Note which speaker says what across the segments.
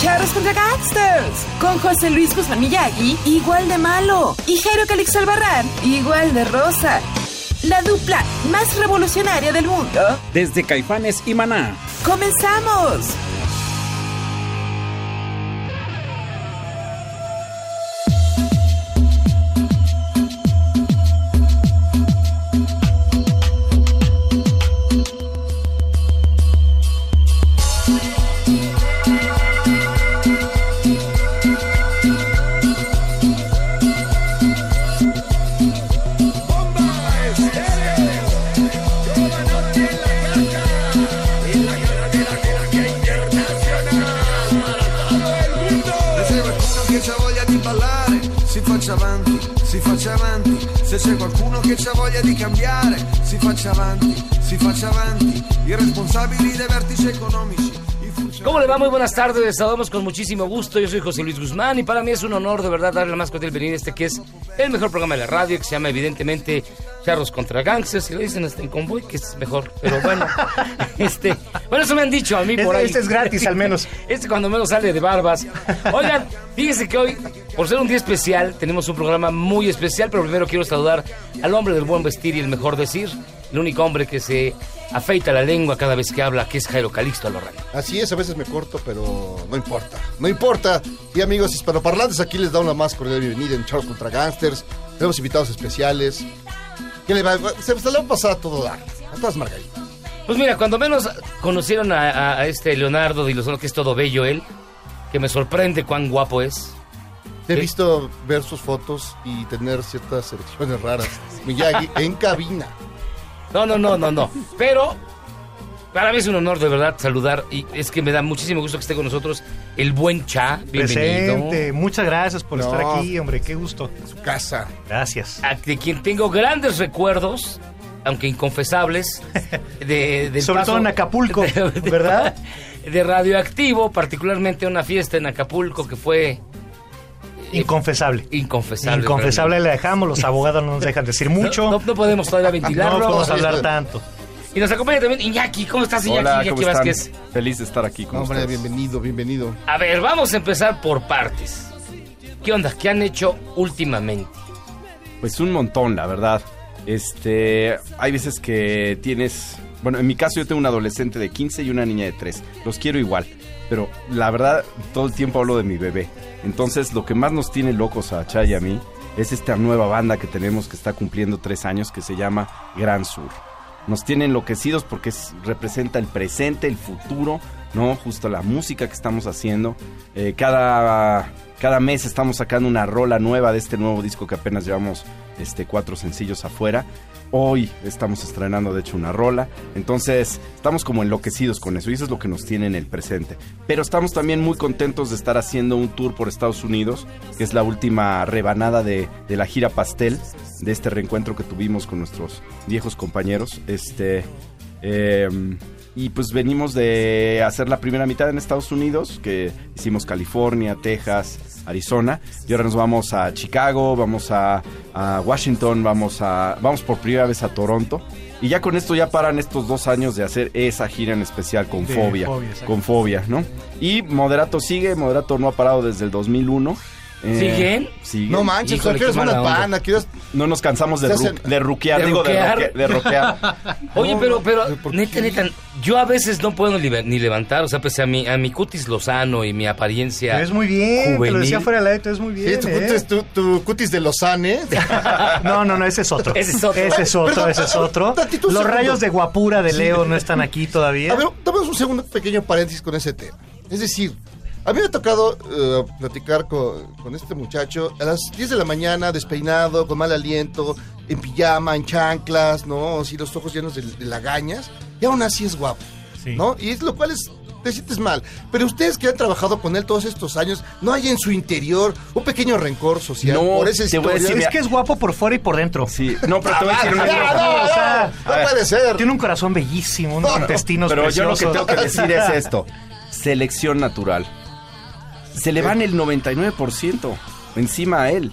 Speaker 1: Charros contra Gangsters. Con José Luis Guzmán Miyagi, igual de malo. Y Jairo Calixto Albarrán, igual de rosa. La dupla más revolucionaria del mundo.
Speaker 2: Desde Caifanes y Maná.
Speaker 1: ¡Comenzamos!
Speaker 3: Faccia avanti, si faccia avanti. Se c'è qualcuno che c'ha voglia di cambiare, si faccia avanti, si faccia avanti. I responsabili dei vertici economici.
Speaker 4: ¿Cómo le va? Muy buenas tardes, saludamos con muchísimo gusto. Yo soy José Luis Guzmán y para mí es un honor de verdad darle la más cordial bienvenida a este que es el mejor programa de la radio, que se llama evidentemente Charros contra Gangsters, y lo dicen hasta en convoy, que es mejor, pero bueno, este, bueno, eso me han dicho a mí por
Speaker 5: Este-
Speaker 4: ahí.
Speaker 5: este es gratis, al menos.
Speaker 4: Este cuando menos sale de barbas. Oigan, fíjense que hoy, por ser un día especial, tenemos un programa muy especial, pero primero quiero saludar al hombre del buen vestir y el mejor decir, el único hombre que se afeita la lengua cada vez que habla, que es Jairo Calixto Alorrán.
Speaker 6: Así es, a veces me corto, pero no importa. No importa. Y amigos hispanoparlantes, aquí les da una más cordial bienvenida en Charles contra Gangsters. Tenemos invitados especiales. ¿Qué le va? Se, se le va a pasar a todo dar. A todas margaritas.
Speaker 4: Pues mira, cuando menos conocieron a, a- a este Leonardo Di Lozano, que es todo bello él, que me sorprende cuán guapo es.
Speaker 6: He visto ver sus fotos y tener ciertas erecciones raras. Miyagi en cabina.
Speaker 4: No, no, no, no, no. Pero para mí es un honor de verdad saludar y es que me da muchísimo gusto que esté con nosotros el buen Cha. Bienvenido.
Speaker 5: Presente. Muchas gracias por
Speaker 6: No.
Speaker 5: estar aquí, hombre. Qué gusto.
Speaker 6: Su casa.
Speaker 5: Gracias.
Speaker 4: A- de quien tengo grandes recuerdos, aunque inconfesables, de, del
Speaker 5: Sobre
Speaker 4: paso-
Speaker 5: todo en Acapulco, ¿verdad?
Speaker 4: De radioactivo, particularmente una fiesta en Acapulco que fue
Speaker 5: Inconfesable.
Speaker 4: inconfesable.
Speaker 5: Inconfesable le dejamos, los abogados no nos dejan decir mucho.
Speaker 4: No, no- no podemos todavía ventilarlo.
Speaker 5: No podemos hablar tanto.
Speaker 4: Y nos acompaña también Iñaki. ¿Cómo estás, Iñaki?
Speaker 7: Hola,
Speaker 4: Iñaki
Speaker 7: ¿cómo están?
Speaker 4: Vázquez.
Speaker 7: Feliz de estar aquí con
Speaker 6: Hombre,
Speaker 7: ustedes.
Speaker 6: bienvenido, bienvenido.
Speaker 4: A ver, vamos a empezar por partes. ¿Qué onda? ¿Qué han hecho últimamente?
Speaker 7: Pues un montón, la verdad. Este, hay veces que tienes, bueno, en mi caso yo tengo un adolescente de 15 y una niña de 3. Los quiero igual, pero la verdad todo el tiempo hablo de mi bebé. Entonces, lo que más nos tiene locos a Chay y a mí es esta nueva banda que tenemos que está cumpliendo tres años que se llama Gran Sur. Nos tiene enloquecidos porque es- representa el presente, el futuro, ¿no? Justo la música que estamos haciendo. Eh, cada, cada mes estamos sacando una rola nueva de este nuevo disco que apenas llevamos este, cuatro sencillos afuera. Hoy estamos estrenando, de hecho, una rola. Entonces, estamos como enloquecidos con eso y eso es lo que nos tiene en el presente. Pero estamos también muy contentos de estar haciendo un tour por Estados Unidos, que es la última rebanada de, la gira Pastel, de este reencuentro que tuvimos con nuestros viejos compañeros. Este. eh, y pues venimos de hacer la primera mitad en Estados Unidos, que hicimos California, Texas, Arizona. Y ahora nos vamos a Chicago, vamos a, a Washington, vamos a vamos por primera vez a Toronto. Y ya con esto ya paran estos dos años de hacer esa gira en especial con
Speaker 5: De
Speaker 7: Fobia.
Speaker 5: Fobia,
Speaker 7: con Fobia, ¿no? Y Moderato sigue, Moderato no ha parado desde el 2001. Eh,
Speaker 4: ¿Siguen?
Speaker 7: siguen.
Speaker 6: No manches,
Speaker 4: Híjole,
Speaker 6: ¿a qué horas
Speaker 4: qué
Speaker 6: van al
Speaker 4: mala onda.
Speaker 6: pan? ¿A qué horas-
Speaker 7: No nos cansamos de, ru- de ruquear,
Speaker 4: ¿De
Speaker 7: digo, de,
Speaker 4: ruquear?
Speaker 7: roque- de roquear.
Speaker 4: Oye, pero, pero,
Speaker 6: ¿pero por
Speaker 4: neta, neta, yo a veces no puedo ni, levantar, o sea, pese a mi, a mi cutis lozano y mi apariencia
Speaker 5: ves muy bien, te lo
Speaker 4: juvenil.
Speaker 5: decía fuera del aire, te ves muy
Speaker 6: Sí,
Speaker 5: bien.
Speaker 6: tu,
Speaker 5: ¿eh?
Speaker 6: cutis, tu, tu cutis de Lozane.
Speaker 5: No, no, no, ese es otro.
Speaker 4: Ese es otro.
Speaker 5: Ese es otro,
Speaker 6: Perdón,
Speaker 5: ese es otro. Los
Speaker 6: segundo.
Speaker 5: rayos de guapura de Leo no están aquí todavía.
Speaker 6: A ver, dame un segundo pequeño paréntesis con ese tema. Es decir, a mí me ha tocado eh, platicar con, con este muchacho a las 10 de la mañana, despeinado, con mal aliento, en pijama, en chanclas, ¿no? Así los ojos llenos de, de lagañas. Y aún así es guapo,
Speaker 5: Sí.
Speaker 6: ¿no? Y es lo cual es... Te sientes mal. Pero ustedes que han trabajado con él todos estos años, ¿no hay en su interior un pequeño rencor social
Speaker 7: No,
Speaker 6: por esa
Speaker 7: te voy a
Speaker 6: historia?
Speaker 7: decir,
Speaker 5: es que es guapo por fuera y por dentro.
Speaker 7: Sí, no, pero te voy a decir una cosa.
Speaker 6: no,
Speaker 5: o sea,
Speaker 6: no, no puede ser.
Speaker 5: Tiene un corazón bellísimo, unos
Speaker 6: No, no,
Speaker 5: intestinos
Speaker 7: Pero yo lo que tengo que decir es esto. Selección natural. Se le van el 99% encima a él.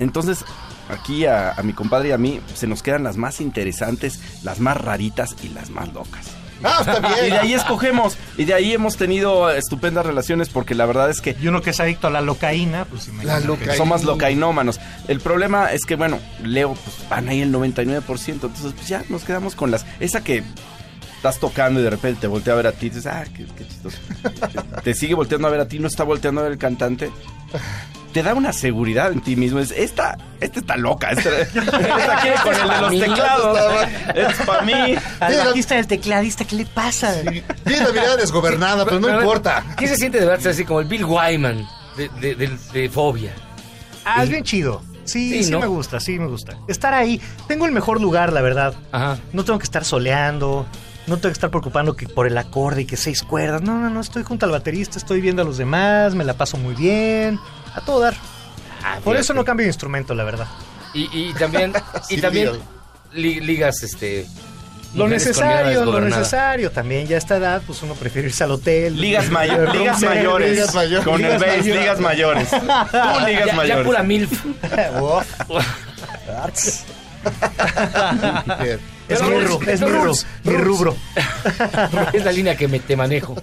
Speaker 7: Entonces, aquí a, a mi compadre y a mí se nos quedan las más interesantes, las más raritas y las más locas.
Speaker 6: Ah, está bien.
Speaker 7: Y de ahí escogemos. Y de ahí hemos tenido estupendas relaciones porque la verdad es que
Speaker 5: Y uno que es adicto a la locaína, pues imagínate.
Speaker 6: La locaína.
Speaker 7: somos locainómanos. El problema es que, bueno, Leo, pues van ahí el 99%. Entonces, pues ya nos quedamos con las. Esa que estás tocando y de repente te voltea a ver a ti y dices, ah, qué, qué chistoso. te sigue volteando a ver a ti, no está volteando a ver el cantante. Te da una seguridad en ti mismo. Es, esta, esta está loca. Esta, esta quiere con el de los teclados. Es para mí.
Speaker 5: Al bajista del tecladista, ¿qué le pasa?
Speaker 6: Tiene la mirada desgobernada, pero no
Speaker 4: Pero,
Speaker 6: importa.
Speaker 4: ¿Qué se siente de verdad ser así como el Bill Wyman de, de, de- de Fobia?
Speaker 5: Ah, es bien chido. Sí,
Speaker 4: Sí,
Speaker 5: sí,
Speaker 4: ¿no?
Speaker 5: me gusta, sí me gusta. Estar ahí. Tengo el mejor lugar, la verdad.
Speaker 4: Ajá.
Speaker 5: No tengo que estar soleando. No tengo que estar preocupando que por el acorde y que seis cuerdas. No, no, no. Estoy junto al baterista, estoy viendo a los demás, me la paso muy bien. A todo dar.
Speaker 4: Ah,
Speaker 5: Por eso no cambio de instrumento, la verdad.
Speaker 4: Y, y también, y también li- ligas, este...
Speaker 5: Lo necesario, lo necesario. También ya a esta edad, pues uno prefiere irse al hotel.
Speaker 7: Ligas, mayo-
Speaker 5: Room
Speaker 7: ligas mayores.
Speaker 6: ligas mayores.
Speaker 7: Con el
Speaker 5: Ligas
Speaker 7: bass,
Speaker 5: mayores.
Speaker 7: ligas mayores. Tú ligas
Speaker 4: Ya, ya
Speaker 7: mayores.
Speaker 4: pura milf.
Speaker 5: Es mi,
Speaker 4: roots,
Speaker 5: ru- es mi,
Speaker 4: pero
Speaker 5: ru-
Speaker 4: roots,
Speaker 5: mi rubro.
Speaker 4: es la línea que me, te manejo.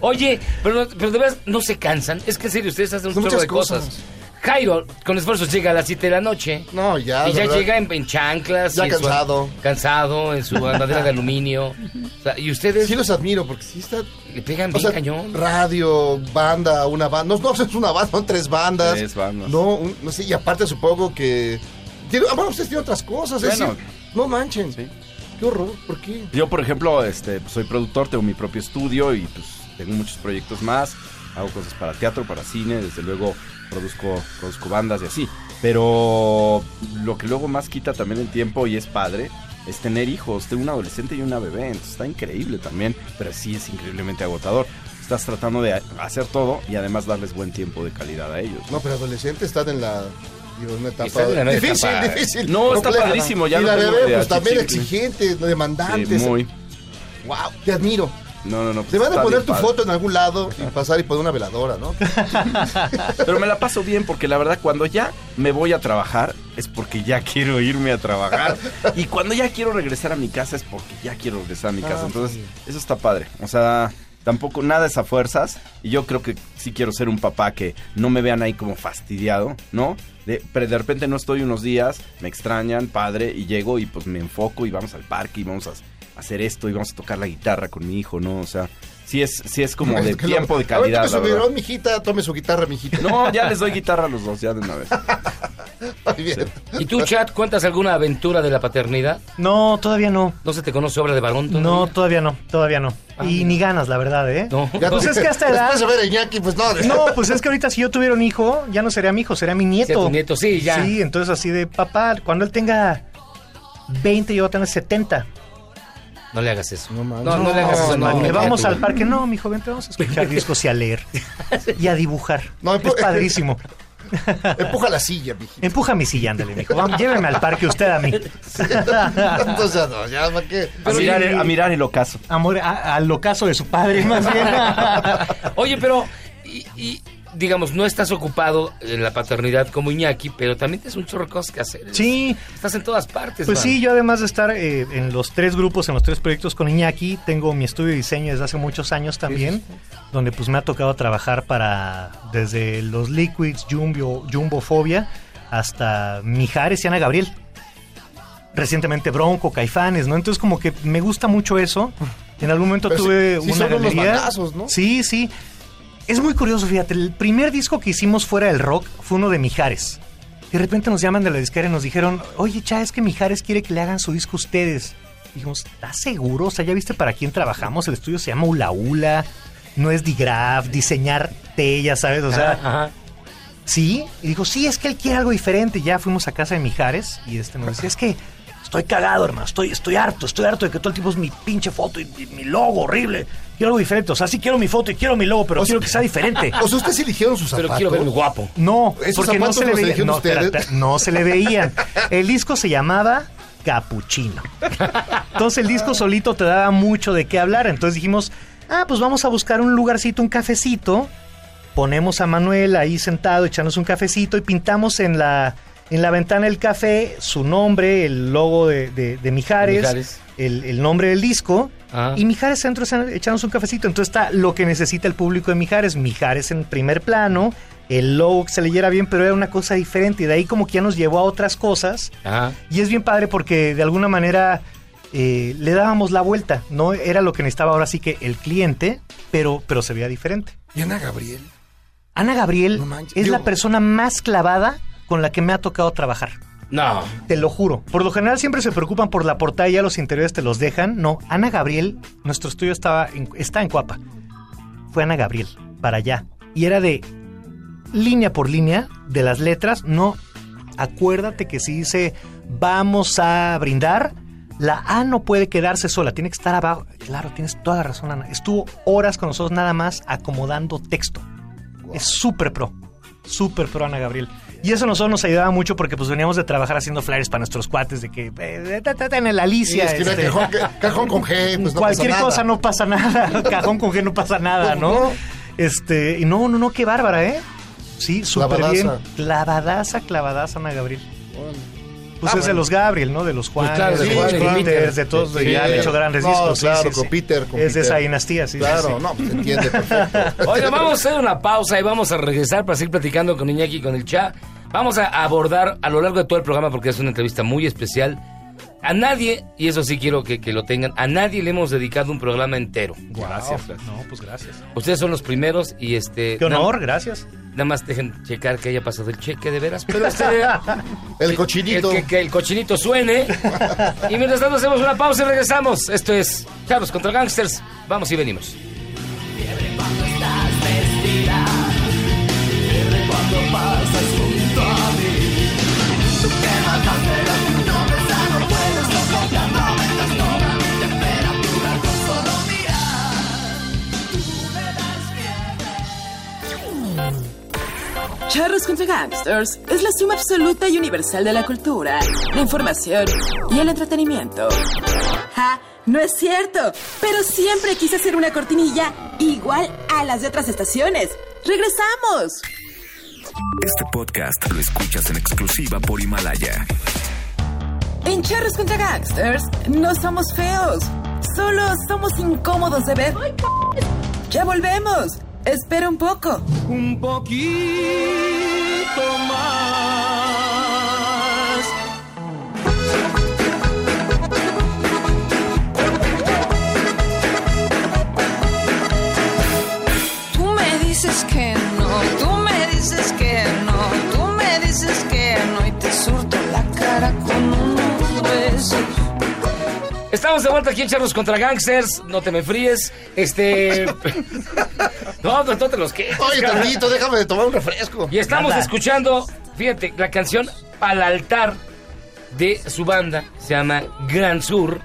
Speaker 4: Oye, pero, pero de verdad no se cansan. Es que en serio, ustedes hacen un chorro de
Speaker 6: muchas
Speaker 4: cosas.
Speaker 6: cosas.
Speaker 4: Jairo, con esfuerzos llega a las 7 de la noche.
Speaker 6: No, ya.
Speaker 4: y ya
Speaker 6: ¿verdad?
Speaker 4: llega en, en chanclas.
Speaker 6: Ya
Speaker 4: y en su-
Speaker 6: cansado.
Speaker 4: cansado, en su andadera de aluminio. O sea, y ustedes
Speaker 6: Sí los admiro porque sí está...
Speaker 4: le pegan
Speaker 6: O
Speaker 4: bien
Speaker 6: sea,
Speaker 4: cañón.
Speaker 6: radio, banda, una banda. No, no, es una banda, son tres bandas.
Speaker 7: Tres bandas.
Speaker 6: No, un- no sé, y aparte supongo que... Tiene, bueno, ustedes tienen otras cosas. es
Speaker 7: Bueno.
Speaker 6: decir, no manchen.
Speaker 7: Sí.
Speaker 6: Qué horror, ¿por qué?
Speaker 7: Yo, por ejemplo, este, pues, soy productor, tengo mi propio estudio y pues tengo muchos proyectos más. Hago cosas para teatro, para cine, desde luego produzco, produzco bandas y así. Pero lo que luego más quita también el tiempo y es padre es tener hijos, tengo un adolescente y una bebé, entonces está increíble también, pero sí es increíblemente agotador. Estás tratando de hacer todo y además darles buen tiempo de calidad a ellos.
Speaker 6: No, pero adolescentes están en la... Digo, una etapa difícil,
Speaker 4: etapa-
Speaker 6: difícil.
Speaker 7: No, está padrísimo, ya
Speaker 6: y la bebé, pues también exigente,
Speaker 7: Sí,
Speaker 6: demandante.
Speaker 7: muy.
Speaker 6: Wow, te admiro.
Speaker 7: No, no, no. pues
Speaker 6: Te van a poner tu
Speaker 7: padre.
Speaker 6: foto en algún lado y pasar y poner una veladora, ¿no?
Speaker 7: Pero me la paso bien porque la verdad cuando ya me voy a trabajar es porque ya quiero irme a trabajar. Y cuando ya quiero regresar a mi casa es porque ya quiero regresar a mi casa.
Speaker 6: Ah,
Speaker 7: Entonces,
Speaker 6: sí.
Speaker 7: eso está padre. O sea, tampoco nada es a fuerzas. Y yo creo que sí quiero ser un papá que no me vean ahí como fastidiado, ¿no? De, pero de repente no estoy unos días, me extrañan, padre, y llego y pues me enfoco y vamos al parque y vamos a hacer esto y vamos a tocar la guitarra con mi hijo, ¿no? O sea, sí es, sí es como de tiempo de
Speaker 6: A
Speaker 7: calidad.
Speaker 6: ver, su
Speaker 7: verdad.
Speaker 6: biberón, mijita, tome su guitarra, mijita.
Speaker 7: No, ya les doy guitarra a los dos, ya de una vez.
Speaker 6: Muy bien.
Speaker 4: ¿Y tú, Chat, cuentas alguna aventura de la paternidad?
Speaker 5: No, todavía no.
Speaker 4: ¿No se te conoce obra de varón
Speaker 5: No,
Speaker 4: todavía?
Speaker 5: todavía no, todavía no.
Speaker 4: Ah,
Speaker 5: y ni ganas, la verdad, ¿eh?
Speaker 4: No.
Speaker 6: Ya
Speaker 5: Pues es que hasta edad-
Speaker 6: Después de ver a Iñaki, pues no.
Speaker 5: No, pues es que ahorita si yo tuviera un hijo, ya no sería mi hijo, sería mi nieto.
Speaker 4: Tu nieto, sí, ya.
Speaker 5: Sí, entonces así de papá, cuando él tenga 20, yo voy a tener 70.
Speaker 4: No le hagas eso.
Speaker 6: No,
Speaker 4: no, no le hagas eso.
Speaker 6: No,
Speaker 4: No,
Speaker 5: vamos al parque, no, mi joven, te vamos a escuchar discos y a leer. Y a dibujar.
Speaker 6: No,
Speaker 5: es padrísimo.
Speaker 6: Empuja la silla, mijita.
Speaker 5: Empuja mi silla, ándale, mijo. Vamos, lléveme al parque usted a mí.
Speaker 6: Entonces, no, ya, ¿para qué?
Speaker 7: A mirar, el- a mirar el ocaso.
Speaker 5: Amor, a- al ocaso de su padre, más bien.
Speaker 4: Oye, pero... Y, y digamos, no estás ocupado en la paternidad como Iñaki, pero también tienes un chorro de cosas que hacer.
Speaker 5: Sí.
Speaker 4: Estás en todas partes.
Speaker 5: Pues
Speaker 4: man.
Speaker 5: sí, yo además de estar eh, en los tres grupos, en los tres proyectos con Iñaki, tengo mi estudio de diseño desde hace muchos años también, donde pues me ha tocado trabajar para desde los Liquids, Jumbo, Jumbofobia, hasta Mijares y Ana Gabriel. Recientemente Bronco, Caifanes, ¿no? Entonces como que me gusta mucho eso. En algún momento
Speaker 6: Pero
Speaker 5: tuve
Speaker 6: sí- sí
Speaker 5: una galería.
Speaker 6: bandazos, ¿no?
Speaker 5: Sí, sí. Es muy curioso, fíjate, el primer disco que hicimos fuera del rock fue uno de Mijares. De repente nos llaman de la disquera y nos dijeron, oye, cha, es que Mijares quiere que le hagan su disco a ustedes. Dijimos, ¿estás seguro? O sea, ¿ya viste para quién trabajamos? El estudio se llama Ula Ula, no es Digraph, diseñar ya sabes, o sea...
Speaker 4: Ajá, ajá.
Speaker 5: Sí, y dijo, sí, es que él quiere algo diferente. Ya fuimos a casa de Mijares y este nos decía, es que estoy cagado, hermano, estoy, estoy harto, estoy harto de que todo el tiempo es mi pinche foto y, y mi logo horrible. Quiero algo diferente, o sea, sí quiero mi foto y quiero mi logo, pero quiero que sea diferente.
Speaker 6: O sea, ustedes eligieron sus
Speaker 4: Pero
Speaker 6: zapatos.
Speaker 4: quiero verme guapo.
Speaker 5: No,
Speaker 6: ¿Esos
Speaker 5: porque no se le veía. No, no se le veían. El disco se llamaba Capuchino. Entonces el disco solito te daba mucho de qué hablar. Entonces dijimos, ah, pues vamos a buscar un lugarcito, un cafecito. Ponemos a Manuel ahí sentado, echándose un cafecito y pintamos en la, en la ventana del café su nombre, el logo de, de- de Mijares,
Speaker 4: Mijares.
Speaker 5: El, el nombre del disco.
Speaker 4: Ajá.
Speaker 5: Y Mijares entra echándose un cafecito. Entonces está lo que necesita el público de Mijares. Mijares en primer plano, el logo que se leyera bien, pero era una cosa diferente. Y de ahí como que ya nos llevó a otras cosas.
Speaker 4: Ajá.
Speaker 5: Y es bien padre porque de alguna manera eh, le dábamos la vuelta. No era lo que necesitaba ahora sí que el cliente, pero, pero se veía diferente.
Speaker 6: ¿Y Ana Gabriel?
Speaker 5: Ana Gabriel
Speaker 6: No
Speaker 5: es
Speaker 6: Digo-
Speaker 5: la persona más clavada con la que me ha tocado trabajar.
Speaker 4: No.
Speaker 5: Te lo juro. Por lo general siempre se preocupan por la portada y ya los interiores te los dejan. No, Ana Gabriel, nuestro estudio estaba en- está en Cuapa. Fue Ana Gabriel, para allá. Y era de línea por línea de las letras. No, acuérdate que si dice vamos a brindar, la A no puede quedarse sola, tiene que estar abajo. Claro, tienes toda la razón, Ana. Estuvo horas con nosotros nada más acomodando texto. Es súper pro. Súper pro Ana Gabriel. Y eso a nosotros nos ayudaba mucho porque pues veníamos de trabajar haciendo flyers para nuestros cuates de que eh, ta, en el Alicia.
Speaker 6: Sí,
Speaker 5: este,
Speaker 6: cajón, cajón con G, pues no
Speaker 5: cualquier
Speaker 6: pasa nada.
Speaker 5: cosa no pasa nada. Cajón con G no pasa nada, ¿no? Este, y no, no, no, qué bárbara, ¿eh? Sí, súper
Speaker 6: Clavadaza.
Speaker 5: bien. Clavadaza, clavadaza Ana Gabriel. Pues
Speaker 6: Ah,
Speaker 5: es de los Gabriel, ¿no? De los Juanes,
Speaker 4: claro,
Speaker 5: de
Speaker 6: sí,
Speaker 5: los
Speaker 6: claro.
Speaker 5: Peters, de todos,
Speaker 6: Sí.
Speaker 5: ya han hecho grandes
Speaker 6: No,
Speaker 5: discos.
Speaker 6: claro,
Speaker 5: sí,
Speaker 6: con
Speaker 5: sí.
Speaker 6: Peter, con
Speaker 5: es de esa dinastía, sí. sí,
Speaker 6: Claro,
Speaker 5: sí.
Speaker 6: no, pues se entiende perfecto.
Speaker 4: Oiga, vamos a hacer una pausa y vamos a regresar para seguir platicando con Iñaki y con el Cha. Vamos a abordar a lo largo de todo el programa, porque es una entrevista muy especial. A nadie, y eso sí quiero que, que lo tengan, a nadie le hemos dedicado un programa entero.
Speaker 5: Gracias. No, pues gracias.
Speaker 4: Ustedes son los primeros y este...
Speaker 5: Qué honor,
Speaker 4: Nada,
Speaker 5: gracias.
Speaker 4: nada más dejen checar que haya pasado el cheque de veras. Pero este...
Speaker 6: El cochinito.
Speaker 4: el- que, que el cochinito suene. Y mientras tanto hacemos una pausa y regresamos. Esto es Charlos contra Gangsters. Vamos y venimos.
Speaker 1: Charros contra Gangsters es la suma absoluta y universal de la cultura, la información y el entretenimiento. ¡Ja! No es cierto, pero siempre quise hacer una cortinilla igual a las de otras estaciones. ¡Regresamos!
Speaker 8: Este podcast lo escuchas en exclusiva por Himalaya.
Speaker 1: En Charros contra Gangsters no somos feos, solo somos incómodos de ver. Ya volvemos. Espera un poco.
Speaker 3: Un poquito más.
Speaker 4: Estamos de vuelta aquí en Charlos contra Gangsters. No te me fríes. Este. no, no, no te los quejes.
Speaker 6: Oye, tantito, déjame de tomar un refresco.
Speaker 4: Y estamos
Speaker 5: Nada.
Speaker 4: escuchando, fíjate, la canción Al altar de su banda. Se llama Gran Sur.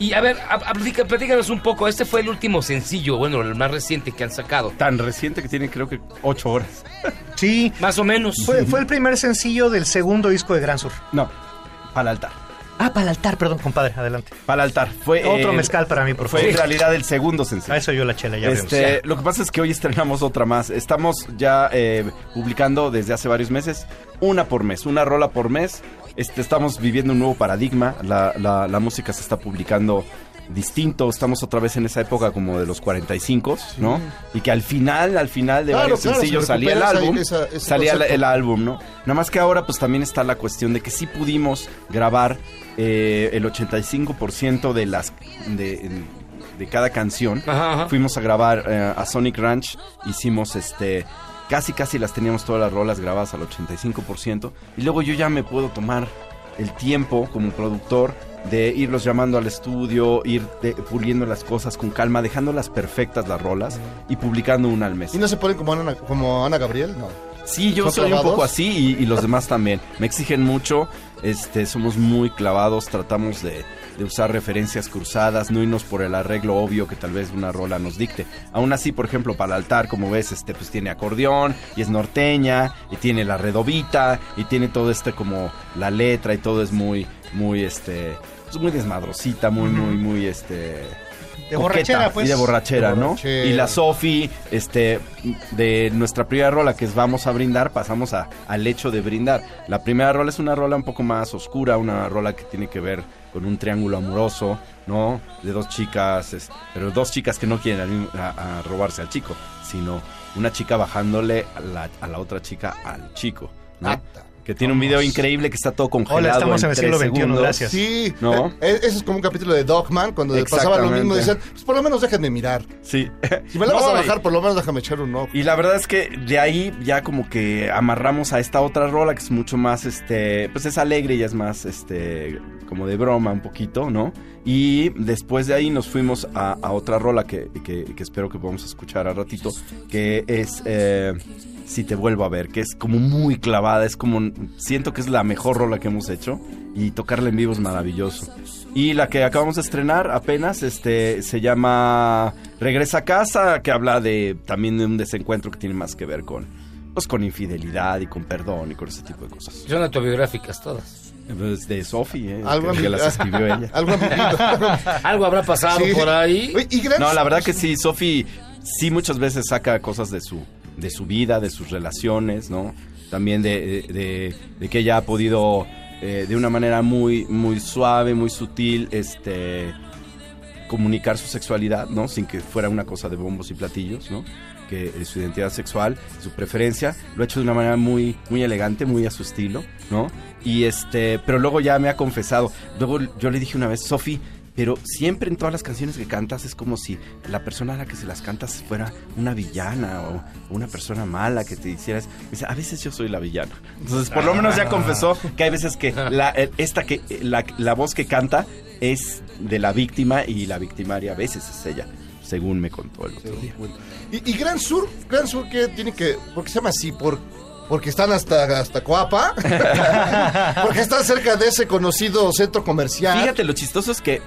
Speaker 4: Y a ver, a- a- platica- platícanos un poco. Este fue el último sencillo, bueno, el más reciente que han sacado.
Speaker 7: Tan reciente que tiene creo que ocho horas.
Speaker 5: Sí,
Speaker 4: Más o menos.
Speaker 5: fue, fue el primer sencillo del segundo disco de Gran Sur.
Speaker 7: No, para altar.
Speaker 5: Ah, para el altar, perdón, compadre, adelante.
Speaker 7: Para el altar. Fue,
Speaker 5: Otro
Speaker 7: eh,
Speaker 5: mezcal para mí, por
Speaker 7: Fue
Speaker 5: favor.
Speaker 7: en realidad el segundo sencillo.
Speaker 5: A eso yo la chela, ya
Speaker 7: Este,
Speaker 5: vemos.
Speaker 7: lo que pasa es que hoy estrenamos otra más. Estamos ya eh, publicando desde hace varios meses una por mes, una rola por mes. Este, estamos viviendo un nuevo paradigma. La, la- la música se está publicando distinto. Estamos otra vez en esa época como de los 45, ¿no? Y que al final, al final de
Speaker 6: Claro,
Speaker 7: varios
Speaker 6: claro,
Speaker 7: sencillos
Speaker 6: se
Speaker 7: salía el álbum.
Speaker 6: esa-
Speaker 7: salía el, álbum, ¿no? Nada más que ahora pues también está la cuestión de que sí pudimos grabar eh, el 85% de las de, de cada canción. Fuimos a grabar eh, a Sonic Ranch, hicimos este casi casi las teníamos todas las rolas grabadas al 85% y luego yo ya me puedo tomar el tiempo como productor de irlos llamando al estudio, ir de- puliendo las cosas con calma, dejándolas perfectas las rolas y publicando una al mes.
Speaker 6: ¿Y no se ponen como Ana, como Ana Gabriel? No.
Speaker 7: Sí, yo
Speaker 6: ¿Son
Speaker 7: soy un poco así y, y los demás también. Me exigen mucho, este, somos muy clavados, tratamos de, de usar referencias cruzadas, no irnos por el arreglo obvio que tal vez una rola nos dicte. Aún así, por ejemplo, para el altar, como ves, este, pues tiene acordeón y es norteña y tiene la redobita y tiene todo este como la letra y todo es muy, muy, este, pues muy desmadrosita, muy, muy, muy, este
Speaker 5: De borrachera, pues.
Speaker 7: Y de borrachera,
Speaker 6: De
Speaker 7: ¿no?
Speaker 6: borrachera.
Speaker 7: Y la Sofi, este, de nuestra primera rola que es Vamos a brindar, pasamos a, al hecho de brindar. La primera rola es una rola un poco más oscura, una rola que tiene que ver con un triángulo amoroso, ¿no? De dos chicas, es- pero dos chicas que no quieren a, a robarse al chico, sino una chica bajándole a la, a la otra chica al chico, ¿no? Que tiene un video increíble que está todo congelado.
Speaker 5: estamos en el siglo XXI, gracias.
Speaker 6: Sí,
Speaker 7: ¿No?
Speaker 6: eh, eso es como un capítulo de Dogman, cuando pasaba lo mismo, decían, pues por lo menos déjenme mirar.
Speaker 7: Sí.
Speaker 6: Si me la vas a
Speaker 7: y-
Speaker 6: bajar, por lo menos déjame echar un ojo.
Speaker 7: Y la verdad es que de ahí ya como que amarramos a esta otra rola que es mucho más, este, pues es alegre y es más, este, como de broma un poquito, ¿no? Y después de ahí nos fuimos a, a otra rola que, que- que espero que podamos escuchar al ratito, que es eh, Si te vuelvo a ver, que es como muy clavada, es como, siento que es la mejor rola que hemos hecho y tocarla en vivo es maravilloso. Y la que acabamos de estrenar apenas, este, se llama Regresa a casa, que habla de también de un desencuentro que tiene más que ver con, pues, con infidelidad y con perdón y con ese tipo de cosas.
Speaker 4: Son autobiográficas todas.
Speaker 7: Pues de Sophie, eh,
Speaker 6: Algo
Speaker 7: que, que
Speaker 6: ambi-
Speaker 7: las escribió ella.
Speaker 6: Algo
Speaker 4: habrá pasado
Speaker 6: Sí.
Speaker 4: por ahí.
Speaker 6: Oye, y gran-
Speaker 7: No, la verdad que sí, Sophie sí muchas veces saca cosas de su, de su vida, de sus relaciones, ¿no? También de, de- que ella ha podido, eh, de una manera muy, muy suave, muy sutil, este comunicar su sexualidad, ¿no? Sin que fuera una cosa de bombos y platillos, ¿no? Que su identidad sexual, su preferencia, lo ha hecho de una manera muy, muy elegante, muy a su estilo, ¿no? Y este, pero luego ya me ha confesado. Luego yo le dije una vez, Sofi, pero siempre en todas las canciones que cantas es como si la persona a la que se las cantas fuera una villana o una persona mala que te hicieras. Dice, a veces yo soy la villana. Entonces, por lo menos ya confesó que hay veces que la, esta que la, la voz que canta es de la víctima y la victimaria a veces es ella, según me contó el otro día.
Speaker 6: Y, y Gran Sur, Gran Sur, ¿qué tiene que...? ¿Por qué se llama así? ¿Por, ¿Porque están hasta, hasta Coapa? ¿Porque están cerca de ese conocido centro comercial?
Speaker 7: Fíjate, lo chistoso es que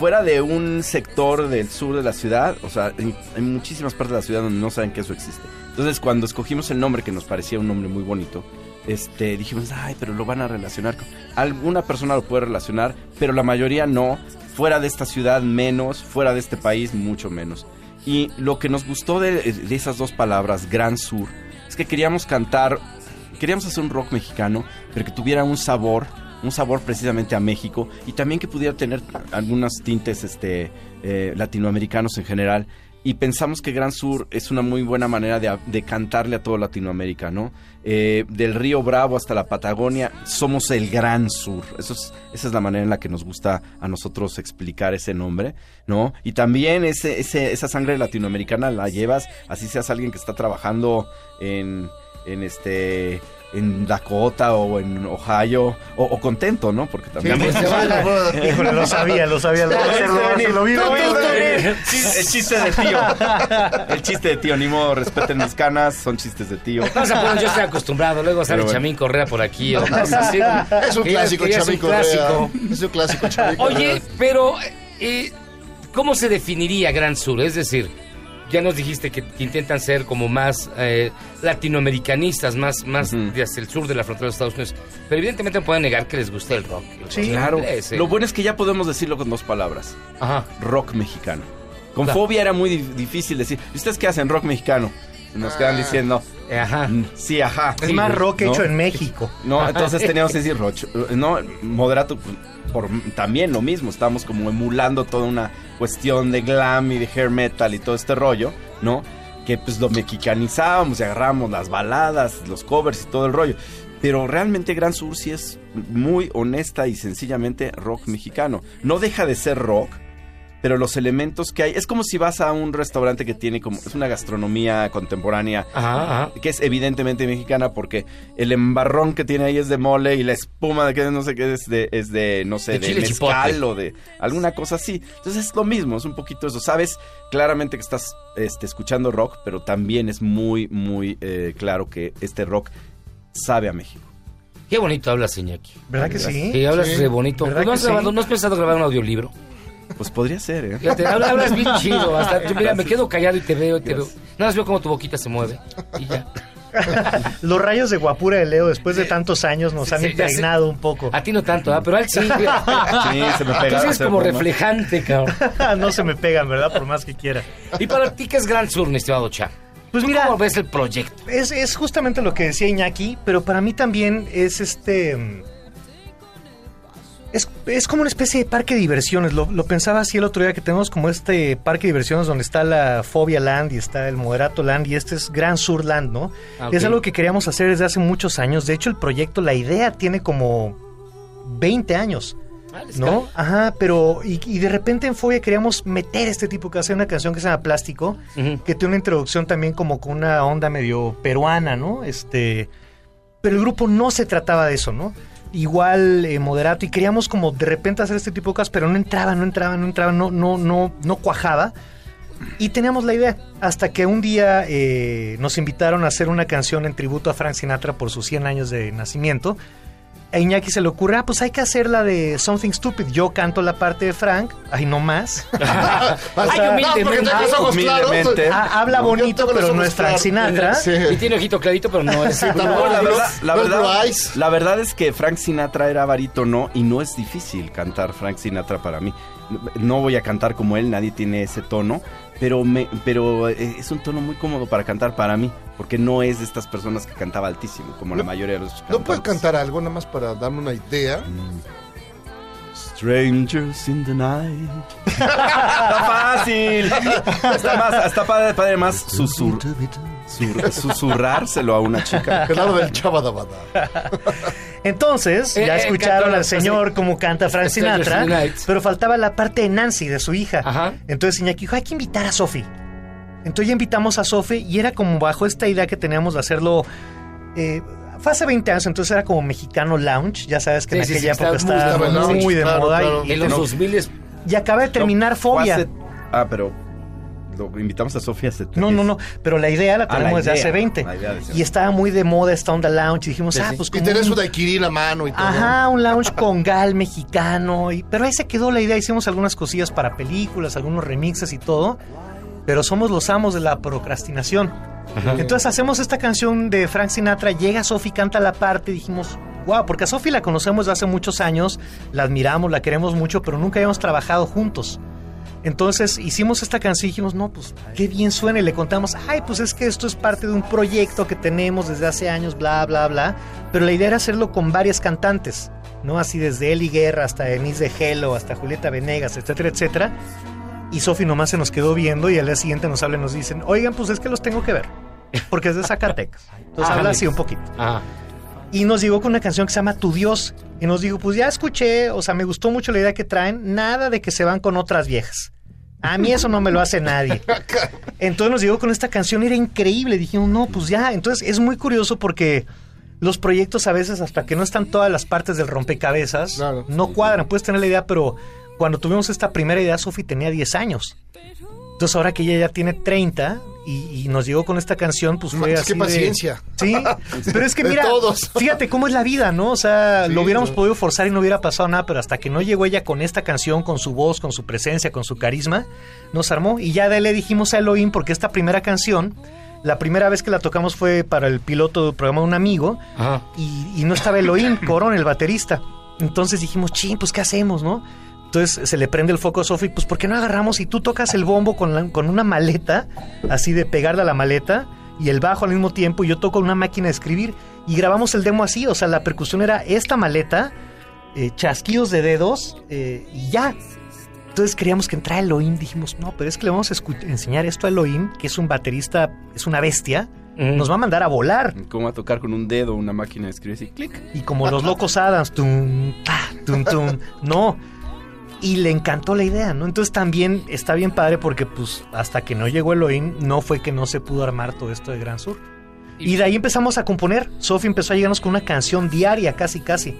Speaker 7: fuera de un sector del sur de la ciudad, o sea, en- muchísimas partes de la ciudad donde no saben que eso existe. Entonces, cuando escogimos el nombre, que nos parecía un nombre muy bonito, este, dijimos, ay, pero lo van a relacionar con... Alguna persona lo puede relacionar, pero la mayoría no. Fuera de esta ciudad, menos. Fuera de este país, mucho menos. Y lo que nos gustó de, de esas dos palabras, Gran Sur, es que queríamos cantar queríamos hacer un rock mexicano, pero que tuviera un sabor, un sabor precisamente a México y también que pudiera tener algunos tintes este, eh, latinoamericanos en general. Y pensamos que Gran Sur es una muy buena manera de, de cantarle a todo Latinoamérica, ¿no? Eh, del Río Bravo hasta la Patagonia, somos el Gran Sur. Eso es, esa es la manera en la que nos gusta a nosotros explicar ese nombre, ¿no? Y también ese, ese, esa sangre latinoamericana la llevas, así seas alguien que está trabajando en, en este en Dakota o en Ohio o, o contento, ¿no? Porque también
Speaker 5: Sí, se va la boda. Híjole, lo sabía, lo sabía, lo- lo- vi
Speaker 7: El chiste- de tío. El chiste de tío, ni modo, respeten mis canas, son chistes de tío.
Speaker 4: No se apuren, yo estoy acostumbrado. Luego sale
Speaker 7: bueno.
Speaker 4: Chamín Correa por aquí. O cosas así.
Speaker 6: Es un clásico,
Speaker 4: es un
Speaker 6: Chamín Correa.
Speaker 4: clásico.
Speaker 6: Es un clásico, Chamín
Speaker 4: Oye, pero eh, ¿cómo se definiría Gran Sur? Es decir, ya nos dijiste que, que intentan ser como más eh, latinoamericanistas, más, más de hacia el sur de la frontera de los Estados Unidos. Pero evidentemente no pueden negar que les gusta el rock. el rock
Speaker 7: claro.
Speaker 4: inglés, ¿eh?
Speaker 7: Lo bueno es que ya podemos decirlo con dos palabras.
Speaker 4: Ajá.
Speaker 7: Rock mexicano. Con
Speaker 4: Claro.
Speaker 7: fobia era muy di- difícil decir, ¿y ustedes qué hacen? Rock mexicano. Nos quedan diciendo,
Speaker 4: ajá.
Speaker 7: Sí, ajá.
Speaker 5: Es
Speaker 7: Sí,
Speaker 5: más rock
Speaker 7: ¿no?
Speaker 5: hecho en México.
Speaker 7: No, entonces teníamos que decir rock. No, moderato, por, también lo mismo. Estábamos como emulando toda una cuestión de glam y de hair metal y todo este rollo, ¿no? Que pues lo mexicanizábamos y agarrábamos las baladas, los covers y todo el rollo. Pero realmente Gran Sur sí es muy honesta y sencillamente rock mexicano. No deja de ser rock, pero los elementos que hay es como si vas a un restaurante que tiene como es una gastronomía contemporánea
Speaker 4: Ajá, ajá.
Speaker 7: que es evidentemente mexicana porque el embarrón que tiene ahí es de mole y la espuma de que no sé qué es de es de no sé
Speaker 4: De
Speaker 7: mezcal
Speaker 4: chipotle.
Speaker 7: o de alguna cosa así entonces es lo mismo es un poquito eso sabes claramente que estás este, escuchando rock pero también es muy muy eh, claro que este rock sabe a México
Speaker 4: Qué bonito hablas, Iñaki.
Speaker 5: ¿Verdad que sí?
Speaker 4: Sí, hablas
Speaker 5: Sí.
Speaker 4: de bonito.
Speaker 5: ¿Verdad
Speaker 4: ¿No has,
Speaker 5: sí?
Speaker 4: grabado- ¿No has pensado grabar un audiolibro?
Speaker 7: Pues podría ser ¿eh?
Speaker 4: Fíjate, hablas bien chido. Hasta, yo, mira, me quedo callado y te veo y te veo. Nada más veo cómo tu boquita se mueve. Y ya.
Speaker 5: Los rayos de guapura de Leo después de tantos años nos han
Speaker 4: Sí,
Speaker 5: impregnado un poco.
Speaker 4: A ti no tanto, ¿ah? Pero a él sí.
Speaker 5: Sí, se me pega, se
Speaker 4: como reflejante, cabrón.
Speaker 5: no se me pegan, ¿verdad? Por más que quiera.
Speaker 4: ¿Y para ti qué es Gran Sur, mi estimado Cha?
Speaker 5: Pues
Speaker 4: ¿Tú
Speaker 5: mira,
Speaker 4: ¿Cómo ves el proyecto?
Speaker 5: Es, es justamente lo que decía Iñaki, pero para mí también es este. Es, es como una especie de parque de diversiones. Lo, lo pensaba así el otro día que tenemos como este parque de diversiones donde está la Fobia Land y está el Moderato Land y este es Gran Sur Land, ¿no?
Speaker 4: Ah,
Speaker 5: Es algo que queríamos hacer desde hace muchos años. De hecho, el proyecto, la idea tiene como 20 años. ¿No? Ajá, pero y, y de repente en Fobia queríamos meter este tipo que hacer una canción que se llama Plástico, que tiene una introducción también como con una onda medio peruana, ¿no? Este, pero el grupo no se trataba de eso, ¿no? Igual eh, moderato y queríamos como de repente hacer este tipo de cosas, pero no entraba, no entraba, no entraba, no, no, no, no cuajaba. Y teníamos la idea, hasta que un día eh, nos invitaron a hacer una canción en tributo a Frank Sinatra por sus 100 años de nacimiento. A Iñaki se le ocurre, ah, pues hay que hacer la de Something Stupid. Yo canto la parte de Frank, ay, no más.
Speaker 4: Ay, humildemente.
Speaker 7: Humildemente.
Speaker 5: Ah, habla bonito, pero no es Frank Sinatra.
Speaker 4: Y tiene ojito clarito, pero no es.
Speaker 7: No, la verdad, la, verdad, la verdad es que Frank Sinatra era barítono y no es difícil cantar Frank Sinatra para mí. No voy a cantar como él, nadie tiene ese tono, pero me, pero eh, es un tono muy cómodo para cantar para mí, porque no es de estas personas que cantaba altísimo, como la mayoría de los
Speaker 6: ¿No
Speaker 7: cantantes.
Speaker 6: puedo cantar algo nada más para darme una idea?
Speaker 7: Strangers in the night. Está fácil. Está más, está padre, padre más susur, sur- susurrárselo a una chica.
Speaker 6: Claro del chabadabada.
Speaker 5: Entonces,
Speaker 4: Eh,
Speaker 5: ya
Speaker 4: eh,
Speaker 5: escucharon
Speaker 4: cantó
Speaker 5: al señor cómo canta Frank Sinatra, pero faltaba la parte de Nancy, de su hija.
Speaker 4: Ajá.
Speaker 5: Entonces Iñaki dijo, hay que invitar a Sofi. Entonces ya invitamos a Sofi y era como bajo esta idea que teníamos de hacerlo... eh, fue hace 20 años, entonces era como mexicano lounge. Ya sabes que
Speaker 4: Sí,
Speaker 5: en
Speaker 4: sí,
Speaker 5: aquella
Speaker 4: sí,
Speaker 5: época
Speaker 4: estaba
Speaker 5: estaba
Speaker 4: muy-
Speaker 5: de
Speaker 6: claro,
Speaker 5: moda.
Speaker 6: claro.
Speaker 5: Y,
Speaker 4: En los
Speaker 7: No.
Speaker 4: 2000 es
Speaker 5: y acaba de terminar
Speaker 7: No,
Speaker 5: Fobia.
Speaker 7: hace- ah, pero lo invitamos a Sofía hace
Speaker 5: No, no, no, pero la idea la
Speaker 7: Ah, la
Speaker 5: tenemos desde
Speaker 7: idea,
Speaker 5: hace 20.
Speaker 7: la idea de-
Speaker 5: Y estaba muy de moda esta onda lounge. Y dijimos,
Speaker 4: Sí,
Speaker 5: ah,
Speaker 4: sí.
Speaker 5: pues
Speaker 6: Y
Speaker 5: como
Speaker 6: tenés
Speaker 5: un-
Speaker 6: daiquiri en la mano y todo.
Speaker 5: Ajá, un lounge con gal mexicano. Y, pero ahí se quedó la idea. Hicimos algunas cosillas para películas, algunos remixes y todo. Pero somos los amos de la procrastinación. Entonces hacemos esta canción de Frank Sinatra. Llega Sofi, canta la parte. Y dijimos, wow, porque a Sofi la conocemos de hace muchos años. La admiramos, la queremos mucho, pero nunca habíamos trabajado juntos. Entonces hicimos esta canción y dijimos, no, pues qué bien suena. Y le contamos, ay, pues es que esto es parte de un proyecto que tenemos desde hace años, bla, bla, bla. Pero la idea era hacerlo con varias cantantes, ¿no? Así desde Eli Guerra hasta Denise de Hello, hasta Julieta Venegas, etcétera, etcétera. Y Sofi nomás se nos quedó viendo y al día siguiente nos hablan y nos dicen, oigan, pues es que los tengo que ver. Porque es de Zacatecas. Entonces
Speaker 4: Ah,
Speaker 5: habla así un poquito.
Speaker 4: Ah,
Speaker 5: Y nos llegó con una canción que se llama Tu Dios. Y nos dijo, pues ya escuché, o sea, me gustó mucho la idea que traen, nada de que se van con otras viejas. A mí eso no me lo hace nadie. Entonces nos llegó con esta canción, era increíble. Dijimos, no, pues ya. Entonces es muy curioso porque los proyectos a veces, hasta que no están todas las partes del rompecabezas,
Speaker 6: Claro.
Speaker 5: no cuadran. Puedes tener la idea, pero cuando tuvimos esta primera idea, Sofi tenía 10 años. Entonces ahora que ella ya tiene 30, y, y nos llegó con esta canción, pues fue así
Speaker 6: qué
Speaker 5: de-
Speaker 6: paciencia.
Speaker 5: Sí, pero es que mira,
Speaker 6: todos.
Speaker 5: fíjate cómo es la vida, ¿no? O sea,
Speaker 6: Sí,
Speaker 5: lo hubiéramos
Speaker 6: ¿no?
Speaker 5: podido forzar y no hubiera pasado nada, pero hasta que no llegó ella con esta canción, con su voz, con su presencia, con su carisma, nos armó. Y ya de le dijimos a Elohim, porque esta primera canción, la primera vez que la tocamos fue para el piloto del programa de un amigo, y, y no estaba Elohim, Corón, el baterista. Entonces dijimos, ching, pues ¿qué hacemos, no? Entonces se le prende el foco a Sofi, pues ¿por qué no agarramos y tú tocas el bombo con, la- con una maleta, así de pegarla a la maleta, y el bajo al mismo tiempo, y yo toco una máquina de escribir, y grabamos el demo así, o sea, la percusión era esta maleta, eh, chasquidos de dedos, eh, y ya. Entonces queríamos que entrara Elohim, dijimos, no, pero es que le vamos a enseñar esto a Elohim, que es un baterista, es una bestia,
Speaker 4: Ujú.
Speaker 5: nos va a mandar a volar.
Speaker 7: Como a tocar con un dedo una máquina de escribir así, clic.
Speaker 5: Y como los locos Adams, tum, ta, tum, tum, no. Y le encantó la idea, ¿no? Entonces también está bien padre porque pues hasta que no llegó Elohim no fue que no se pudo armar todo esto de Gran Sur. Y de ahí empezamos a componer. Sofi empezó a llegarnos con una canción diaria, casi, casi.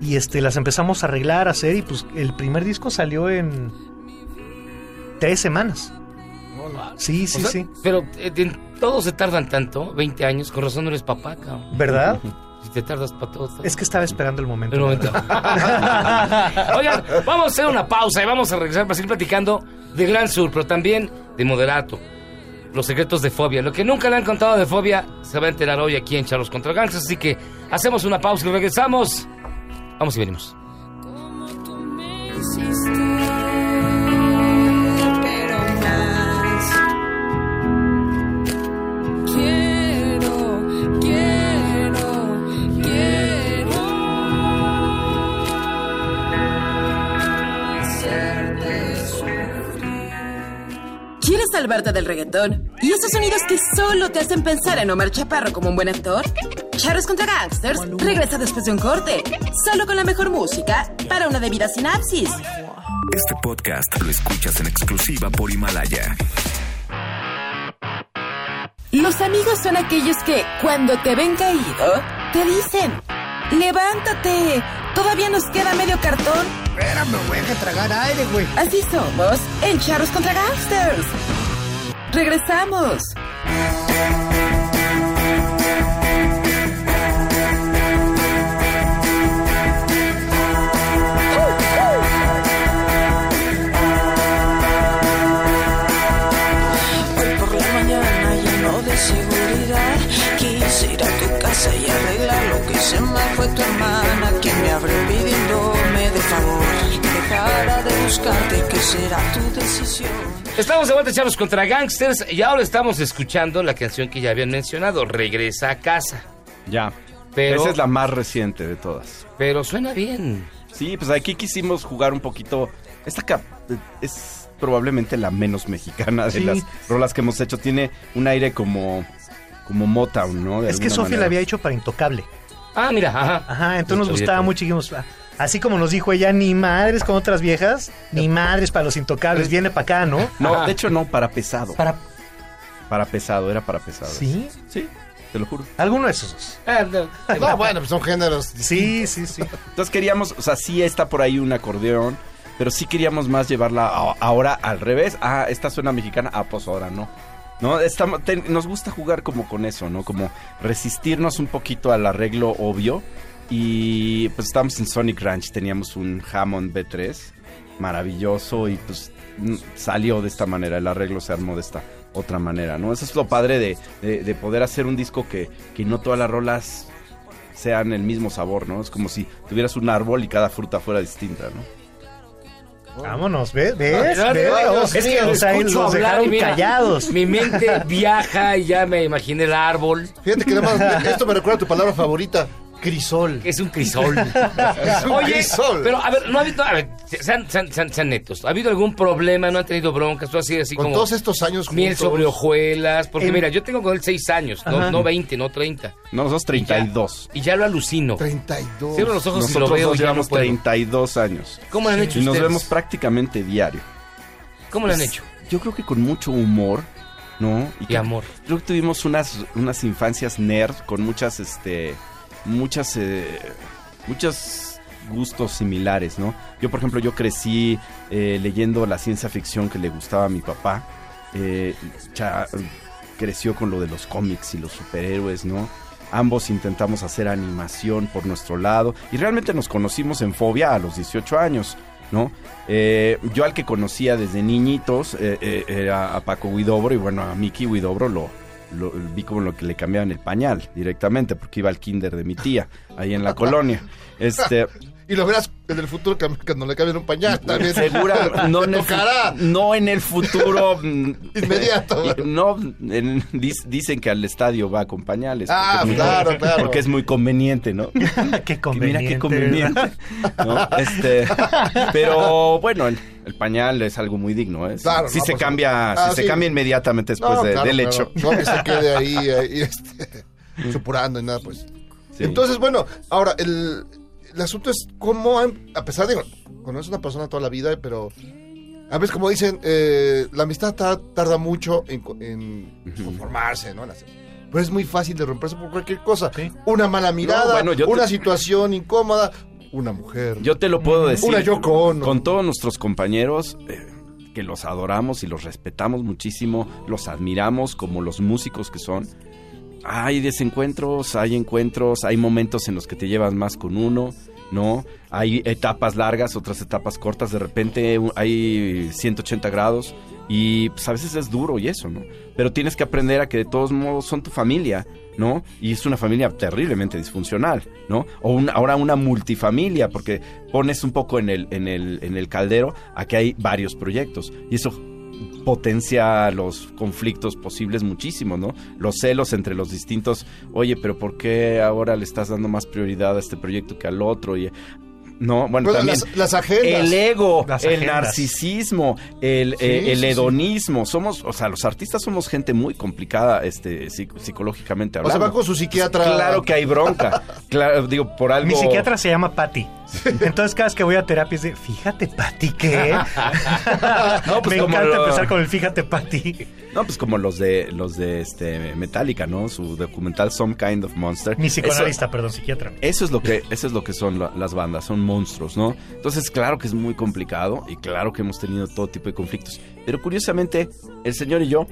Speaker 5: Y este, las empezamos a arreglar, a hacer y pues el primer disco salió en tres semanas. Sí, sí,
Speaker 4: O sea,
Speaker 5: sí.
Speaker 4: Pero eh, todos se tardan tanto, 20 años, con razón no eres papá, cabrón.
Speaker 5: ¿Verdad?
Speaker 4: Te tardas para todo.
Speaker 5: Es que estaba esperando el momento.
Speaker 4: El momento. Oigan, vamos a hacer una pausa y vamos a regresar para seguir platicando de Gran Sur, pero también de Moderato. Los secretos de Fobia. Lo que nunca le han contado de Fobia se va a enterar hoy aquí en Charlos contra Gangsters. Así que hacemos una pausa y regresamos. Vamos y venimos.
Speaker 9: pero
Speaker 1: salvarte del reggaetón? ¿Y esos sonidos que solo te hacen pensar en Omar Chaparro como un buen actor? Charros contra Gangsters regresa después de un corte, solo con la mejor música para una debida sinapsis.
Speaker 8: Este podcast lo escuchas en exclusiva por Himalaya.
Speaker 1: Los amigos son aquellos que, cuando te ven caído, te dicen: ¡Levántate! Todavía nos queda medio cartón.
Speaker 10: Espérame, güey, que tragar aire, güey.
Speaker 1: Así somos en Charros contra Gangsters. Regresamos.
Speaker 9: Hoy por la mañana lleno de seguridad Quise ir a tu casa y arreglar lo que se me fue tu hermana Quien me abre pidiéndome de favor Que dejara de buscarte, será tu decisión
Speaker 4: Estamos de vuelta, Charlos contra Gangsters, y ahora estamos escuchando la canción que ya habían mencionado, Regresa a casa.
Speaker 7: Ya.
Speaker 4: Pero-
Speaker 7: Esa es la más reciente de todas.
Speaker 4: Pero suena bien.
Speaker 7: Sí, pues aquí quisimos jugar un poquito. Esta cap- es probablemente la menos mexicana de
Speaker 5: Sí.
Speaker 7: las rolas que hemos hecho. Tiene un aire como, como Motown, ¿no? De
Speaker 5: Es que Sofía la había hecho para Intocable.
Speaker 4: Ah, mira, ajá.
Speaker 5: Ajá, entonces nos gustaba mucho y dijimos, ah, así como nos dijo ella, ni madres con otras viejas, ni madres para los intocables, viene para acá, ¿no?
Speaker 7: No,
Speaker 4: Ajá.
Speaker 7: de hecho no, para pesado.
Speaker 5: Para...
Speaker 7: Para pesado, era para pesado.
Speaker 5: ¿Sí?
Speaker 7: Sí, te lo juro.
Speaker 5: Alguno de esos dos.
Speaker 4: Ah, no.
Speaker 6: No, bueno, pues son géneros.
Speaker 5: Sí, sí, sí.
Speaker 7: Entonces queríamos, o sea, sí está por ahí un acordeón, pero sí queríamos más llevarla a- ahora al revés. Ah, esta suena mexicana, ah, pues ahora no. No, Estamos- te- nos gusta jugar como con eso, ¿no? Como resistirnos un poquito al arreglo obvio. Y pues estábamos en Sonic Ranch, teníamos un Hammond B3 maravilloso y pues salió de esta manera, el arreglo se armó de esta otra manera, ¿no? Eso es lo padre de, de- de poder hacer un disco que, que no todas las rolas sean el mismo sabor, ¿no? Es como si tuvieras un árbol y cada fruta fuera distinta, ¿no?
Speaker 5: Vámonos, ¿ves? ¿Ves? ¿Ves?
Speaker 4: Dios
Speaker 5: Es que los, los dejaron
Speaker 4: mira,
Speaker 5: callados.
Speaker 4: Mi mente viaja y ya me imaginé el árbol.
Speaker 6: Fíjate que nada más, esto me recuerda a tu palabra favorita, crisol.
Speaker 4: Es un crisol.
Speaker 6: Es un
Speaker 4: Oye,
Speaker 6: crisol.
Speaker 4: pero a ver, no ha habido, a ver, sean, sean- sean- sean netos. ¿Ha habido algún problema? ¿No han tenido broncas? ¿Tú así, así
Speaker 6: Con
Speaker 4: como
Speaker 6: todos estos años
Speaker 4: miel
Speaker 6: juntos.
Speaker 4: sobre hojuelas? Porque
Speaker 5: En-
Speaker 4: mira, yo tengo con él seis años, no, no 20, no 30.
Speaker 7: No, nosotros 32.
Speaker 4: Y ya lo alucino.
Speaker 6: 32.
Speaker 4: Cierro los ojos y lo
Speaker 7: Nosotros
Speaker 4: veo
Speaker 7: dos
Speaker 4: y ya no
Speaker 7: llevamos
Speaker 4: puedo.
Speaker 7: 32 años.
Speaker 4: ¿Cómo lo han hecho
Speaker 7: Y nos
Speaker 4: ustedes?
Speaker 7: vemos prácticamente diario.
Speaker 4: ¿Cómo lo han
Speaker 7: Pues,
Speaker 4: hecho?
Speaker 7: Yo creo que con mucho humor, ¿no?
Speaker 4: Y
Speaker 7: que-
Speaker 4: amor.
Speaker 7: Creo que tuvimos unas, unas infancias nerd con muchas, este, muchas, eh, muchos gustos similares, ¿no? Yo, por ejemplo, yo crecí eh, leyendo la ciencia ficción que le gustaba a mi papá. Eh, creció con lo de los cómics y los superhéroes, ¿no? Ambos intentamos hacer animación por nuestro lado y realmente nos conocimos en Fobia a los 18 años, ¿no? Yo al que conocía desde niñitos era a Paco Huidobro y bueno, a Miki Huidobro lo, lo vi como lo que le cambiaban el pañal directamente porque iba al kinder de mi tía ahí en la colonia. Este,
Speaker 6: Y lo verás en el futuro que cuando le cambien un pañal también.
Speaker 7: Segura, no, en el, no en el futuro mm,
Speaker 6: Inmediato.
Speaker 7: y- No, en- dicen que al estadio va con pañales.
Speaker 6: Ah,
Speaker 7: porque es muy-
Speaker 6: claro, claro.
Speaker 7: Porque es muy conveniente, ¿no?
Speaker 5: qué
Speaker 7: Que Mira qué
Speaker 5: conveniente.
Speaker 7: conveniente. ¿no? Este, pero bueno, el, el pañal es algo muy digno. ¿eh?
Speaker 6: Claro,
Speaker 7: si
Speaker 6: no,
Speaker 7: se
Speaker 6: pues,
Speaker 7: cambia,
Speaker 6: ah,
Speaker 7: si se cambia inmediatamente después
Speaker 6: No,
Speaker 7: de-
Speaker 6: claro,
Speaker 7: del
Speaker 6: claro.
Speaker 7: hecho.
Speaker 6: No que se quede ahí, ahí este, supurando y nada, pues.
Speaker 7: Sí.
Speaker 6: Entonces, bueno, ahora, el, el asunto es cómo, a pesar de, conoces a una persona toda la vida, pero a veces, como dicen, eh, la amistad ta- tarda mucho en, en conformarse, ¿no? En hacer- Pero es muy fácil de romperse por cualquier cosa. Una mala mirada,
Speaker 7: bueno, yo te-
Speaker 6: una situación incómoda, una mujer.
Speaker 7: Yo te lo puedo decir.
Speaker 6: Una Yoko Ono.
Speaker 7: Con todos nuestros compañeros, eh, que los adoramos y los respetamos muchísimo, los admiramos como los músicos que son. Hay desencuentros, hay encuentros, hay momentos en los que te llevas más con uno, ¿no? Hay etapas largas, otras etapas cortas, de repente hay 180 grados y pues a veces es duro y eso, ¿no? Pero tienes que aprender a que de todos modos son tu familia, ¿no? Y es una familia terriblemente disfuncional, ¿no? O una- ahora una multifamilia, porque pones un poco en el, en el, en el caldero a que hay varios proyectos. Y eso potencia los conflictos posibles muchísimo, ¿no? Los celos entre los distintos, oye, pero ¿por qué ahora le estás dando más prioridad a este proyecto que al otro? Y, no, bueno,
Speaker 6: Bueno,
Speaker 7: también
Speaker 6: las- las agendas.
Speaker 7: el ego,
Speaker 5: Las
Speaker 7: el
Speaker 5: agendas.
Speaker 7: narcisismo, el,
Speaker 6: Sí,
Speaker 7: eh, el
Speaker 6: sí, sí.
Speaker 7: hedonismo, somos, o sea, los artistas somos gente muy complicada, este, psic- psicológicamente
Speaker 6: O sea, va con su psiquiatra.
Speaker 7: Claro que hay bronca, claro, digo, por algo...
Speaker 5: Mi psiquiatra se llama Patty. Entonces cada vez que voy a terapia es de, fíjate Patty, ¿qué?
Speaker 7: No, pues
Speaker 5: Me encanta
Speaker 7: lo-
Speaker 5: empezar con el fíjate Patty.
Speaker 7: No, pues como los de los de este Metallica, ¿no? Su documental Some Kind of Monster.
Speaker 5: Mi
Speaker 7: Eso-
Speaker 5: psicoanalista, perdón, psiquiatra.
Speaker 7: Eso es lo que, eso es lo que son la- las bandas, son monstruos, ¿no? Entonces, claro que es muy complicado y claro que hemos tenido todo tipo de conflictos. Pero curiosamente, el señor y yo,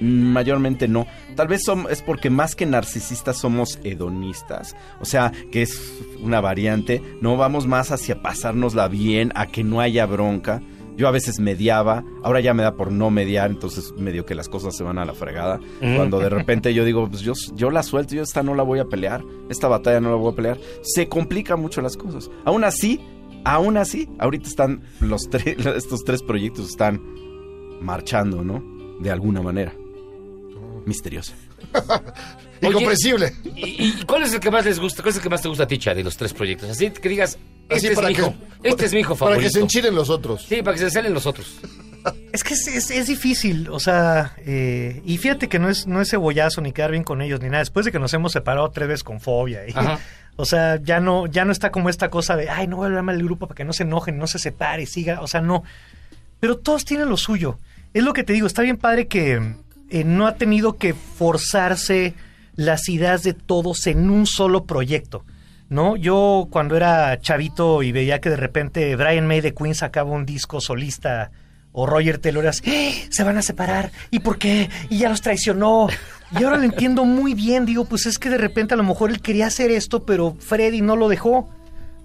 Speaker 7: mayormente no. Tal vez es porque más que narcisistas somos hedonistas. O sea, que es una variante. No vamos más hacia pasárnosla bien, a que no haya bronca. Yo a veces mediaba, ahora ya me da por no mediar, entonces medio que las cosas se van a la fregada.
Speaker 4: Mm.
Speaker 7: Cuando de repente yo digo, pues yo, yo la suelto, yo esta no la voy a pelear, esta batalla no la voy a pelear, se complican mucho las cosas. Aún así, aún así, ahorita están los tres, estos tres proyectos están marchando, ¿no? De alguna manera. Misteriosa.
Speaker 6: Incomprensible.
Speaker 4: ¿Y, y cuál es el que más les gusta? ¿Cuál es el que más te gusta a ti, Chad, de los tres proyectos? Así que digas,
Speaker 6: Así
Speaker 4: este es
Speaker 6: para
Speaker 4: mi
Speaker 6: que-
Speaker 4: hijo. Este es mi hijo
Speaker 6: Para
Speaker 4: favorito.
Speaker 6: que se enchilen los otros.
Speaker 4: Sí, para que se encelen los otros.
Speaker 5: Es que es, es- es difícil, o sea, eh, y fíjate que no es, no es cebollazo ni quedar bien con ellos ni nada. Después de que nos hemos separado tres veces con fobia, y, o sea, ya no, ya no está como esta cosa de, ay, no voy a hablar mal del grupo para que no se enojen, no se separe, siga, o sea, no. Pero todos tienen lo suyo. Es lo que te digo, está bien padre que eh, no ha tenido que forzarse las ideas de todos en un solo proyecto. ¿No? Yo cuando era chavito y veía que de repente Brian May de Queen sacaba un disco solista o Roger Taylor era así, ¡Eh! se van a separar, ¿y por qué? Y ya los traicionó. Y ahora lo entiendo muy bien, digo, pues es que de repente a lo mejor él quería hacer esto, pero Freddy no lo dejó,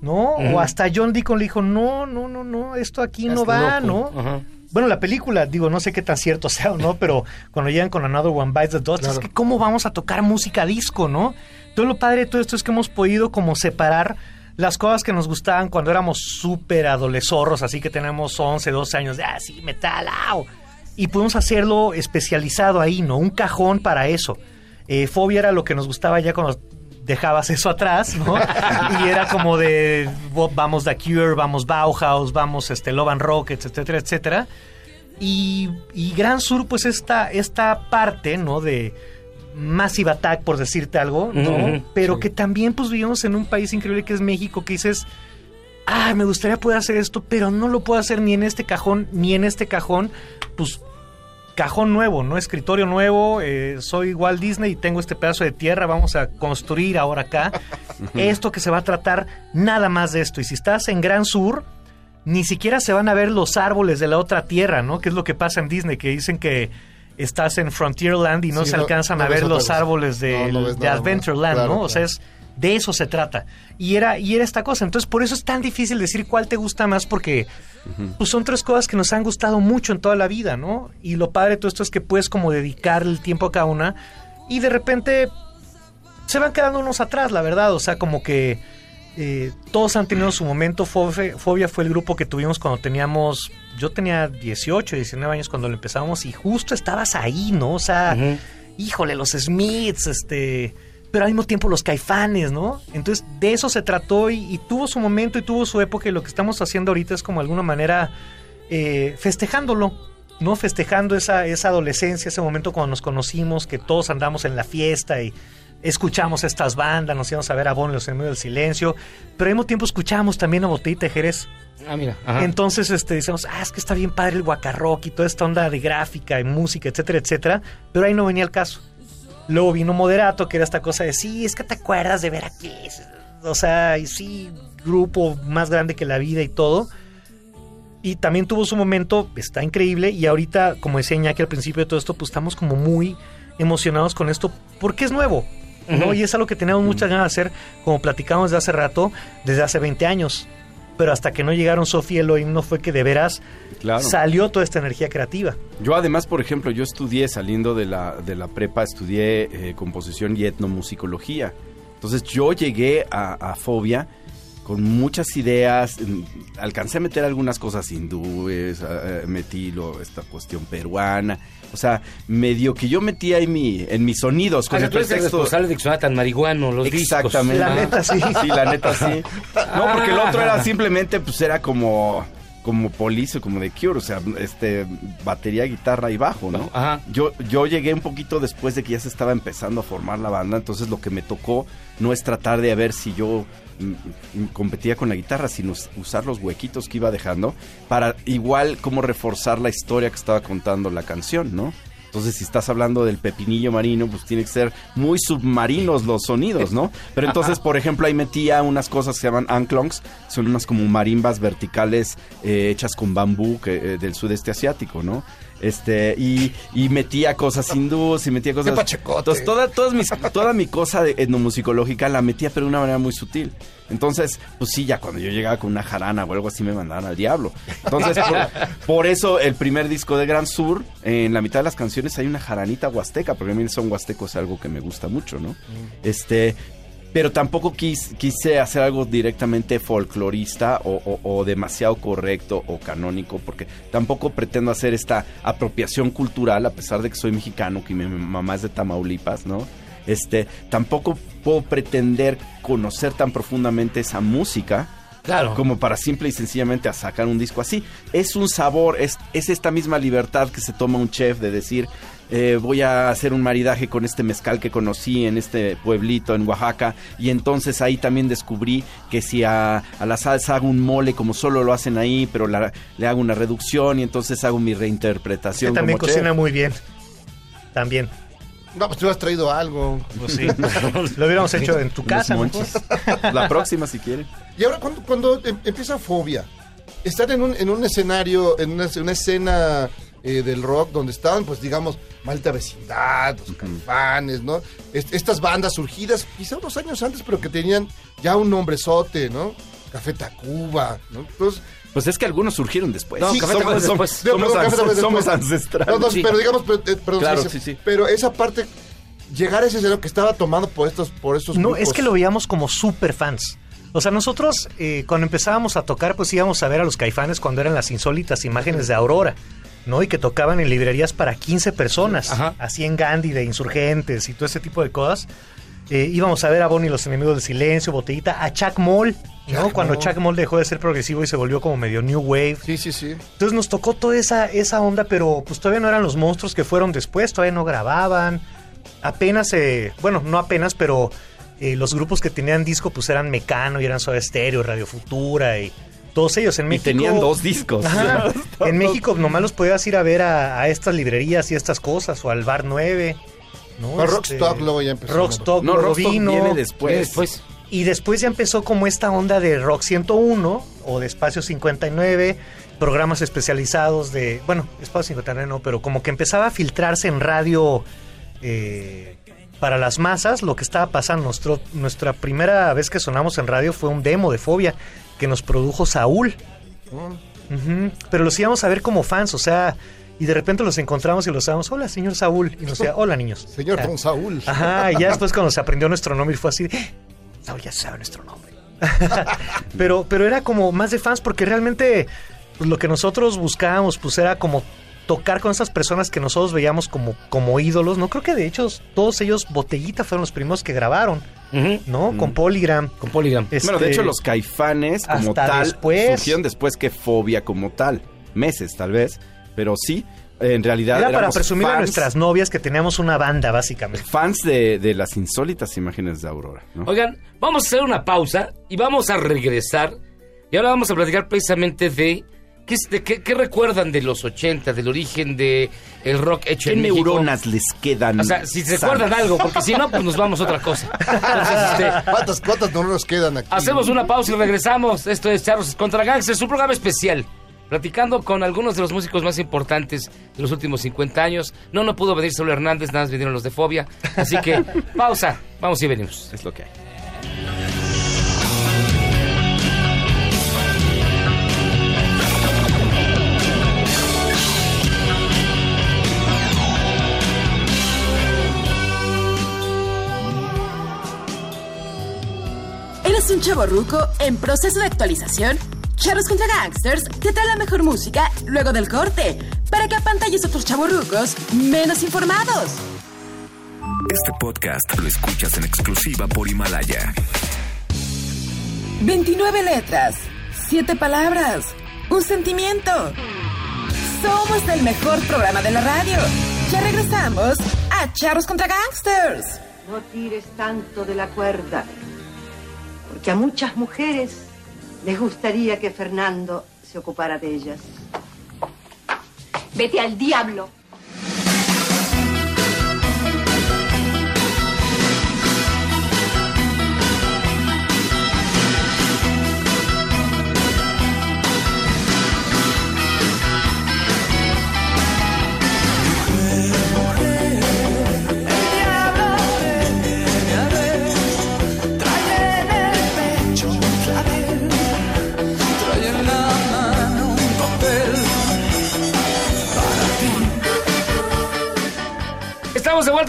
Speaker 5: ¿no? O hasta John Deacon le dijo, no, no, no, no, esto aquí no va. ¿no?
Speaker 4: Ajá.
Speaker 5: Bueno, la película, digo, no sé qué tan cierto sea o no, pero cuando llegan con Another One Bites the Dust, es que cómo vamos a tocar música disco, ¿no? Todo lo padre de todo esto es que hemos podido como separar las cosas que nos gustaban cuando éramos súper adolescorros, así que tenemos 11, 12 años de, ah, sí, metal, au. Y pudimos hacerlo especializado ahí, ¿no? Un cajón para eso. Eh, Fobia era lo que nos gustaba ya cuando dejabas eso atrás, ¿no? y era como de vamos The Cure, vamos Bauhaus, vamos este Love and Rockets, etcétera, etcétera. Y, y Gran Sur, pues esta, esta parte, ¿no? De Massive Attack, por decirte algo, ¿no? Pero
Speaker 4: sí.
Speaker 5: que también pues vivimos en un país increíble que es México, que dices, ah, me gustaría poder hacer esto, pero no lo puedo hacer ni en este cajón, ni en este cajón, pues cajón nuevo, ¿no? Escritorio nuevo, eh, soy Walt Disney y tengo este pedazo de tierra, vamos a construir ahora acá esto que se va a tratar, nada más de esto. Y si estás en Gran Sur, ni siquiera se van a ver los árboles de la otra tierra, ¿no? Que es lo que pasa en Disney, que dicen que estás en Frontierland y no
Speaker 6: Sí,
Speaker 5: se alcanzan
Speaker 6: no
Speaker 5: a ver los árboles de,
Speaker 6: No.
Speaker 5: Adventureland,
Speaker 6: Claro,
Speaker 5: ¿no? O sea, es de eso se trata. Y era, y era esta cosa. Entonces, por eso es tan difícil decir cuál te gusta más, porque pues son tres cosas que nos han gustado mucho en toda la vida, ¿no? Y lo padre de todo esto es que puedes como dedicar el tiempo a cada una y de repente se van quedando unos atrás, la verdad. O sea, como que eh, todos han tenido su momento. Fobia, Fobia fue el grupo que tuvimos cuando teníamos. Yo tenía 18, 19 años cuando lo empezamos y justo estabas ahí, ¿no? O sea, híjole, los Smiths, este. Pero al mismo tiempo los caifanes, ¿no? Entonces, de eso se trató y, y tuvo su momento y tuvo su época. Y lo que estamos haciendo ahorita es como de alguna manera eh, festejándolo, ¿no? Festejando esa, esa adolescencia, ese momento cuando nos conocimos, que todos andamos en la fiesta y escuchamos estas bandas, nos íbamos a ver a Bon los Enemigos del Silencio, pero al mismo tiempo escuchábamos también a Botellita de Jerez.
Speaker 4: Ah, mira. Ajá.
Speaker 5: Entonces este, decíamos, ah, es que está bien padre el guacarrock y toda esta onda de gráfica y música, etcétera, etcétera, pero ahí no venía el caso. Luego vino Moderato, que era esta cosa de, sí, es que te acuerdas de ver aquí, o sea, y sí, grupo más grande que la vida y todo. Y también tuvo su momento, está increíble, y ahorita, como decía Iñaki al principio de todo esto, pues estamos como muy emocionados con esto, porque es nuevo, ¿no? Y es algo que teníamos muchas ganas de hacer, como platicamos desde hace rato, desde hace 20 años. Pero hasta que no llegaron Sofía y Elohim no fue que de veras
Speaker 7: Claro.
Speaker 5: salió toda esta energía creativa.
Speaker 7: Yo además, por ejemplo, yo estudié saliendo de la, de la prepa, estudié eh, composición y etnomusicología. Entonces yo llegué a, a Fobia con muchas ideas, mm, alcancé a meter algunas cosas hindúes, eh, metí lo- esta cuestión peruana, o sea, medio que yo metía en, mi, en mis sonidos con
Speaker 4: sea,
Speaker 7: el
Speaker 4: tú eres
Speaker 7: pretexto...
Speaker 4: responsable de que tan marihuano los
Speaker 7: Exactamente.
Speaker 4: discos.
Speaker 5: La neta, sí.
Speaker 7: Sí, la neta sí. No, porque el otro era simplemente, pues era como como Police, como de Cure, o sea, este batería, guitarra y bajo, ¿no?
Speaker 4: Ajá.
Speaker 7: Yo yo llegué un poquito después de que ya se estaba empezando a formar la banda, entonces lo que me tocó no es tratar de ver si yo competía con la guitarra, sino us- usar los huequitos que iba dejando para igual como reforzar la historia que estaba contando la canción, ¿no? Entonces, si estás hablando del pepinillo marino, pues tiene que ser muy submarinos los sonidos, ¿no? Pero entonces, por ejemplo, ahí metía unas cosas que se llaman anklongs, son unas como marimbas verticales eh, hechas con bambú que, eh, del sudeste asiático, ¿no? Este, y, y metía cosas hindúes y metía cosas.
Speaker 6: Qué pachecote.
Speaker 7: Entonces, toda, todas mis, toda mi cosa de etnomusicológica la metía, pero de una manera muy sutil. Entonces, pues sí, ya cuando yo llegaba con una jarana o algo así me mandaban al diablo. Entonces, por, por eso el primer disco de Gran Sur, en la mitad de las canciones hay una jaranita huasteca, porque a mí son huastecos algo que me gusta mucho, ¿no? Este, pero tampoco quis- quise hacer algo directamente folclorista o, o- o demasiado correcto o canónico, porque tampoco pretendo hacer esta apropiación cultural, a pesar de que soy mexicano, que mi mamá es de Tamaulipas, ¿no? Este, tampoco puedo pretender conocer tan profundamente esa música.
Speaker 4: Claro.
Speaker 7: Como para simple y sencillamente a sacar un disco así. Es un sabor, es, es esta misma libertad que se toma un chef de decir, eh, voy a hacer un maridaje con este mezcal que conocí en este pueblito en Oaxaca y entonces ahí también descubrí que si a, a la salsa hago un mole como solo lo hacen ahí, pero la- le hago una reducción y entonces hago mi
Speaker 5: Que
Speaker 7: reinterpretación.
Speaker 5: también
Speaker 7: como chef.
Speaker 5: cocina muy bien. También.
Speaker 6: No, pues tú has traído algo.
Speaker 5: Pues sí. Lo hubiéramos hecho en tu casa.
Speaker 7: La próxima si quieren.
Speaker 6: Y ahora, cuando, cuando em- empieza Fobia, estar en un, en un escenario, en una, una escena eh, del rock donde estaban, pues digamos, Malta Vecindad, los Caifanes, ¿no? Est- estas bandas surgidas quizá unos años antes, pero que tenían ya un nombrezote, ¿no? Café Tacuba, ¿no? Entonces,
Speaker 7: Pues es que algunos surgieron después.
Speaker 6: No,
Speaker 7: Sí,
Speaker 6: Café
Speaker 7: somos,
Speaker 6: Tacuba
Speaker 7: somos- somos somos
Speaker 6: después.
Speaker 7: ancestrales.
Speaker 6: No, no,
Speaker 7: Sí.
Speaker 6: pero digamos, pero, eh, perdón,
Speaker 7: Claro,
Speaker 6: sí,
Speaker 7: sí, sí.
Speaker 6: Pero esa parte, llegar a ese escenario que estaba tomado por estos, por estos
Speaker 5: No,
Speaker 6: grupos.
Speaker 5: es que lo veíamos como super fans. O sea, nosotros eh, cuando empezábamos a tocar, pues íbamos a ver a los caifanes cuando eran las insólitas imágenes de Aurora, ¿no? Y que tocaban en librerías para 15 personas, así en Gandhi, de insurgentes y todo ese tipo de cosas. Eh, íbamos a ver a Bonnie y los enemigos del silencio, Botellita, a Chuck Moll, ¿no?
Speaker 6: Chuck
Speaker 5: cuando
Speaker 6: Moll.
Speaker 5: Chuck Moll dejó de ser progresivo y se volvió como medio New Wave.
Speaker 6: Sí, sí, sí.
Speaker 5: Entonces nos tocó toda esa, esa onda, pero pues todavía no eran los monstruos que fueron después, todavía no grababan. Apenas, eh, bueno, no apenas, pero eh, los grupos que tenían disco pues eran Mecano y eran Soda Stereo, Radio Futura y todos ellos en
Speaker 7: Y
Speaker 5: México.
Speaker 7: tenían dos discos.
Speaker 5: Ajá. en México nomás los podías ir a ver a, a estas librerías y estas cosas, o al Bar 9. ¿no?
Speaker 6: No,
Speaker 5: Este,
Speaker 6: Rockstock luego ya empezó.
Speaker 5: Rockstock
Speaker 7: No, Rockstock
Speaker 5: vino.
Speaker 7: viene después.
Speaker 5: Y después ya empezó como esta onda de Rock 101 o de Espacio 59 programas especializados de, bueno, espacio sin no, pero como que empezaba a filtrarse en radio eh, para las masas lo que estaba pasando. Nuestro, nuestra primera vez que sonamos en radio fue un demo de Fobia que nos produjo Saúl. Pero los íbamos a ver como fans, o sea, y de repente los encontramos y los dábamos, hola, señor Saúl. Y nos decía, hola, niños.
Speaker 6: Señor
Speaker 5: Ah,
Speaker 6: Don Saúl.
Speaker 5: Ajá, y ya después cuando se aprendió nuestro nombre fue así, de, Saúl ya sabe nuestro nombre. pero, pero era como más de fans porque realmente pues, lo que nosotros buscábamos pues era como tocar con esas personas que nosotros veíamos como, como ídolos. No creo que de hecho todos ellos, Botellita, fueron los primeros que grabaron, ¿no? Con Polygram.
Speaker 4: Con Polygram.
Speaker 7: Bueno, de hecho, los caifanes como
Speaker 5: Hasta
Speaker 7: tal
Speaker 5: después.
Speaker 7: surgieron después que Fobia como tal. Meses, tal vez. Pero sí, en realidad.
Speaker 5: Era para presumir a nuestras novias que teníamos una banda, básicamente.
Speaker 7: Fans de, de las insólitas imágenes de Aurora, ¿no?
Speaker 4: Oigan, vamos a hacer una pausa y vamos a regresar. Y ahora vamos a platicar precisamente de qué, es- de qué, qué recuerdan de los 80, del origen de el rock hecho
Speaker 7: ¿Qué
Speaker 4: en México.
Speaker 7: neuronas les quedan?
Speaker 4: O sea, si se recuerdan algo, porque si no, pues nos vamos a otra cosa. Entonces, este,
Speaker 6: ¿Cuántas, cuántas neuronas quedan aquí?
Speaker 4: hacemos una pausa y regresamos. Esto es Charlos contra Gangsters, un programa especial. Platicando con algunos de los músicos más importantes de los últimos 50 años. No, no pudo venir solo Hernández, nada más vinieron los de Fobia. Así que, pausa. Vamos y venimos.
Speaker 7: Es lo que hay.
Speaker 1: ¿Eres un chavo ruco en proceso de actualización? Charros contra Gangsters te trae la mejor música luego del corte para que apantalles a otros chavorrucos menos informados.
Speaker 8: Este podcast lo escuchas en exclusiva por Himalaya.
Speaker 1: 29 letras, 7 palabras, un sentimiento. Somos el mejor programa de la radio. Ya regresamos a Charros contra Gangsters.
Speaker 11: No tires tanto de la cuerda, porque a muchas mujeres les gustaría que Fernando se ocupara de ellas.
Speaker 12: Vete al diablo.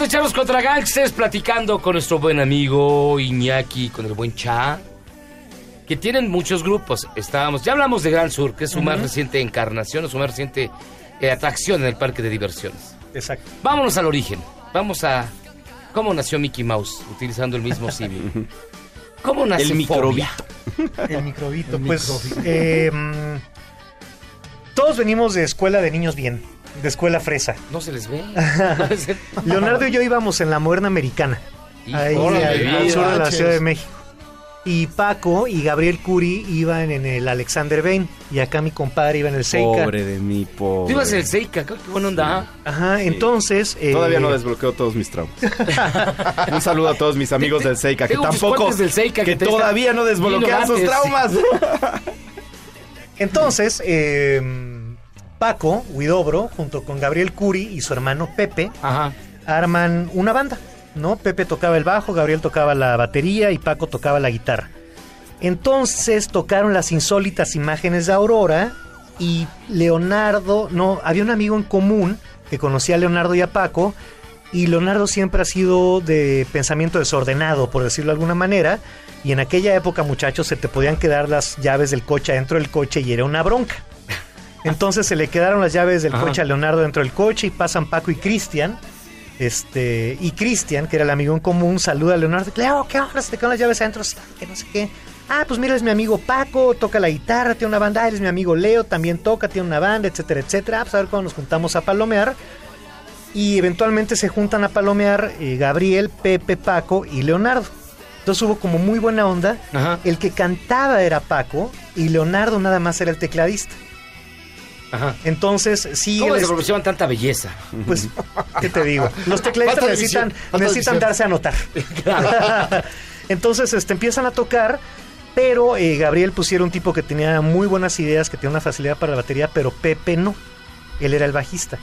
Speaker 4: De Charlos contra Gangsters, platicando con nuestro buen amigo Iñaki, con el buen Cha, que tienen muchos grupos. Estábamos, ya hablamos de Gran Sur, que es su más reciente encarnación, o su más reciente eh, atracción en el parque de diversiones.
Speaker 5: Exacto.
Speaker 4: Vámonos al origen. Vamos a cómo nació Mickey Mouse, utilizando el mismo símil. ¿Cómo nace
Speaker 7: El
Speaker 4: Fobia?
Speaker 5: El microbito. pues, eh, mm, todos venimos de escuela de niños bien, de escuela fresa.
Speaker 4: No se les ve.
Speaker 5: Leonardo y yo íbamos en la moderna americana, ahí al, sur de la. Ciudad de México. Y Paco y Gabriel Curi iban en el Alexander Bain. Y acá mi compadre iba en el Seika.
Speaker 7: Pobre de mí, pobre.
Speaker 4: Tú ibas en el Seika, qué buena onda.
Speaker 5: Ajá, entonces. eh,
Speaker 7: Todavía no desbloqueo todos mis traumas. Un saludo a todos mis amigos del Seika, que tampoco.
Speaker 4: cuates del Seika
Speaker 7: que
Speaker 4: que
Speaker 7: todavía no desbloquean sus traumas.
Speaker 5: Entonces, eh, Paco Huidobro, junto con Gabriel Curi y su hermano Pepe, arman una banda. ¿no? Pepe tocaba el bajo, Gabriel tocaba la batería y Paco tocaba la guitarra. Entonces tocaron las insólitas imágenes de Aurora y Leonardo, no, había un amigo en común que conocía a Leonardo y a Paco y Leonardo siempre ha sido de pensamiento desordenado, por decirlo de alguna manera, y en aquella época, muchachos, se te podían quedar las llaves del coche adentro del coche y era una bronca. Entonces se le quedaron las llaves del
Speaker 4: Ajá.
Speaker 5: coche a Leonardo dentro del coche y pasan Paco y Cristian. Este, y Cristian, que era el amigo en común, saluda a Leonardo. Leo, ¿qué onda? Se te quedan las llaves adentro, Sí, que no sé qué. Ah, pues mira, es mi amigo Paco, toca la guitarra, tiene una banda. Ah, eres mi amigo Leo, también toca, tiene una banda, etcétera, etcétera. Pues a ver cuando nos juntamos a palomear. Y eventualmente se juntan a palomear eh, Gabriel, Pepe, Paco y Leonardo. Entonces hubo como muy buena onda. El que cantaba era Paco y Leonardo nada más era el tecladista. Entonces, sí.
Speaker 4: ¿Cómo
Speaker 5: él
Speaker 4: se
Speaker 5: es-
Speaker 4: proporcionan tanta belleza?
Speaker 5: Pues, ¿qué te digo? Los tecladistas necesitan, necesitan darse a notar. Entonces, este, empiezan a tocar Pero eh, Gabriel pusiera un tipo que tenía muy buenas ideas, que tenía una facilidad para la batería, pero Pepe no. Él era el bajista.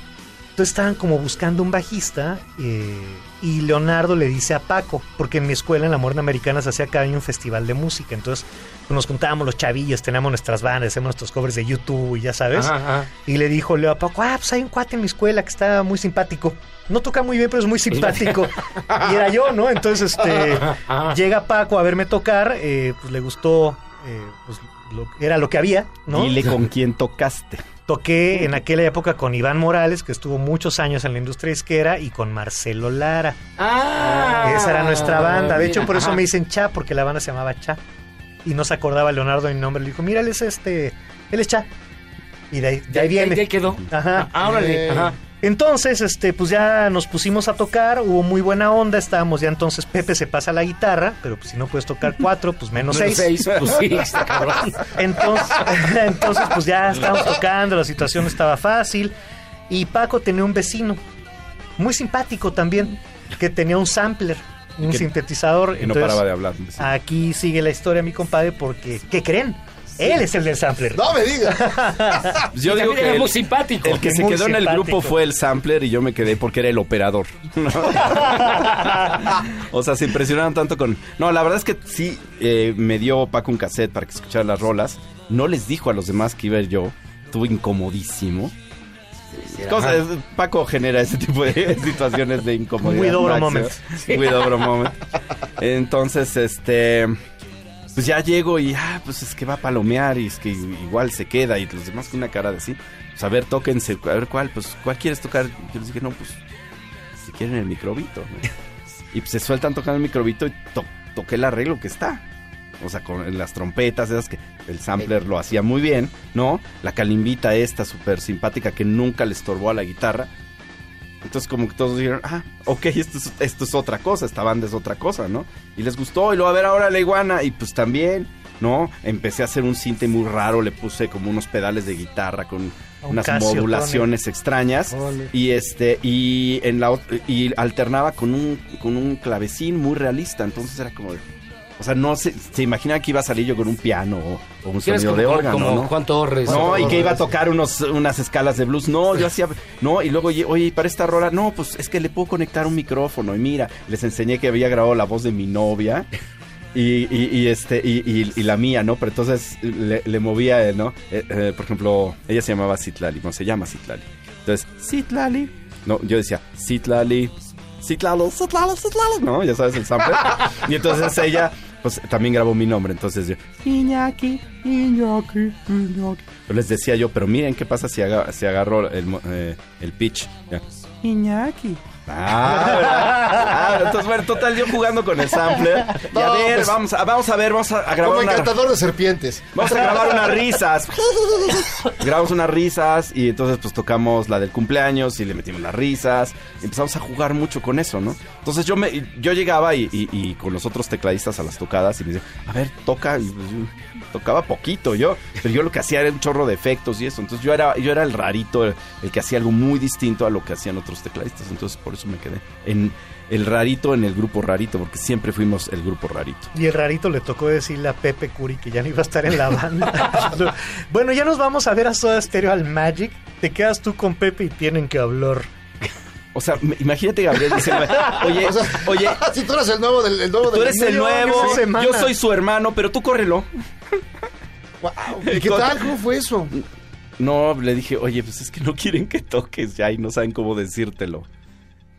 Speaker 5: Entonces estaban como buscando un bajista eh, y Leonardo le dice a Paco, porque en mi escuela en la Moderna Americana se hacía cada año un festival de música, entonces pues, nos juntábamos los chavillos, teníamos nuestras bandas, hacíamos nuestros covers de YouTube y ya sabes.
Speaker 4: Ajá, ajá.
Speaker 5: Y le dijo Leo a Paco, ah, pues hay un cuate en mi escuela que está muy simpático. No toca muy bien, pero es muy simpático. y era yo, ¿no? Entonces este llega Paco a verme tocar, eh, pues le gustó, eh, pues lo- era lo que había, ¿no?
Speaker 7: Dile con quién tocaste.
Speaker 5: Toqué en aquella época con Iván Morales, que estuvo muchos años en la industria disquera, y con Marcelo Lara.
Speaker 4: Ah,
Speaker 5: Esa era nuestra banda. De hecho, por eso
Speaker 4: ajá.
Speaker 5: me dicen Cha, porque la banda se llamaba Cha. Y no se acordaba Leonardo de mi nombre. Le dijo, mira, él es este. Él es Cha. Y de ahí, de ahí viene.
Speaker 4: de ahí quedó.
Speaker 5: Ajá.
Speaker 4: Ah, órale,
Speaker 5: Eh,
Speaker 4: ajá.
Speaker 5: Entonces, este, pues ya nos pusimos a tocar, hubo muy buena onda, estábamos ya entonces, Pepe se pasa la guitarra, pero pues si no puedes tocar cuatro, pues menos
Speaker 4: Menos
Speaker 5: seis.
Speaker 4: seis, pues sí, está cabrón.
Speaker 5: Entonces, entonces, pues ya estábamos tocando, la situación estaba fácil. Y Paco tenía un vecino, muy simpático también, que tenía un sampler, un
Speaker 7: Que-
Speaker 5: sintetizador.
Speaker 7: que no
Speaker 5: Entonces,
Speaker 7: paraba de hablar.
Speaker 5: Aquí sigue la historia, mi compadre, porque, ¿qué creen? Él es el del sampler.
Speaker 6: No me digas.
Speaker 7: Yo digo
Speaker 4: también
Speaker 7: que
Speaker 4: era
Speaker 7: el,
Speaker 4: muy simpático.
Speaker 7: el que se quedó en el grupo fue el sampler y yo me quedé porque era el operador. ¿no? o sea, se impresionaron tanto con... No, la verdad es que sí eh, me dio Paco un cassette para que escuchara las rolas. No les dijo a los demás que iba yo. Estuvo incomodísimo. Cosas- Paco genera ese tipo de situaciones de incomodidad.
Speaker 5: Muy dobro
Speaker 7: máxima.
Speaker 5: moment.
Speaker 7: Muy dobro moment. Entonces, este... Pues ya llego y, ah, pues es que va a palomear y es que igual se queda y los demás con una cara de así. Pues a ver, tóquense, a ver cuál, pues cuál quieres tocar. Yo les dije, no, pues si quieren el microbito. ¿no? y pues se sueltan tocando el microbito y to- toqué el arreglo que está. O sea, con las trompetas, esas que el sampler lo hacía muy bien, ¿no? La calimbita esta súper simpática que nunca le estorbó a la guitarra. Entonces como que todos dijeron, ah, ok, esto es, esto es otra cosa, esta banda es otra cosa, ¿no? Y les gustó, y luego a ver ahora la iguana, y pues también, ¿no? Empecé a hacer un cinte muy raro, le puse como unos pedales de guitarra con
Speaker 5: Un
Speaker 7: unas
Speaker 5: Casio,
Speaker 7: modulaciones extrañas. Y este, y en la y alternaba con un, con un clavecín muy realista, entonces era como de- O sea, no se, se imaginaba que iba a salir yo con un piano o, o un sonido
Speaker 4: como-
Speaker 7: de órgano,
Speaker 4: como
Speaker 7: ¿no?
Speaker 4: Juan Torres.
Speaker 7: No,
Speaker 4: Juan
Speaker 7: y que iba a tocar unos, unas escalas de blues. No, yo hacía. No, y luego, oye, para esta rola, no, pues es que le puedo conectar un micrófono. Y mira, les enseñé que había grabado la voz de mi novia. Y, y- y, este y, y- y la mía, ¿no? Pero entonces le, le movía, ¿no? Eh, eh, por ejemplo, ella se llamaba Citlali, no se llama Citlali. Entonces, Citlali. No, yo decía Citlali, Citlalo, Citlalo, Citlalo, ¿no? Ya sabes el sample. y entonces ella, pues también grabó mi nombre. Entonces yo, Iñaki, Iñaki, Iñaki. Pero les decía yo, pero miren qué pasa si, aga- si agarro el, eh, el pitch. Ya. Iñaki. Ah. Ah, entonces, bueno, total, yo jugando con el sampler. Y a
Speaker 6: No,
Speaker 7: ver,
Speaker 6: pues,
Speaker 7: vamos, a, vamos a ver, vamos a, a grabar
Speaker 6: Como
Speaker 7: una...
Speaker 6: encantador de serpientes.
Speaker 7: Vamos a grabar unas risas. Grabamos unas risas y entonces pues tocamos la del cumpleaños y le metimos las risas. Y empezamos a jugar mucho con eso, ¿no? Entonces yo me yo llegaba y, y- y con los otros tecladistas a las tocadas y me decía, a ver, toca. Y, pues, tocaba poquito yo, pero yo lo que hacía era un chorro de efectos y eso. Entonces yo era, yo era el rarito, el, el que hacía algo muy distinto a lo que hacían otros tecladistas. Entonces por eso me quedé en el rarito en el grupo rarito, porque siempre fuimos el grupo rarito.
Speaker 5: Y el rarito le tocó decirle a Pepe Curi que ya no iba a estar en la banda. bueno, ya nos vamos a ver a Soda Stereo al Magic. Te quedas tú con Pepe y tienen que hablar.
Speaker 7: O sea, imagínate Gabriel diciendo, oye,
Speaker 6: O sea,
Speaker 7: oye,
Speaker 6: si tú eres el nuevo del, el nuevo
Speaker 7: tú
Speaker 6: del
Speaker 7: eres el nuevo, yo soy su hermano, pero tú córrelo.
Speaker 6: ¿Y qué tal? ¿Cómo fue eso?
Speaker 7: No, le dije, oye, pues es que no quieren que toques ya y no saben cómo decírtelo.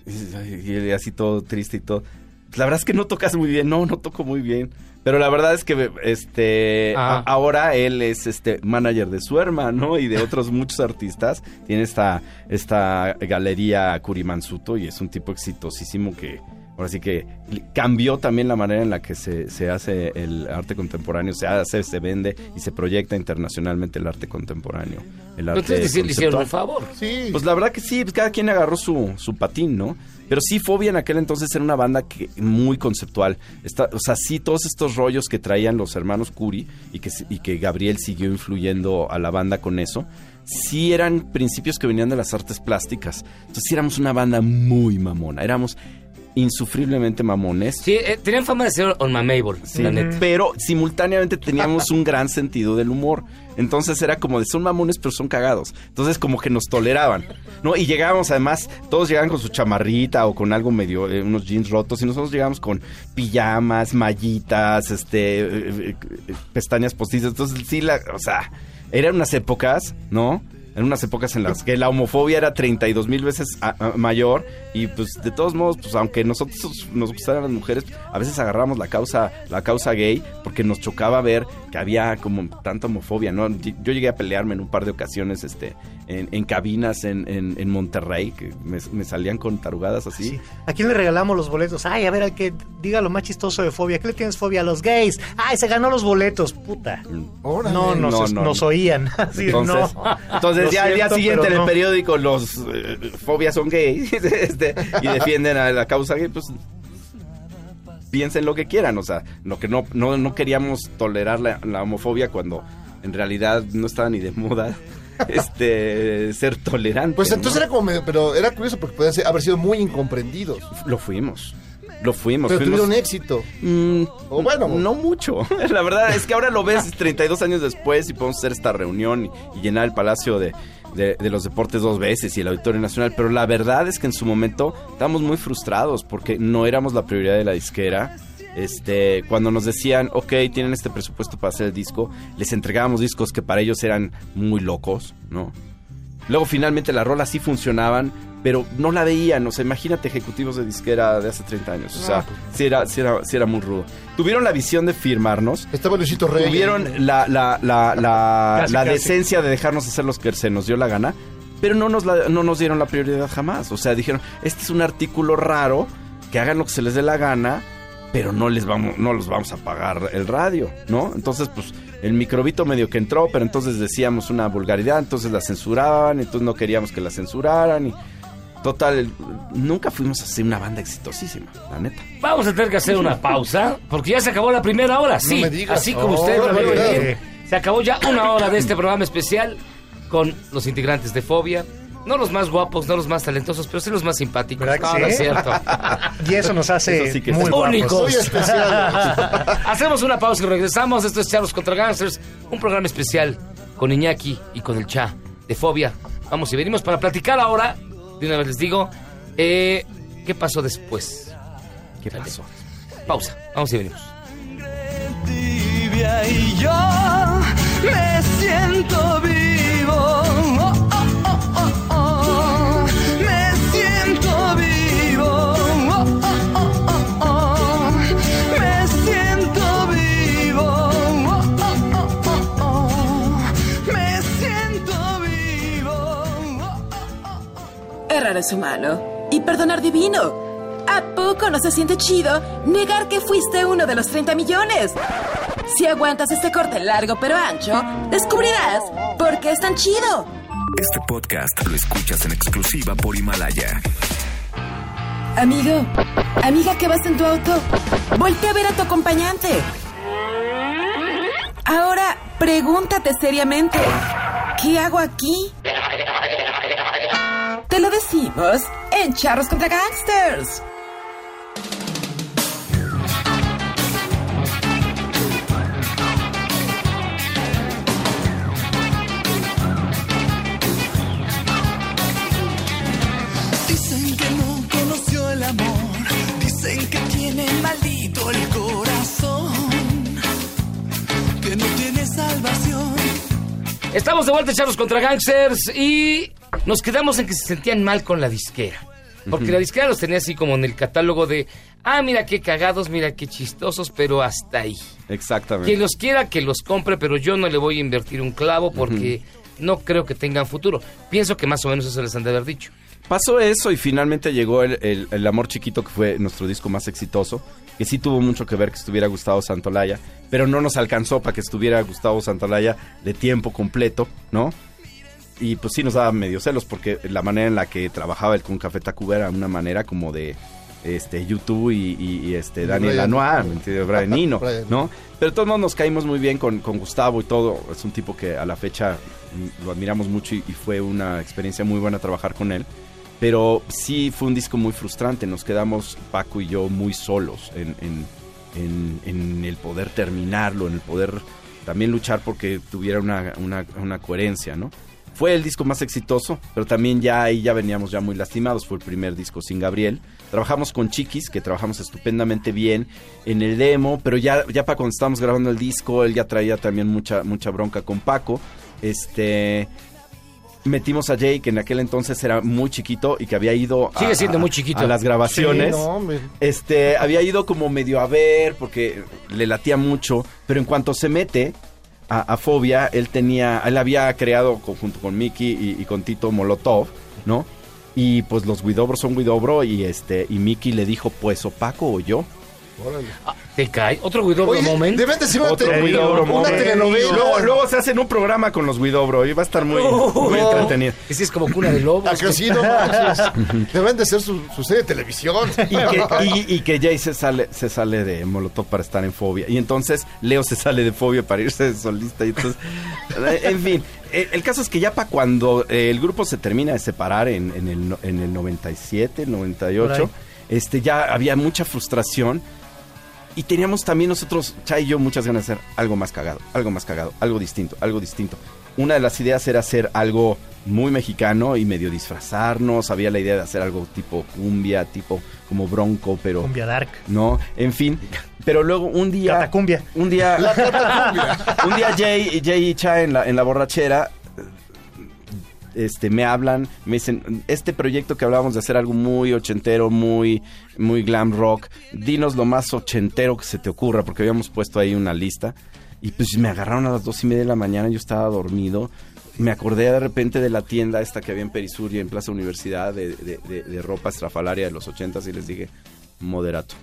Speaker 7: Y así todo triste y todo. Pues la verdad es que no tocas muy bien, no, no toco muy bien. Pero la verdad es que este
Speaker 4: Ah.
Speaker 7: a- ahora él es este manager de su hermano y de otros muchos artistas. Tiene esta, esta galería Kurimansuto y es un tipo exitosísimo que ahora sí que cambió también la manera en la que se, se hace el arte contemporáneo, se hace, se vende y se proyecta internacionalmente el arte contemporáneo. El arte
Speaker 4: Entonces sí le hicieron un favor.
Speaker 6: Sí.
Speaker 7: Pues la verdad que sí, pues cada quien agarró su, su patín, ¿no? Pero sí, Fobia en aquel entonces era una banda que, muy conceptual. Está, o sea, sí, todos estos rollos que traían los hermanos Curi y que, y que Gabriel siguió influyendo a la banda con eso, sí eran principios que venían de las artes plásticas. Entonces sí éramos una banda muy mamona. Éramos insufriblemente mamones.
Speaker 4: Sí, eh, tenían fama de ser unmamable,
Speaker 7: Sí,
Speaker 4: la neta.
Speaker 7: pero simultáneamente teníamos un gran sentido del humor. Entonces era como de son mamones, pero son cagados. Entonces como que nos toleraban, ¿no? Y llegábamos además, todos llegaban con su chamarrita o con algo medio, eh, unos jeans rotos, y nosotros llegábamos con pijamas, mallitas, este, eh, pestañas postizas. Entonces sí, la, o sea, eran unas épocas, ¿no? Eran unas épocas en las que la homofobia era 32 mil veces a- a- mayor y pues de todos modos, pues aunque nosotros nos gustaran las mujeres, a veces agarramos la causa, la causa gay porque nos chocaba ver que había como tanta homofobia, ¿no? Yo llegué a pelearme en un par de ocasiones este, en, en cabinas en, en- en Monterrey, que me, me salían con tarugadas así.
Speaker 5: ¿A quién le regalamos los boletos? Ay, a ver, al que diga lo más chistoso de fobia. ¿Qué le tienes fobia a los gays? Ay, se ganó los boletos, puta.
Speaker 6: Órale.
Speaker 5: No, nos,
Speaker 7: No, no,
Speaker 5: nos
Speaker 7: no.
Speaker 5: oían. Así,
Speaker 7: Entonces,
Speaker 5: no.
Speaker 7: entonces
Speaker 5: Lo
Speaker 7: ya al día siguiente en el
Speaker 5: no.
Speaker 7: periódico los eh, fobias son gays este, y defienden a la causa gay, pues piensen lo que quieran, o sea, lo que no, no, no queríamos tolerar la, la homofobia cuando en realidad no estaba ni de moda este ser tolerante.
Speaker 6: Pues entonces
Speaker 7: ¿no?
Speaker 6: era como medio, pero era curioso porque podían haber sido muy incomprendidos.
Speaker 7: Lo fuimos. Lo fuimos.
Speaker 6: Pero
Speaker 7: fuimos-
Speaker 6: tuvieron éxito.
Speaker 7: Mm,
Speaker 6: O bueno.
Speaker 7: no mucho. La verdad es que ahora lo ves 32 años después y podemos hacer esta reunión y, y llenar el Palacio de, de- de los Deportes dos veces y el Auditorio Nacional. Pero la verdad es que en su momento estábamos muy frustrados porque no éramos la prioridad de la disquera. Este, cuando nos decían, ok, tienen este presupuesto para hacer el disco, les entregábamos discos que para ellos eran muy locos, ¿no? Luego finalmente las rolas sí funcionaban, pero no la veían. O sea, imagínate ejecutivos de disquera de hace 30 años. O sea,
Speaker 6: Ah, pues.
Speaker 7: sí, era, sí, era, sí era muy rudo. Tuvieron la visión de firmarnos.
Speaker 6: Estaba Luisito Rey.
Speaker 7: Tuvieron la, la, la, la,
Speaker 5: Casi,
Speaker 7: la
Speaker 5: casi.
Speaker 7: decencia de dejarnos hacer los que se nos dio la gana. Pero no nos, la- no nos dieron la prioridad jamás. O sea, dijeron, este es un artículo raro, que hagan lo que se les dé la gana, pero no les vamos, no los vamos a pagar el radio, ¿no? Entonces, pues, el microbito medio que entró, pero entonces decíamos una vulgaridad, entonces la censuraban, entonces no queríamos que la censuraran y total, nunca fuimos a ser una banda exitosísima, la neta.
Speaker 4: Vamos a tener que hacer una pausa, porque ya se acabó la primera hora, sí.
Speaker 6: me digas.
Speaker 4: Así como
Speaker 6: Oh,
Speaker 4: usted lo venir. Se acabó ya una hora de este programa especial con los integrantes de Fobia. No los más guapos, no los más talentosos, pero sí los más simpáticos.
Speaker 5: ¿Verdad que
Speaker 4: No,
Speaker 5: sí?
Speaker 4: no es cierto.
Speaker 5: Y eso nos hace
Speaker 7: Eso sí que
Speaker 5: muy
Speaker 4: únicos. Hacemos una pausa y regresamos. Esto es Charlos contra Gangsters, un programa especial con Iñaki y con el Cha de Fobia. Vamos y venimos para platicar ahora. De una vez les digo, eh, ¿qué pasó después?
Speaker 7: ¿Qué pasó?
Speaker 4: Pausa, vamos y venimos.
Speaker 9: tibia y yo me siento vivo.
Speaker 1: Errar es humano y perdonar divino. ¿A poco no se siente chido negar que fuiste uno de los 30 millones? Si aguantas este corte largo pero ancho, descubrirás por qué es tan chido.
Speaker 8: Este podcast lo escuchas en exclusiva por Himalaya.
Speaker 1: Amigo, amiga que vas en tu auto, voltea a ver a tu acompañante. Ahora, pregúntate seriamente, ¿qué hago aquí? Te lo decimos en Charros contra Gangsters.
Speaker 9: Dicen que no conoció el amor, dicen que tiene maldito el corazón, que no tiene salvación.
Speaker 4: Estamos de vuelta, Charlos contra Gangsters, y nos quedamos en que se sentían mal con la disquera. Porque la disquera los tenía así como en el catálogo de, ah, mira qué cagados, mira qué chistosos, pero hasta ahí.
Speaker 7: Exactamente.
Speaker 4: Quien los quiera que los compre, pero yo no le voy a invertir un clavo porque no creo que tengan futuro. Pienso que más o menos eso les han de haber dicho.
Speaker 7: Pasó eso y finalmente llegó el, el- el Amor Chiquito, que fue nuestro disco más exitoso, que sí tuvo mucho que ver que estuviera Gustavo Santolaya, pero no nos alcanzó para que estuviera Gustavo Santolaya de tiempo completo, ¿no? Y pues sí nos daba medio celos porque la manera en la que trabajaba el con Café Tacuba era una manera como de este YouTube y, y- y, este Daniel
Speaker 6: Brian.
Speaker 7: Lanois, ¿me entiendes? Brian
Speaker 6: Brian.
Speaker 7: ¿no? Pero todos modos nos caímos muy bien con, con Gustavo y todo. Es un tipo que a la fecha mm, lo admiramos mucho y, y fue una experiencia muy buena trabajar con él. Pero sí fue un disco muy frustrante. Nos quedamos, Paco y yo, muy solos en, en- en- en el poder terminarlo, en el poder también luchar porque tuviera una, una- una coherencia, ¿no? Fue el disco más exitoso, pero también ya ahí ya veníamos ya muy lastimados. Fue el primer disco sin Gabriel. Trabajamos con Chiquis, que trabajamos estupendamente bien en el demo, pero ya, ya para cuando estábamos grabando el disco, él ya traía también mucha, mucha bronca con Paco. Este metimos a Jay, que en aquel entonces era muy chiquito y que había ido a,
Speaker 4: Sigue siendo muy chiquito.
Speaker 7: a las grabaciones.
Speaker 6: Sí, no, hombre.
Speaker 7: Este, había ido como medio a ver porque le latía mucho, pero en cuanto se mete a, Fobia, él tenía, él había creado junto con Mickey y, con Tito Molotov, ¿no? Y pues los Widobro son Widobro y este y Mickey le dijo, pues o Paco o yo.
Speaker 6: Órale.
Speaker 4: ¿Te cae? ¿Otro Guido
Speaker 6: Oye,
Speaker 4: moment?
Speaker 6: deben decir una,
Speaker 7: Otro
Speaker 6: te-
Speaker 7: Widobro
Speaker 6: una telenovela.
Speaker 7: Luego, luego se hacen un programa con los Widobro y va a estar muy, muy
Speaker 6: No.
Speaker 7: entretenido.
Speaker 4: Ese es como cuna de lobos.
Speaker 6: Ah, que sí, no manches. Deben de ser su, su serie de televisión.
Speaker 7: y que, y- y que Jay se sale, se sale de Molotov para estar en Fobia. Y entonces Leo se sale de Fobia para irse de solista. Y entonces, eh, en fin, eh, el caso es que ya para cuando eh, el grupo se termina de separar en, en el, en el 97,
Speaker 5: Por ahí.
Speaker 7: 98, este, ya había mucha frustración. Y teníamos también nosotros, Chay y yo, muchas ganas de hacer algo más cagado, algo más cagado, algo distinto, algo distinto. Una de las ideas era hacer algo muy mexicano y medio disfrazarnos. Había la idea de hacer algo tipo cumbia, tipo como bronco, pero...
Speaker 5: Cumbia Dark.
Speaker 7: No, en fin. Pero luego un día...
Speaker 5: Catacumbia.
Speaker 7: Un día...
Speaker 6: La catacumbia.
Speaker 7: un día Jay, Jay y Cha en la, en la borrachera este, me hablan, me dicen, este proyecto que hablábamos de hacer algo muy ochentero, muy, muy glam rock, dinos lo más ochentero que se te ocurra, porque habíamos puesto ahí una lista. Y pues me agarraron a las dos y media de la mañana, yo estaba dormido. Me acordé de repente de la tienda esta que había en Perisur y en Plaza Universidad de, de- de- de ropa estrafalaria de los ochentas y les dije, moderato.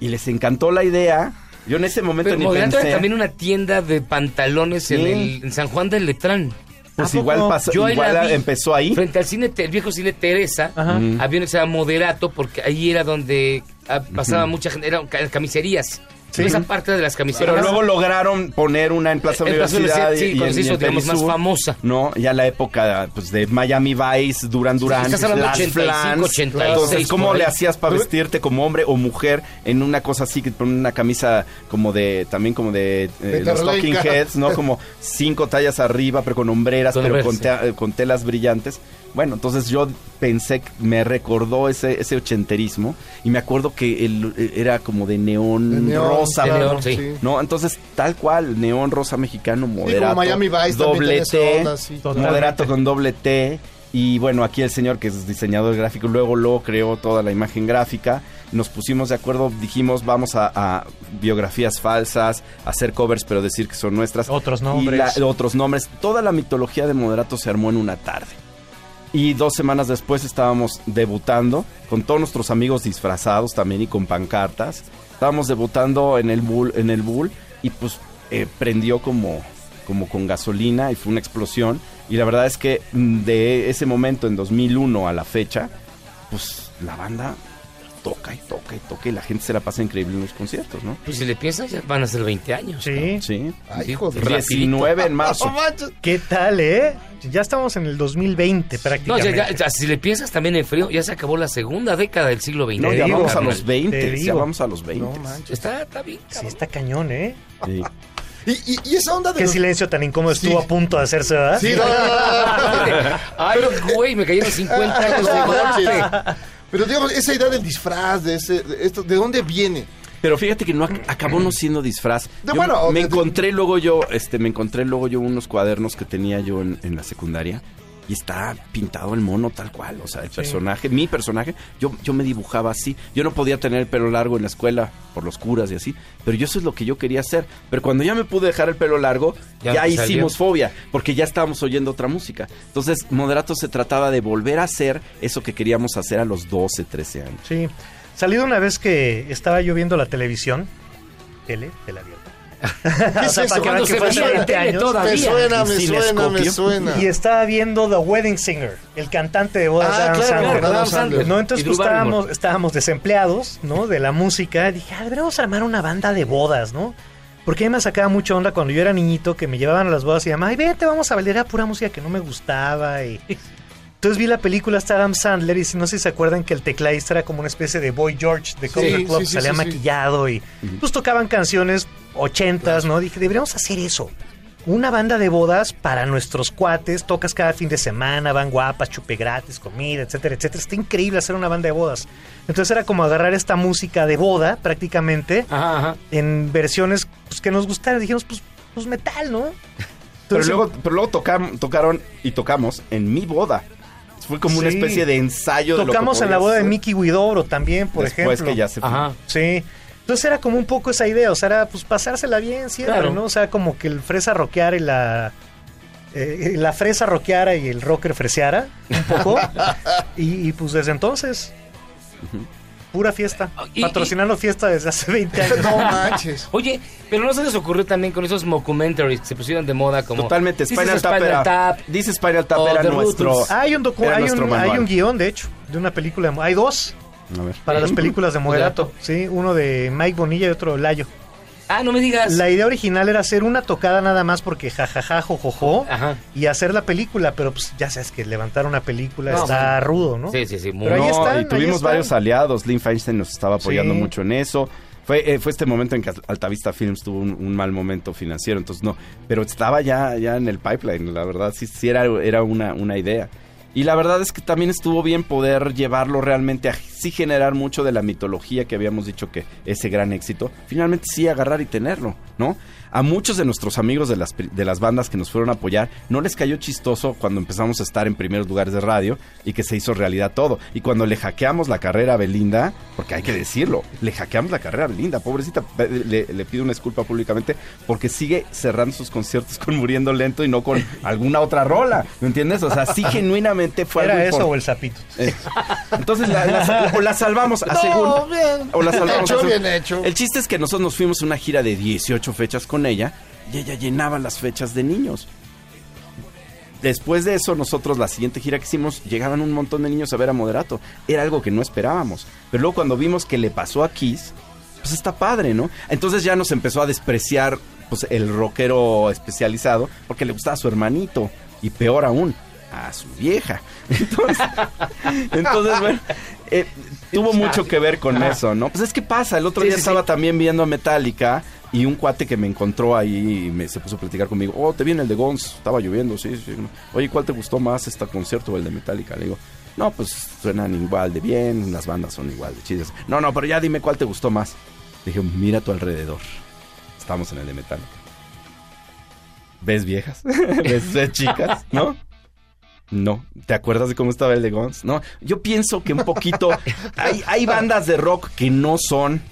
Speaker 7: Y les encantó la idea. Yo en ese momento
Speaker 4: Pero
Speaker 7: ni pensé.
Speaker 4: era también una tienda de pantalones en,
Speaker 7: Sí.
Speaker 4: el, en San Juan del Letrán.
Speaker 7: Pues
Speaker 4: ¿A
Speaker 7: igual pasó-
Speaker 4: Yo
Speaker 7: igual
Speaker 4: la vi.
Speaker 7: empezó ahí.
Speaker 4: Frente al cine, el viejo cine Teresa,
Speaker 7: Ajá.
Speaker 4: había una que se llama Moderato, porque ahí era donde ah, pasaba mucha gente, eran ca- camiserías.
Speaker 7: Sí.
Speaker 4: Esa parte de las camiserías.
Speaker 7: Pero luego lograron poner una en Plaza
Speaker 4: En Plaza
Speaker 7: Universidad.
Speaker 4: Universidad, sí,
Speaker 7: y,
Speaker 4: cuando se hizo, digamos, más famosa.
Speaker 7: No, ya la época pues, de Miami Vice, Duran Duran,
Speaker 4: estás 85,
Speaker 7: Flans.
Speaker 4: 86,
Speaker 7: Entonces, ¿cómo le hacías para vestirte como hombre o mujer en una cosa así, que con una camisa como de, también como de eh, los Talking. Heads, ¿no? Como cinco tallas arriba, pero con hombreras,
Speaker 4: Con
Speaker 7: pero con,
Speaker 4: sí.
Speaker 7: tea- eh, con telas brillantes. Bueno, entonces yo pensé, que me recordó ese, ese ochenterismo y me acuerdo que el, era como de neón, rosa,
Speaker 4: de
Speaker 7: ¿no?
Speaker 4: neón, sí.
Speaker 7: ¿no? Entonces, tal cual, neón rosa mexicano, moderato.
Speaker 6: Miami Vice
Speaker 7: doble T,
Speaker 6: onda, sí.
Speaker 7: moderato con doble T. Y bueno, aquí el señor que es diseñador gráfico, luego lo creó toda la imagen gráfica. Nos pusimos de acuerdo, dijimos, vamos a, a biografías falsas, hacer covers, pero decir que son nuestras.
Speaker 5: Otros
Speaker 7: Y
Speaker 5: nombres.
Speaker 7: la- otros nombres. Toda la mitología de moderato se armó en una tarde. Y dos semanas después estábamos debutando con todos nuestros amigos disfrazados también y con pancartas. Estábamos debutando en el Bull, en el Bull y pues eh, prendió como, como con gasolina y fue una explosión. Y la verdad es que mm, de ese momento, en 2001 a la fecha, pues la banda toca y toca y toca y la gente se la pasa increíble en los conciertos, ¿no?
Speaker 4: Pues si le piensas, ya van a ser 20 años.
Speaker 5: Sí.
Speaker 7: Sí.
Speaker 6: Ay, hijo de...
Speaker 4: Rapidito.
Speaker 7: 19 en marzo.
Speaker 6: No manches.
Speaker 5: ¿Qué tal, eh? Ya estamos en el 2020
Speaker 4: No, ya,
Speaker 5: prácticamente.
Speaker 4: ya- ya, si le piensas también en frío, ya se acabó la segunda década del siglo XX.
Speaker 7: No, ya
Speaker 5: digo,
Speaker 7: vamos a los 20,
Speaker 5: te
Speaker 7: ya vamos a los 20.
Speaker 6: No manches.
Speaker 4: Está, está bien,
Speaker 5: Sí,
Speaker 4: cabrón.
Speaker 5: está cañón, ¿eh?
Speaker 7: Sí.
Speaker 6: Y, y, y esa onda de
Speaker 5: Qué
Speaker 6: los-
Speaker 5: silencio tan incómodo estuvo
Speaker 6: Sí.
Speaker 5: a punto de hacerse, ¿verdad?
Speaker 6: Sí, no, no, no, no, no.
Speaker 4: Ay, güey, me cayeron 50 años de golpe.
Speaker 6: Pero digamos, esa idea del disfraz, de ese, de esto, ¿de dónde viene?
Speaker 7: Pero fíjate que no ac- acabó no siendo disfraz.
Speaker 6: De-
Speaker 7: Yo
Speaker 6: bueno,
Speaker 7: me encontré luego yo, este, me encontré luego yo unos cuadernos que tenía yo en, en la secundaria y está pintado el mono tal cual, o sea, el personaje, mi personaje, yo, yo me dibujaba así. Yo no podía tener el pelo largo en la escuela por los curas y así, pero yo eso es lo que yo quería hacer. Pero cuando ya me pude dejar el pelo largo,
Speaker 4: Ya
Speaker 7: hicimos fobia, porque ya estábamos oyendo otra música. Entonces, Moderato se trataba de volver a hacer eso que queríamos hacer a los 12, 13 años.
Speaker 5: Sí. Salido una vez que estaba yo viendo la televisión, tele, abierta.
Speaker 4: Se
Speaker 5: fue
Speaker 4: veía
Speaker 5: hace
Speaker 4: en
Speaker 5: 20
Speaker 4: tele
Speaker 5: años.
Speaker 4: todavía.
Speaker 6: Me suena, me suena, me suena.
Speaker 5: Y estaba viendo The Wedding Singer, el cantante de bodas
Speaker 6: Ah,
Speaker 5: de Adam
Speaker 6: claro,
Speaker 5: Sandler.
Speaker 6: Adam.
Speaker 5: No, entonces pues, estábamos, estábamos desempleados, ¿no? De la música. Dije, ah, deberíamos armar una banda de bodas, ¿no? Porque a mí me sacaba mucha onda cuando yo era niñito que me llevaban a las bodas y llamaban, ay, vete, vamos a bailar a pura música que no me gustaba. Y, Entonces vi la película hasta Adam Sandler y si no sé si se acuerdan que el tecladista era como una especie de Boy George de
Speaker 13: Sí,
Speaker 5: Club,
Speaker 13: sí, sí,
Speaker 5: salía
Speaker 13: sí, sí.
Speaker 5: maquillado y pues tocaban canciones ochentas, ¿no? Dije, deberíamos hacer eso. Una banda de bodas para nuestros cuates, tocas cada fin de semana, van guapas, chupe gratis, comida, etcétera, etcétera. Está increíble hacer una banda de bodas. Entonces era como agarrar esta música de boda prácticamente en versiones pues, que nos gustaran. Dijimos, pues, pues metal, ¿no?
Speaker 7: Pero luego, pero luego tocam- tocaron y tocamos en mi boda. Fue como una
Speaker 5: Sí.
Speaker 7: especie de ensayo de lo que
Speaker 5: Tocamos en la boda de. Mickey Widoro también, por
Speaker 7: Después
Speaker 5: ejemplo.
Speaker 7: que ya se fue. Ajá.
Speaker 5: Sí. Entonces era como un poco esa idea, o sea, era pues pasársela bien siempre,
Speaker 7: Claro.
Speaker 5: ¿no? O sea, como que el fresa rockeara y la... eh, la fresa rockeara y el rocker freseara un poco. y, y, pues desde entonces, pura fiesta. Patrocinando fiesta desde hace 20 años.
Speaker 6: No manches.
Speaker 4: Oye, pero no se les ocurrió también con esos mockumentaries que se pusieron de moda como...
Speaker 7: Totalmente, Spinal Tap era-
Speaker 4: Tap.
Speaker 7: Dice Spinal Tap era nuestro...
Speaker 5: Hay un, docu-
Speaker 7: Era
Speaker 5: hay,
Speaker 7: nuestro
Speaker 5: un, hay un guion, de hecho, de una película. de Hay dos
Speaker 7: A ver.
Speaker 5: para las
Speaker 4: ¿Sí?
Speaker 5: películas de Moderato.
Speaker 4: Moderato.
Speaker 5: Sí, uno de Mike Bonilla y otro de Layo.
Speaker 4: Ah, no me digas.
Speaker 5: La idea original era hacer una tocada nada más porque jajaja, jojojo, y hacer la película, pero pues ya sabes que levantar una película
Speaker 7: No,
Speaker 5: está rudo, ¿no?
Speaker 4: Sí, sí, sí.
Speaker 5: Pero ahí
Speaker 7: No,
Speaker 5: están,
Speaker 7: y
Speaker 5: ahí
Speaker 7: tuvimos
Speaker 5: están.
Speaker 7: varios aliados. Lynn Feinstein nos estaba apoyando
Speaker 5: Sí.
Speaker 7: mucho en eso. Fue, eh, fue este momento en que Altavista Films tuvo un, un mal momento financiero, entonces no. Pero estaba ya, ya en el pipeline, la verdad, sí, sí era, era una, una idea. Y la verdad es que también estuvo bien poder llevarlo realmente a sí generar mucho de la mitología que habíamos dicho que ese gran éxito, finalmente sí agarrar y tenerlo, ¿no? A muchos de nuestros amigos de las, de las bandas que nos fueron a apoyar, no les cayó chistoso cuando empezamos a estar en primeros lugares de radio y que se hizo realidad todo. Y cuando le hackeamos la carrera a Belinda, porque hay que decirlo, le hackeamos la carrera a Belinda, pobrecita, le, le pido una disculpa públicamente porque sigue cerrando sus conciertos con Muriendo Lento y no con alguna otra rola, ¿me entiendes? O sea, sí genuinamente fue
Speaker 5: ¿Era
Speaker 7: algo
Speaker 5: eso o el sapito?
Speaker 7: eh, Entonces la, la- o la salvamos a
Speaker 6: No,
Speaker 7: según.
Speaker 6: bien.
Speaker 7: O la salvamos
Speaker 6: Hecho,
Speaker 7: a según.
Speaker 6: bien hecho.
Speaker 7: El chiste es que nosotros nos fuimos a una gira de 18 fechas con ella y ella llenaba las fechas de niños. Después de eso, nosotros la siguiente gira que hicimos, llegaban un montón de niños a ver a Moderato. Era algo que no esperábamos. Pero luego cuando vimos que le pasó a Kiss, pues está padre, ¿no? Entonces ya nos empezó a despreciar pues, el rockero especializado porque le gustaba a su hermanito. Y peor aún, a su vieja. Entonces, entonces bueno, eh, tuvo mucho que ver con eso, ¿no? Pues es que pasa, el otro
Speaker 4: Sí,
Speaker 7: día
Speaker 4: sí,
Speaker 7: estaba
Speaker 4: sí.
Speaker 7: también viendo a Metallica y un cuate que me encontró ahí y me, se puso a platicar conmigo, oh, te viene el de Guns, estaba lloviendo, sí, sí. Oye, ¿cuál te gustó más este concierto o el de Metallica? Le digo, no, pues suenan igual de bien, las bandas son igual de chidas. No, no, pero ya dime cuál te gustó más. Le dije, mira a tu alrededor. Estamos en el de Metallica. ¿Ves viejas? ¿Ves, ves chicas? ¿No? No. ¿Te acuerdas de cómo estaba el de Guns? No. Yo pienso que un poquito... Hay, hay bandas de rock que no son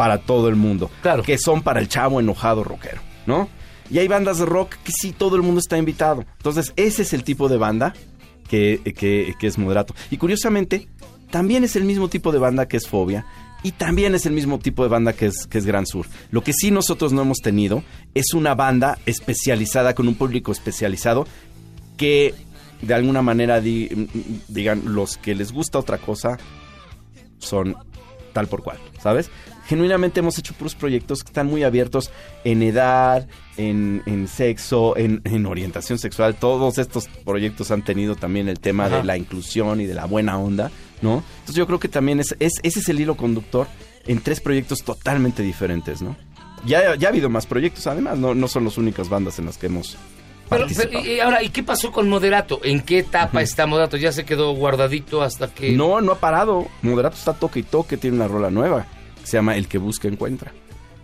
Speaker 7: para todo el mundo. Claro. Que son para el chavo enojado rockero, ¿no? Y hay bandas de rock que sí todo el mundo está invitado. Entonces, ese es el tipo de banda que, que, que es moderato. Y curiosamente, también es el mismo tipo de banda que es Fobia. Y también es el mismo tipo de banda que es, que es Gran Sur. Lo que sí nosotros no hemos tenido es una banda especializada, con un público especializado, que de alguna manera di- digan, los que les gusta otra cosa son tal por cual, ¿sabes? Genuinamente hemos hecho puros proyectos que están muy abiertos en edad, en, en sexo, en, en orientación sexual. Todos estos proyectos han tenido también el tema
Speaker 4: Ajá.
Speaker 7: de la inclusión y de la buena onda, ¿no? Entonces yo creo que también es, es- ese es el hilo conductor en tres proyectos totalmente diferentes, ¿no? Ya, ya ha habido más proyectos, además, no, no son las únicas bandas en las que hemos
Speaker 4: pero, y ahora, ¿y qué pasó con Moderato? ¿En qué etapa está Moderato? ¿Ya se quedó guardadito hasta que...?
Speaker 7: No, no ha parado. Moderato está toque y toque, tiene una rola nueva. Que Se llama El que busca encuentra.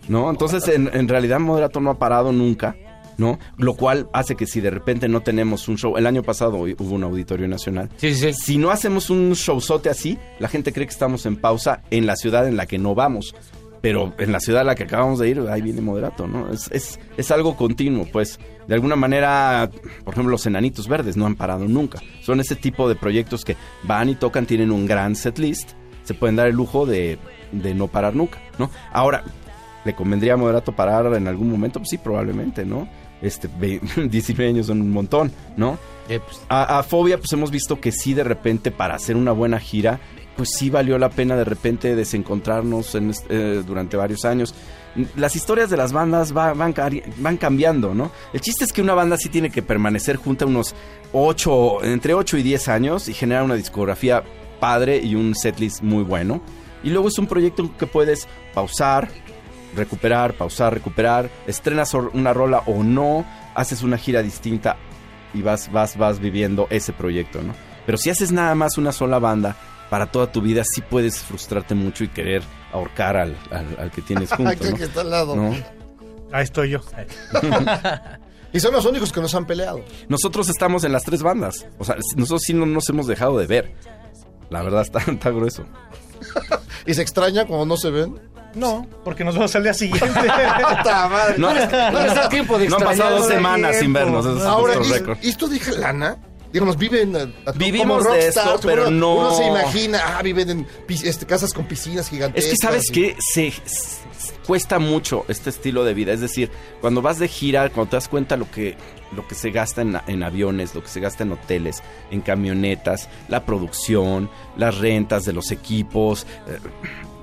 Speaker 7: ¿No? Entonces, en, en realidad, Moderato no ha parado nunca. ¿No? Lo cual hace que si de repente no tenemos un show. El año pasado hubo un auditorio nacional. Si no hacemos un showzote así, la gente cree que estamos en pausa en la ciudad en la que no vamos. Pero en la ciudad a la que acabamos de ir, ahí viene Moderato, ¿no? Es, es, es algo continuo, pues. De alguna manera, por ejemplo, los Enanitos Verdes no han parado nunca. Son ese tipo de proyectos que van y tocan, tienen un gran set list, se pueden dar el lujo de, de no parar nunca, ¿no? Ahora, ¿le convendría a Moderato parar en algún momento? Pues sí, probablemente, ¿no? Este, ve- 19 años son un montón, ¿no?
Speaker 4: Eh, pues,
Speaker 7: A, a Fobia, pues hemos visto que sí, de repente, para hacer una buena gira, pues sí valió la pena de repente desencontrarnos en eh, durante varios años. Las historias de las bandas va- van, van cambiando, ¿no? El chiste es que una banda sí tiene que permanecer junta unos 8, entre 8 y 10 años y generar una discografía padre y un setlist muy bueno. Y luego es un proyecto que puedes pausar, recuperar, pausar, recuperar, estrenas una rola o no, haces una gira distinta y vas, vas, vas viviendo ese proyecto, ¿no? Pero si haces nada más una sola banda para toda tu vida, sí puedes frustrarte mucho y querer ahorcar al, al- al que tienes junto, ¿no?
Speaker 6: que está al lado.
Speaker 7: ¿No?
Speaker 5: Ahí estoy yo.
Speaker 6: Y son los únicos que nos han peleado.
Speaker 7: Nosotros estamos en las tres bandas, o sea, nosotros sí no nos hemos dejado de ver. La verdad está, está grueso.
Speaker 6: ¿Y se extraña cuando no se ven?
Speaker 5: No, porque nos vamos al día siguiente.
Speaker 6: ¡Puta madre!
Speaker 7: No,
Speaker 4: les da tiempo de
Speaker 7: no han pasado dos
Speaker 4: no
Speaker 7: semanas sin vernos. es
Speaker 6: Ahora,
Speaker 7: nuestro
Speaker 6: ¿y,
Speaker 7: récord.
Speaker 6: ¿y esto deja lana? Digamos, viven a- a-
Speaker 7: Vivimos
Speaker 6: como
Speaker 7: de esto, pero
Speaker 6: uno,
Speaker 7: no-
Speaker 6: Uno se imagina, ah, viven en este, casas con piscinas
Speaker 7: Es
Speaker 6: gigantescas.
Speaker 7: que sabes
Speaker 6: y-
Speaker 7: que se, s- cuesta mucho este estilo de vida. Es decir, cuando vas de gira, cuando te das cuenta lo que, lo que se gasta en, aviones, lo que se gasta en hoteles, en camionetas, la producción, las rentas de los equipos. eh,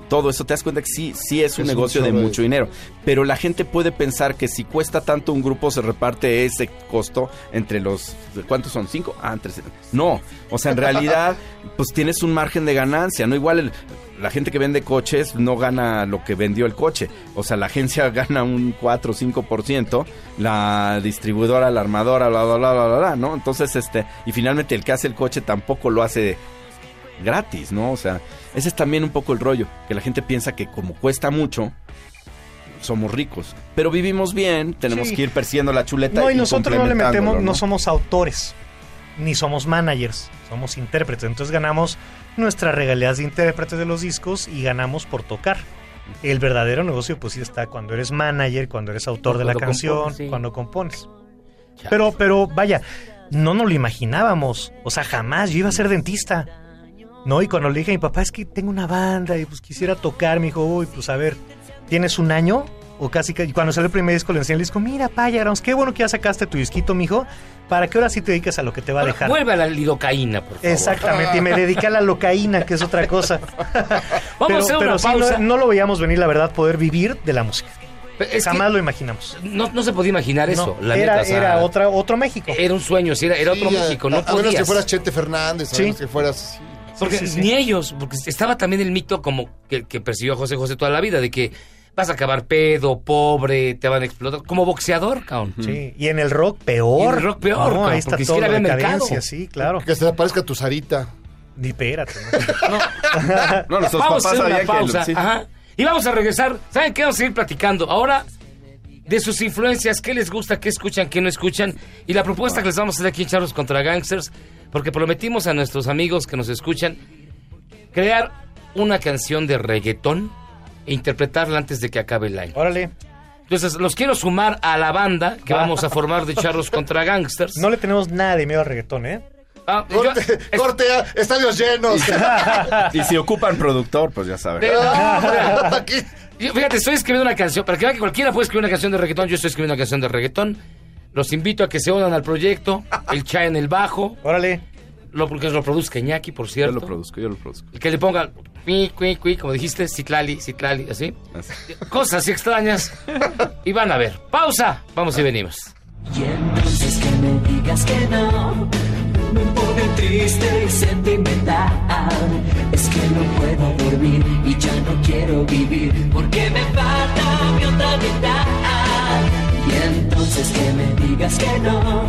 Speaker 7: todo eso te das cuenta que sí, sí es un
Speaker 6: Es
Speaker 7: negocio de mucho dinero. Pero la gente puede pensar que si cuesta tanto un grupo, se reparte ese costo entre los. ¿Cuántos son? ¿Cinco? Ah, entre. No. O sea, en realidad, pues tienes un margen de ganancia. No igual el- la gente que vende coches no gana lo que vendió el coche. O sea, la agencia gana un 4 o 5%, la distribuidora, la armadora, bla, bla, bla, bla, bla, ¿no? Entonces, este. Y finalmente el que hace el coche tampoco lo hace gratis, ¿no? O sea, ese es también un poco el rollo, que la gente piensa que como cuesta mucho, somos ricos, pero vivimos bien, tenemos
Speaker 5: Sí.
Speaker 7: que ir persiguiendo la chuleta.
Speaker 5: No, y nosotros no le metemos, no somos autores, ni somos managers, somos intérpretes. Entonces ganamos nuestras regalías de intérpretes de los discos y ganamos por tocar. El verdadero negocio, pues sí está cuando eres manager, cuando eres autor de la canción,
Speaker 4: sí.
Speaker 5: cuando compones. Pero, pero, vaya, no nos lo imaginábamos. O sea, jamás yo iba a ser dentista. No, y cuando le dije a mi papá, es que tengo una banda y pues quisiera tocar, me dijo, uy, pues a ver, ¿tienes un año? O casi y cuando salió el primer disco le enseñé el disco, mira, Payagrams, qué bueno que ya sacaste tu disquito, mijo, para que ahora sí te dediques a lo que te va a dejar.
Speaker 4: Vuelve a la lidocaína, por favor.
Speaker 5: Exactamente, y me dediqué a la locaína, que es otra cosa.
Speaker 4: Vamos a hacer una
Speaker 5: sí, no-
Speaker 4: pausa.
Speaker 5: no, lo veíamos venir, la verdad, poder vivir de la música.
Speaker 4: Es
Speaker 5: Jamás lo imaginamos.
Speaker 4: no, no se podía imaginar eso.
Speaker 5: No,
Speaker 4: la
Speaker 5: era,
Speaker 4: neta, o sea,
Speaker 5: era otra, otro México.
Speaker 4: Era un sueño, sí, era, era otro
Speaker 6: a-
Speaker 4: México, no
Speaker 6: a, a menos
Speaker 4: podías.
Speaker 6: que fueras Chente Fernández, a
Speaker 5: Sí.
Speaker 6: menos que fueras...
Speaker 4: Porque
Speaker 5: Sí, sí, sí.
Speaker 4: ni ellos, porque estaba también el mito como que, que persiguió a José José toda la vida, de que vas a acabar pedo, pobre, te van a explotar, como boxeador, cabrón.
Speaker 5: Sí, y en el rock peor.
Speaker 4: Y en el rock peor,
Speaker 5: No,
Speaker 4: cabrón,
Speaker 5: ahí está
Speaker 4: porque
Speaker 5: toda
Speaker 4: siquiera
Speaker 5: la
Speaker 4: había mercado.
Speaker 5: decadencia, sí, claro.
Speaker 6: Que se le aparezca tu Sarita.
Speaker 5: Ni espérate. ¿no?
Speaker 7: No, nuestros
Speaker 4: Vamos a
Speaker 7: papás
Speaker 4: hacer una
Speaker 7: sabían que...
Speaker 4: pausa.
Speaker 7: sí.
Speaker 4: Ajá. Y vamos a regresar. ¿Saben qué? Vamos a seguir platicando. Ahora, de sus influencias, qué les gusta, qué escuchan, qué no escuchan. Y la propuesta que les vamos a hacer aquí en Charlos contra Gangsters, porque prometimos a nuestros amigos que nos escuchan crear una canción de reggaetón e interpretarla antes de que acabe el año.
Speaker 5: Órale.
Speaker 4: Entonces, los quiero sumar a la banda que
Speaker 5: Va.
Speaker 4: vamos a formar de Charlos contra Gangsters.
Speaker 5: No le tenemos nada de miedo al reggaetón, ¿eh?
Speaker 4: Ah, yo-
Speaker 6: Corte, corte, ah, estadios llenos.
Speaker 7: Y si ocupan productor, pues ya saben.
Speaker 4: Yo, fíjate, estoy escribiendo una canción. Para que vean que cualquiera puede escribir una canción de reggaetón, yo estoy escribiendo una canción de reggaetón. Los invito a que se unan al proyecto. El Chai en el bajo.
Speaker 5: Órale.
Speaker 4: Lo, porque lo produzca Iñaki, por
Speaker 7: Yo
Speaker 4: cierto.
Speaker 7: lo produzco, yo lo produzco.
Speaker 4: El que le ponga cui, cui, cui, como dijiste, citlali, citlali, así.
Speaker 7: Así.
Speaker 4: Cosas así extrañas. Y van a ver. Pausa. Vamos y venimos.
Speaker 9: Y entonces que me digas que no me pone triste y sentimental. Es que no puedo dormir y ya no quiero vivir porque me falta mi otra mitad. Entonces que me digas que no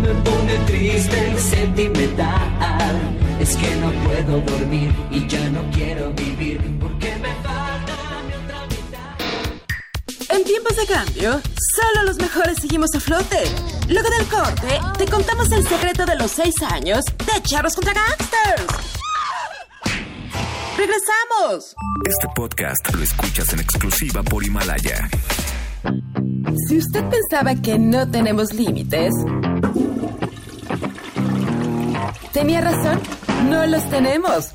Speaker 9: me pone triste y sentimental. Es que no puedo dormir y ya no quiero vivir porque me falta mi otra mitad.
Speaker 1: En tiempos de cambio, solo los mejores seguimos a flote. Luego del corte, te contamos el secreto de los seis años de Charros contra Gangsters. ¡Regresamos!
Speaker 8: Este podcast lo escuchas en exclusiva por Himalaya.
Speaker 1: Si usted pensaba que no tenemos límites, tenía razón, no los tenemos.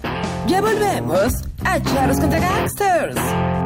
Speaker 1: Ya volvemos a Charros contra Gangsters.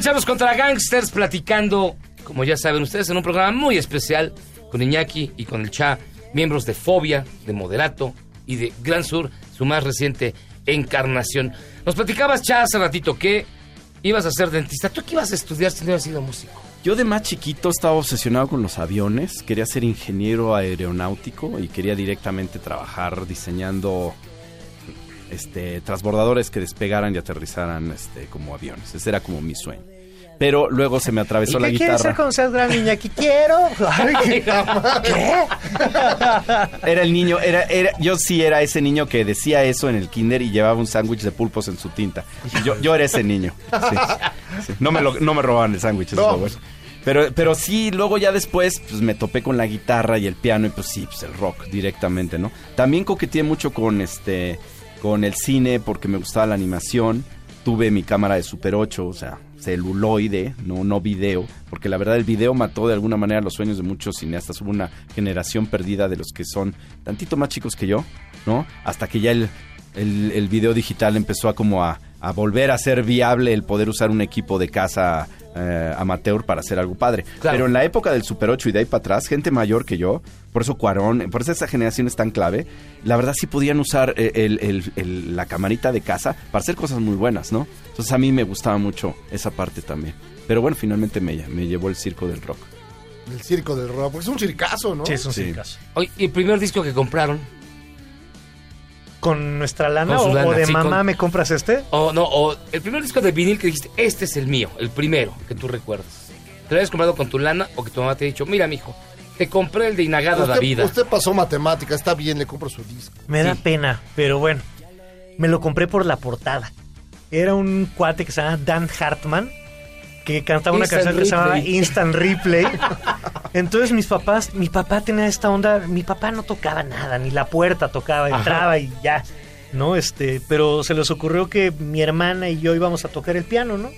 Speaker 4: Charlos contra Gangsters, platicando, como ya saben ustedes, en un programa muy especial con Iñaki y con el Cha, miembros de Fobia, de Moderato y de Gran Sur, su más reciente encarnación. Nos platicabas, Cha, hace ratito que ibas a ser dentista. ¿Tú qué ibas a estudiar si no hubieras sido músico?
Speaker 7: Yo de más chiquito estaba obsesionado con los aviones, quería ser ingeniero aeronáutico y quería directamente trabajar diseñando este transbordadores que despegaran y aterrizaran este como aviones. Ese era como mi sueño. Pero luego se me atravesó
Speaker 5: ¿Y
Speaker 7: la
Speaker 5: qué quieres ser
Speaker 7: guitarra.
Speaker 5: cuando seas gran niña? ¿Qué quiero? Ay, ¿Qué?
Speaker 7: Era el niño, era, era, yo sí era ese niño que decía eso en el kinder y llevaba un sándwich de pulpos en su tinta. Yo, yo era ese niño. sí, sí. No, me lo- no me robaban el sándwich,
Speaker 6: No.
Speaker 7: bueno. Pero, pero sí, luego ya después pues, me topé con la guitarra y el piano y pues sí, pues el rock directamente, ¿no? También coqueteé mucho con este con el cine porque me gustaba la animación. Tuve mi cámara de Super 8, o sea, celuloide, no, no video, porque la verdad el video mató de alguna manera los sueños de muchos cineastas. Hubo una generación perdida de los que son tantito más chicos que yo, ¿no? Hasta que ya el, el, el video digital empezó a como a, a volver a ser viable el poder usar un equipo de casa eh, amateur para hacer algo padre.
Speaker 4: Claro.
Speaker 7: Pero en la época del Super 8 y de ahí para atrás, gente mayor que yo, por eso Cuarón, por eso esa generación es tan clave, la verdad sí podían usar eh, el- el- el- la camarita de casa para hacer cosas muy buenas, ¿no? Entonces a mí me gustaba mucho esa parte también. Pero bueno, finalmente me, me llevó el circo del rock.
Speaker 6: El circo del rock, porque es un circazo, ¿no?
Speaker 5: Sí, es un
Speaker 7: Sí.
Speaker 5: circazo.
Speaker 4: Oye, ¿y el primer disco que compraron?
Speaker 5: ¿Con nuestra lana,
Speaker 4: Con
Speaker 5: o,
Speaker 4: lana,
Speaker 5: o de
Speaker 4: sí,
Speaker 5: mamá
Speaker 4: con-
Speaker 5: me compras este?
Speaker 4: O no, o el primer disco de vinil que dijiste, este es el mío, el primero que tú recuerdas. ¿Te lo habías comprado con tu lana o que tu mamá te ha dicho, mira, mijo, te compré el de Inagada la
Speaker 6: Usted,
Speaker 4: vida?
Speaker 6: usted pasó matemática, está bien, le compro su disco.
Speaker 5: Me da pena, pero bueno. Me lo compré por la portada. Era un cuate que se llama Dan Hartman, que cantaba una
Speaker 4: Instant
Speaker 5: canción que se llamaba. Instant Replay. Entonces mis papás, mi papá tenía esta onda, mi papá no tocaba nada, ni la puerta tocaba,
Speaker 4: Ajá.
Speaker 5: entraba y ya. ¿No? Este, pero se les ocurrió que mi hermana y yo íbamos a tocar el piano, ¿no?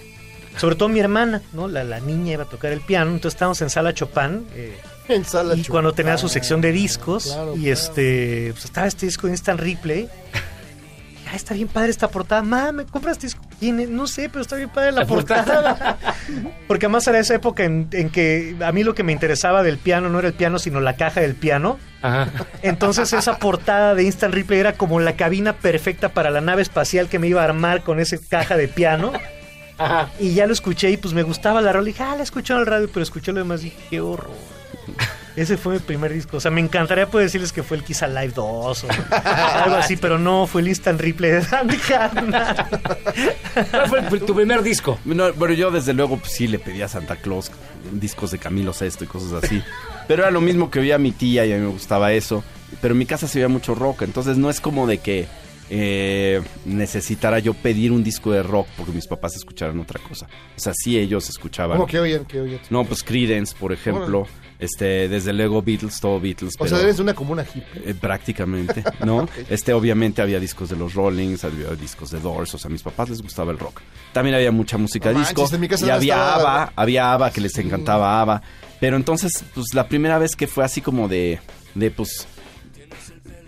Speaker 5: Sobre todo mi hermana, ¿no? La, la niña iba a tocar el piano, entonces estábamos en sala Chopin. eh,
Speaker 6: En sala
Speaker 5: y
Speaker 6: Chopin.
Speaker 5: cuando tenía su sección de discos
Speaker 6: Claro,
Speaker 5: y
Speaker 6: claro.
Speaker 5: este pues estaba este disco de Instant Replay ah, está bien padre esta portada mamá me compras este disco No sé pero está bien padre la,
Speaker 4: La
Speaker 5: portada, porque además era esa época en, en que a mí lo que me interesaba del piano no era el piano sino la caja del piano
Speaker 4: Ajá.
Speaker 5: entonces esa portada de Instant Replay era como la cabina perfecta para la nave espacial que me iba a armar con esa caja de piano
Speaker 4: Ajá.
Speaker 5: y ya lo escuché y pues me gustaba la rola. Y dije, ah, la escuché en el radio, pero escuché lo demás y dije, qué horror. Ese fue mi primer disco. O sea, me encantaría poder decirles que fue el Kiss Alive 2 o algo así, pero no, fue el Instant Replay de Dandy Hartman.
Speaker 4: ¿Cuál fue el- tu primer disco?
Speaker 7: No, pero yo desde luego pues, sí le pedía a Santa Claus discos de Camilo Sesto y cosas así. Pero era lo mismo que oía mi tía y a mí me gustaba eso. Pero en mi casa se oía mucho rock, entonces no es como de que eh, necesitara yo pedir un disco de rock porque mis papás escucharan otra cosa. O sea, sí ellos escuchaban.
Speaker 6: ¿Cómo que oyen? ¿Qué oyen?
Speaker 7: No, pues Creedence, por ejemplo. Este, desde luego Beatles, todo Beatles.
Speaker 6: O
Speaker 7: pero-
Speaker 6: sea, eres una comuna hippie.
Speaker 7: eh, prácticamente, ¿no? Este, obviamente había discos de los Rollings, había discos de Doors, o sea, a mis papás les gustaba el rock. También había mucha música
Speaker 6: No
Speaker 7: disco.
Speaker 6: manches, en mi casa
Speaker 7: y
Speaker 6: no
Speaker 7: había ABBA, había ABBA que les encantaba ABBA. Pero entonces, pues la primera vez que fue así como de, de pues,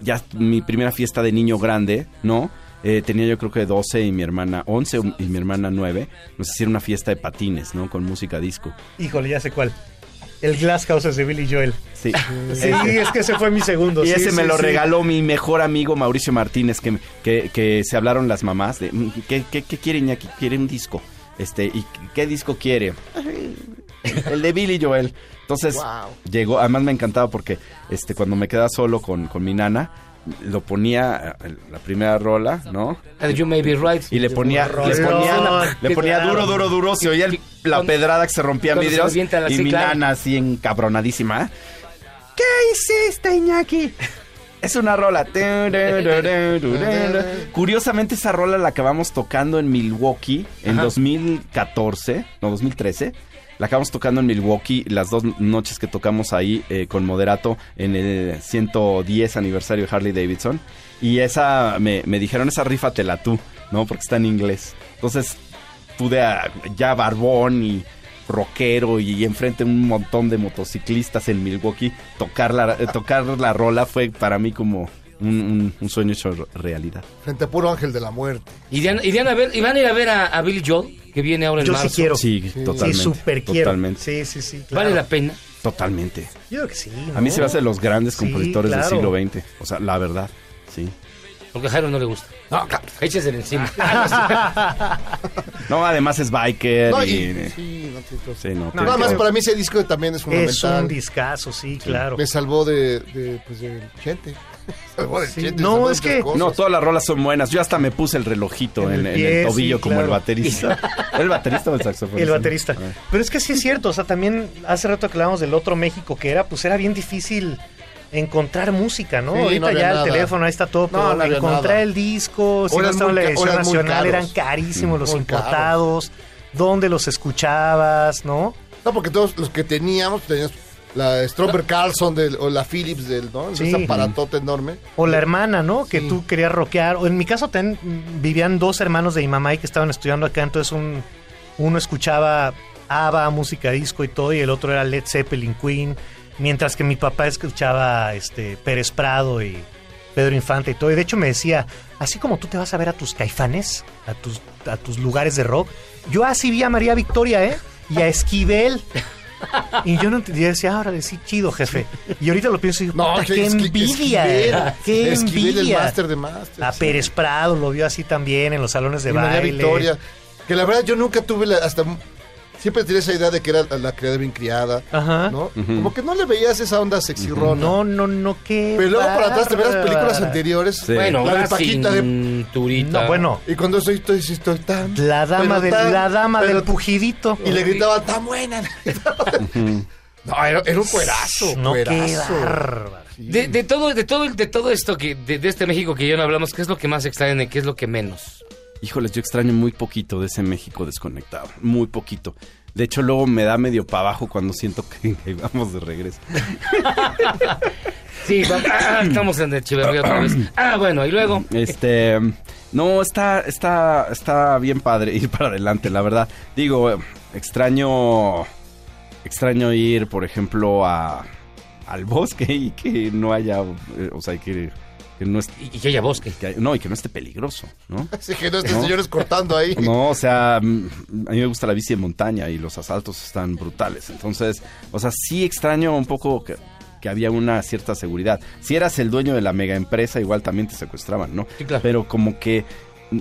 Speaker 7: ya mi primera fiesta de niño grande, ¿no? Eh, tenía yo creo que 12 y mi hermana 11 y mi hermana 9. Nos hicieron una fiesta de patines, ¿no? Con música disco.
Speaker 5: Híjole, ya sé cuál. El Glass Houses de Billy Joel.
Speaker 7: Sí.
Speaker 5: Sí, es que ese fue mi segundo.
Speaker 7: Y
Speaker 5: sí,
Speaker 7: ese me lo
Speaker 5: sí.
Speaker 7: regaló mi mejor amigo Mauricio Martínez, que, que, que se hablaron las mamás de "Mm, ¿qué, qué, qué quiere Iñaki? Quiere un disco. Este, ¿y qué disco quiere? El de Billy Joel. Entonces,
Speaker 6: Wow.
Speaker 7: llegó, además me encantaba porque este, cuando me quedaba solo con, con mi nana, lo ponía eh, la primera rola, ¿no?
Speaker 4: And You May Be Right.
Speaker 7: Y le ponía, le ponía, le ponía duro, duro, duro, se oía el- la pedrada que se rompía
Speaker 4: se
Speaker 7: vidrios y mi nana así encabronadísima. ¿Qué hiciste, Iñaki? Es una rola. Curiosamente esa rola la acabamos tocando en Milwaukee en
Speaker 4: Ajá.
Speaker 7: 2014, no 2013. La acabamos tocando en Milwaukee las dos noches que tocamos ahí eh, con Moderato en el 110 aniversario de Harley Davidson. Y esa, me, me dijeron, esa rifa te la tú, ¿no? Porque está en inglés. Entonces pude a- ya barbón y rockero y enfrente un montón de motociclistas en Milwaukee tocar la, eh, tocar la rola fue para mí como un, un- un sueño hecho realidad.
Speaker 6: Frente a puro ángel de la muerte.
Speaker 4: ¿Irían, irían a ver, ¿Iban a ir a ver a, a Billy Joel? que viene ahora en
Speaker 5: Yo
Speaker 4: marzo.
Speaker 5: sí quiero.
Speaker 7: Sí, totalmente.
Speaker 5: Sí, súper quiero.
Speaker 7: Totalmente.
Speaker 5: Sí, sí, sí. claro.
Speaker 4: ¿Vale la pena?
Speaker 7: Totalmente.
Speaker 5: Yo creo que sí.
Speaker 7: A mí
Speaker 5: ¿no?
Speaker 7: se me hace de los grandes
Speaker 5: Sí,
Speaker 7: compositores
Speaker 5: claro.
Speaker 7: del siglo XX. O sea, la verdad. Sí.
Speaker 4: Porque a Jairo no le gusta. No, ca- échese encima.
Speaker 7: No, además es biker
Speaker 6: No,
Speaker 7: y...
Speaker 6: y- sí, no, sí,
Speaker 7: no,
Speaker 6: Nada más para mí ese disco también es
Speaker 5: Es
Speaker 6: fundamental.
Speaker 5: un discazo, sí, claro.
Speaker 6: Me salvó de, de pues, del Chente. salvó del
Speaker 5: Sí,
Speaker 6: Chente,
Speaker 5: no,
Speaker 6: de
Speaker 5: es que-.
Speaker 7: No, todas las rolas son buenas. Yo hasta me puse el relojito
Speaker 5: En
Speaker 7: en,
Speaker 5: el
Speaker 7: en
Speaker 5: pie,
Speaker 7: el tobillo
Speaker 5: sí,
Speaker 7: como el baterista. ¿El baterista o el saxofonista?
Speaker 5: El baterista. Pero es que sí es cierto, o sea, también hace rato que hablábamos del otro México que era, pues era bien difícil encontrar música, ¿no?
Speaker 6: Sí,
Speaker 5: Ahorita
Speaker 6: no
Speaker 5: ya
Speaker 6: nada.
Speaker 5: el teléfono, ahí está todo,
Speaker 6: No,
Speaker 5: pero
Speaker 6: no había
Speaker 5: encontrar el disco, si no estaba en la edición nacional,
Speaker 6: caros.
Speaker 5: eran carísimos los
Speaker 6: Muy
Speaker 5: importados, dónde los escuchabas, ¿no?
Speaker 6: No, porque todos los que teníamos, teníamos la Strober Carlson del, o la Philips del, ¿no?
Speaker 5: Sí.
Speaker 6: Ese aparatote enorme.
Speaker 5: O la hermana, ¿no? Que tú querías rockear. O en mi caso ten- vivían dos hermanos de mi mamá y que estaban estudiando acá, entonces un, uno escuchaba ABBA, música disco y todo, y el otro era Led Zeppelin, Queen, mientras que mi papá escuchaba este Pérez Prado y Pedro Infante y todo. Y de hecho me decía, así como tú te vas a ver a tus caifanes, a tus, a tus lugares de rock, yo así vi a María Victoria, ¿eh? Y a Esquivel. Y yo no entendía, decía, ahora sí, chido, jefe. Y ahorita lo pienso y digo,
Speaker 6: No,
Speaker 5: "Puta, qué envidia,
Speaker 6: Esquivel,
Speaker 5: qué
Speaker 6: Esquivel, el
Speaker 5: envidia.
Speaker 6: máster de máster.
Speaker 5: A Pérez Prado lo vio así también en los salones de
Speaker 6: Y María
Speaker 5: baile.
Speaker 6: Victoria. Que la verdad yo nunca tuve la, hasta siempre tenía esa idea de que era la criada bien criada,
Speaker 5: Ajá.
Speaker 6: ¿no? Como que no le veías esa onda sexy rona.
Speaker 5: No, no, no, qué.
Speaker 6: Pero luego para atrás te ves las películas anteriores.
Speaker 7: Sí.
Speaker 4: Bueno,
Speaker 6: La de Paquita de-.
Speaker 5: No, bueno,
Speaker 6: Y cuando estoy, estoy, estoy tan.
Speaker 5: la dama, del,
Speaker 6: tan-
Speaker 5: la dama
Speaker 6: pero-
Speaker 5: del pujidito.
Speaker 6: Y le gritaban, tan buena. no, era, era un cuerazo.
Speaker 5: No, qué
Speaker 6: cuerazo.
Speaker 4: De, de todo, de todo, de todo esto que, de, de este México que ya no hablamos, ¿qué es lo que más extrañan y qué es lo que menos?
Speaker 7: Híjoles, yo extraño muy poquito de ese México desconectado. Muy poquito. De hecho, luego me da medio para abajo cuando siento que, que vamos de regreso.
Speaker 4: Sí, va- ah, estamos en el Chiverría otra vez. Ah, bueno, y luego.
Speaker 7: Este, no, está, está, está bien padre ir para adelante, la verdad. Digo, extraño, extraño ir, por ejemplo, a, al bosque y que no haya, eh, o sea, que, que no esté,
Speaker 4: Y que haya bosque.
Speaker 7: que no, y que no esté peligroso, ¿no?
Speaker 6: Así que no estos
Speaker 7: No.
Speaker 6: señores cortando ahí.
Speaker 7: No, o sea, mm, a mí me gusta la bici de montaña y los asaltos están brutales. Entonces, o sea, sí extraño un poco que, que había una cierta seguridad. Si eras el dueño de la mega empresa, igual también te secuestraban, ¿no?
Speaker 4: Sí, claro.
Speaker 7: Pero como que mm,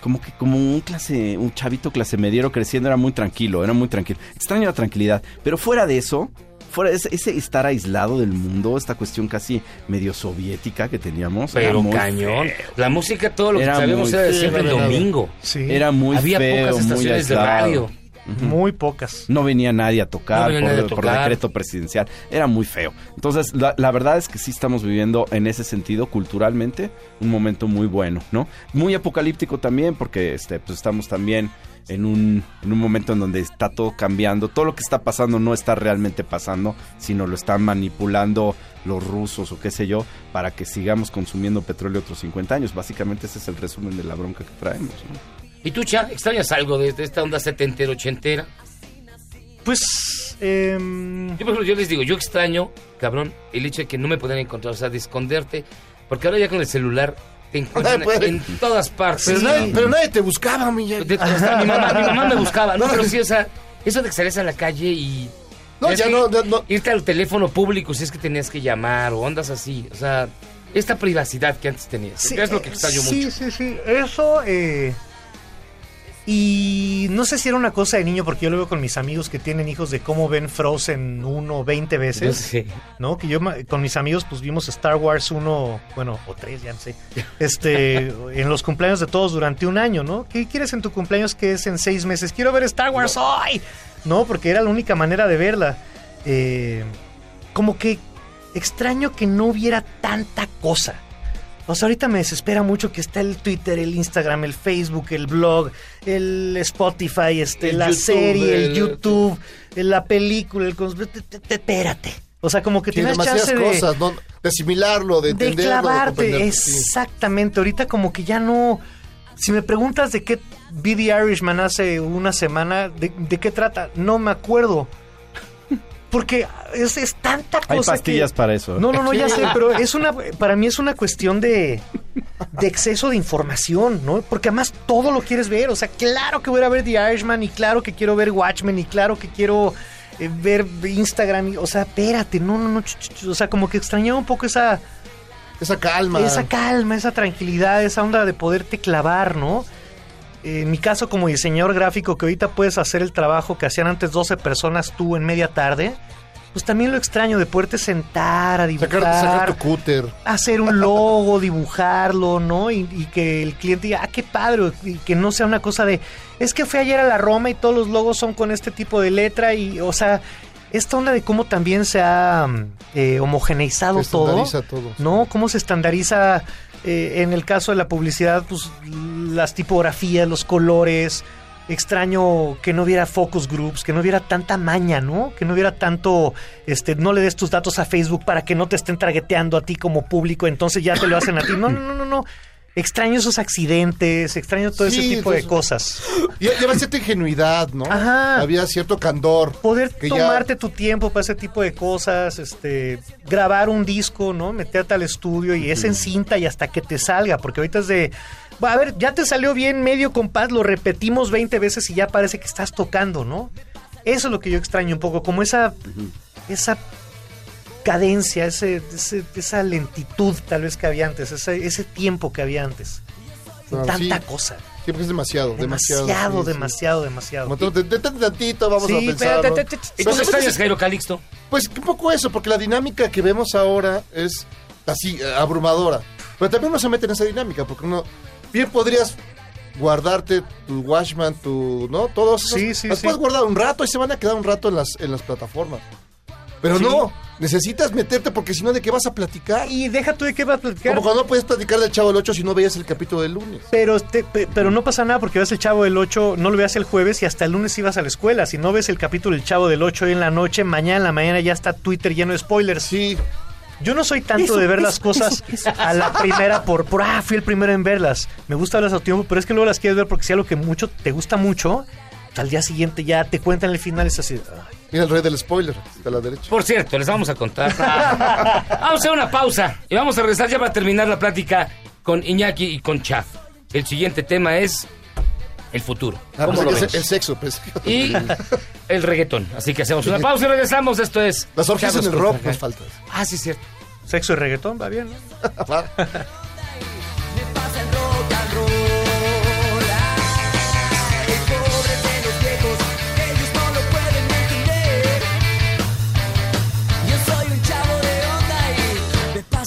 Speaker 7: como que como un clase un chavito clase mediero creciendo era muy tranquilo, era muy tranquilo. Extraño la tranquilidad, pero fuera de eso, fuera ese, ese estar aislado del mundo, esta cuestión casi medio soviética que teníamos,
Speaker 4: Pero
Speaker 7: muy
Speaker 4: cañón.
Speaker 7: feo.
Speaker 4: La música, todo lo que
Speaker 7: muy
Speaker 4: era siempre el domingo.
Speaker 5: Sí,
Speaker 7: Era muy
Speaker 4: Había
Speaker 7: feo,
Speaker 4: pocas
Speaker 7: muy
Speaker 4: estaciones de
Speaker 5: muy pocas.
Speaker 7: No venía nadie a tocar,
Speaker 4: No
Speaker 7: por,
Speaker 4: nadie a
Speaker 7: por
Speaker 4: tocar.
Speaker 7: decreto presidencial. Era muy feo. Entonces, la, la verdad es que sí estamos viviendo en ese sentido, culturalmente, un momento muy bueno, ¿no? Muy apocalíptico también, porque este, pues estamos también en un, en un momento en donde está todo cambiando. Todo lo que está pasando no está realmente pasando, sino lo están manipulando los rusos o qué sé yo, para que sigamos consumiendo petróleo otros 50 años. Básicamente ese es el resumen de la bronca que traemos, ¿no?
Speaker 4: ¿Y tú, Cha, extrañas algo de, de esta onda setentera, ochentera?
Speaker 5: Pues, em,
Speaker 4: Yo, por ejemplo, yo les digo, yo extraño, cabrón, el hecho de que no me puedan encontrar, o sea, de esconderte, porque ahora ya con el celular te encuentran
Speaker 6: Puede.
Speaker 4: en todas partes.
Speaker 6: Pero,
Speaker 4: Sí.
Speaker 6: nadie, pero nadie te buscaba.
Speaker 4: De- hasta mi, mamá, mi mamá me buscaba, ¿no? Pero sí, o sea, eso de que salías a la calle y...
Speaker 6: No, ya no, ya no.
Speaker 4: Irte al teléfono público si es que tenías que llamar o ondas así, o sea, esta privacidad que antes tenías.
Speaker 5: Sí,
Speaker 4: es lo que extraño
Speaker 5: sí,
Speaker 4: mucho.
Speaker 5: Sí, sí, Eso, eh, y no sé si era una cosa de niño, porque yo lo veo con mis amigos que tienen hijos de cómo ven Frozen uno o 20 veces. ¿no? Que yo con mis amigos pues vimos Star Wars 1, bueno, o 3, ya no sé. Este, en los cumpleaños de todos durante un año, ¿no? ¿Qué quieres en tu cumpleaños que es en seis meses? Quiero ver Star Wars hoy. No, porque era la única manera de verla. Eh, como que extraño que no hubiera tanta cosa. O sea, ahorita me desespera mucho que está el Twitter, el Instagram, el Facebook, el blog, el Spotify, este,
Speaker 4: El
Speaker 5: la
Speaker 4: YouTube,
Speaker 5: serie, el,
Speaker 4: el-
Speaker 5: YouTube, la película, el espérate. O sea, como que
Speaker 6: Tiene
Speaker 5: tienes
Speaker 6: demasiadas
Speaker 5: chance de,
Speaker 6: cosas, ¿no? De asimilarlo, de
Speaker 5: de
Speaker 6: entenderlo. de
Speaker 5: clavarte.
Speaker 6: sí.
Speaker 5: Exactamente. Ahorita como que ya no. Si me preguntas de qué vi The Irishman hace una semana, ¿de, de qué trata? No me acuerdo. Porque es, es tanta cosa.
Speaker 7: Hay pastillas
Speaker 5: que-
Speaker 7: para eso.
Speaker 5: No, no, no, ya sé, pero es una. Para mí es una cuestión de. de exceso de información, ¿no? Porque además todo lo quieres ver. O sea, claro que voy a ver The Irishman y claro que quiero ver Watchmen y claro que quiero eh, ver Instagram. y- o sea, espérate, no, no, no. ch- ch- ch- o sea, como que extrañaba un poco esa...
Speaker 6: Esa calma.
Speaker 5: Esa calma, esa tranquilidad, esa onda de poderte clavar, ¿no? En mi caso como diseñador gráfico, que ahorita puedes hacer el trabajo que hacían antes 12 personas tú en media tarde, pues también lo extraño de poderte sentar a dibujar,
Speaker 6: Sacar, sacar tu cúter.
Speaker 5: hacer un logo, dibujarlo, ¿no? Y, y que el cliente diga, ah, qué padre, y que no sea una cosa de, es que fui ayer a la Roma y todos los logos son con este tipo de letra y, o sea, esta onda de cómo también se ha eh, homogeneizado
Speaker 6: Se
Speaker 5: todo,
Speaker 6: estandariza todo.
Speaker 5: ¿no? Cómo se estandariza, eh, en el caso de la publicidad, pues las tipografías, los colores. Extraño que no hubiera focus groups, que no hubiera tanta maña, ¿no? Que no hubiera tanto, este, no le des tus datos a Facebook para que no te estén tragueteando a ti como público, entonces ya te lo hacen a ti. No, no, no, no, no. Extraño esos accidentes, extraño todo ese tipo de cosas.
Speaker 6: Y lleva cierta ingenuidad, ¿no?
Speaker 5: Ajá.
Speaker 6: Había cierto candor.
Speaker 5: Poder
Speaker 6: ya-
Speaker 5: tomarte tu tiempo para ese tipo de cosas, este, grabar un disco, ¿no? Meterte al estudio y es en cinta y hasta que te salga, porque ahorita es de, "Va, a ver, ya te salió bien medio compás, lo repetimos 20 veces y ya parece que estás tocando, ¿no? Eso es lo que yo extraño un poco, como esa, esa cadencia, ese, ese- esa lentitud tal vez que había antes, ese, ese tiempo que había antes.
Speaker 6: Claro,
Speaker 5: tanta
Speaker 6: sí.
Speaker 5: cosa.
Speaker 6: Sí, porque es demasiado, demasiado.
Speaker 5: Demasiado,
Speaker 6: sí, sí.
Speaker 5: demasiado, demasiado.
Speaker 6: Tú, tantito, vamos
Speaker 5: Sí,
Speaker 6: a pensar.
Speaker 4: ¿Y cómo extrañas, Jairo Calixto?
Speaker 6: Pues un poco eso, porque la dinámica que vemos ahora es así, eh, abrumadora. Pero también uno se mete en esa dinámica, porque uno bien podrías guardarte tu Watchman, tu, ¿no? Todos
Speaker 5: Sí, sí,
Speaker 6: las
Speaker 5: sí.
Speaker 6: puedes guardar un rato y se van a quedar un rato en las, en las plataformas. Pero
Speaker 5: Sí.
Speaker 6: no, necesitas meterte porque si no, ¿de qué vas a platicar?
Speaker 5: Y deja tú de qué vas a platicar.
Speaker 6: Como cuando no puedes platicar del Chavo del 8 si no veías el capítulo del lunes.
Speaker 5: Pero, te- pe- pero no pasa nada porque ves el Chavo del 8, no lo veas el jueves y hasta el lunes ibas a la escuela. Si no ves el capítulo del Chavo del 8 hoy en la noche, mañana en la mañana ya está Twitter lleno de spoilers.
Speaker 6: Sí.
Speaker 5: Yo no soy tanto
Speaker 10: Eso,
Speaker 5: de ver
Speaker 10: eso,
Speaker 5: las cosas
Speaker 10: eso, eso.
Speaker 5: a la primera por, por, ah, fui el primero en verlas. Me gusta verlas a tiempo, pero es que luego las quieres ver porque si algo que mucho te gusta mucho, al día siguiente ya te cuentan el final es así. ah.
Speaker 6: Mira el rey del spoiler, de la derecha.
Speaker 4: Por cierto, les vamos a contar. vamos a hacer una pausa y vamos a regresar ya para terminar la plática con Iñaki y con Chaf. El siguiente tema es el futuro.
Speaker 6: Ah,
Speaker 4: ¿Cómo
Speaker 6: pensé
Speaker 4: lo
Speaker 6: que
Speaker 4: ven?
Speaker 6: es el sexo, pues.
Speaker 4: Y el reggaetón. Así que hacemos una pausa y regresamos. Esto es.
Speaker 6: Las orgías en el rock nos faltan.
Speaker 4: Ah, sí, es cierto.
Speaker 5: Sexo y reggaetón, va bien, ¿no?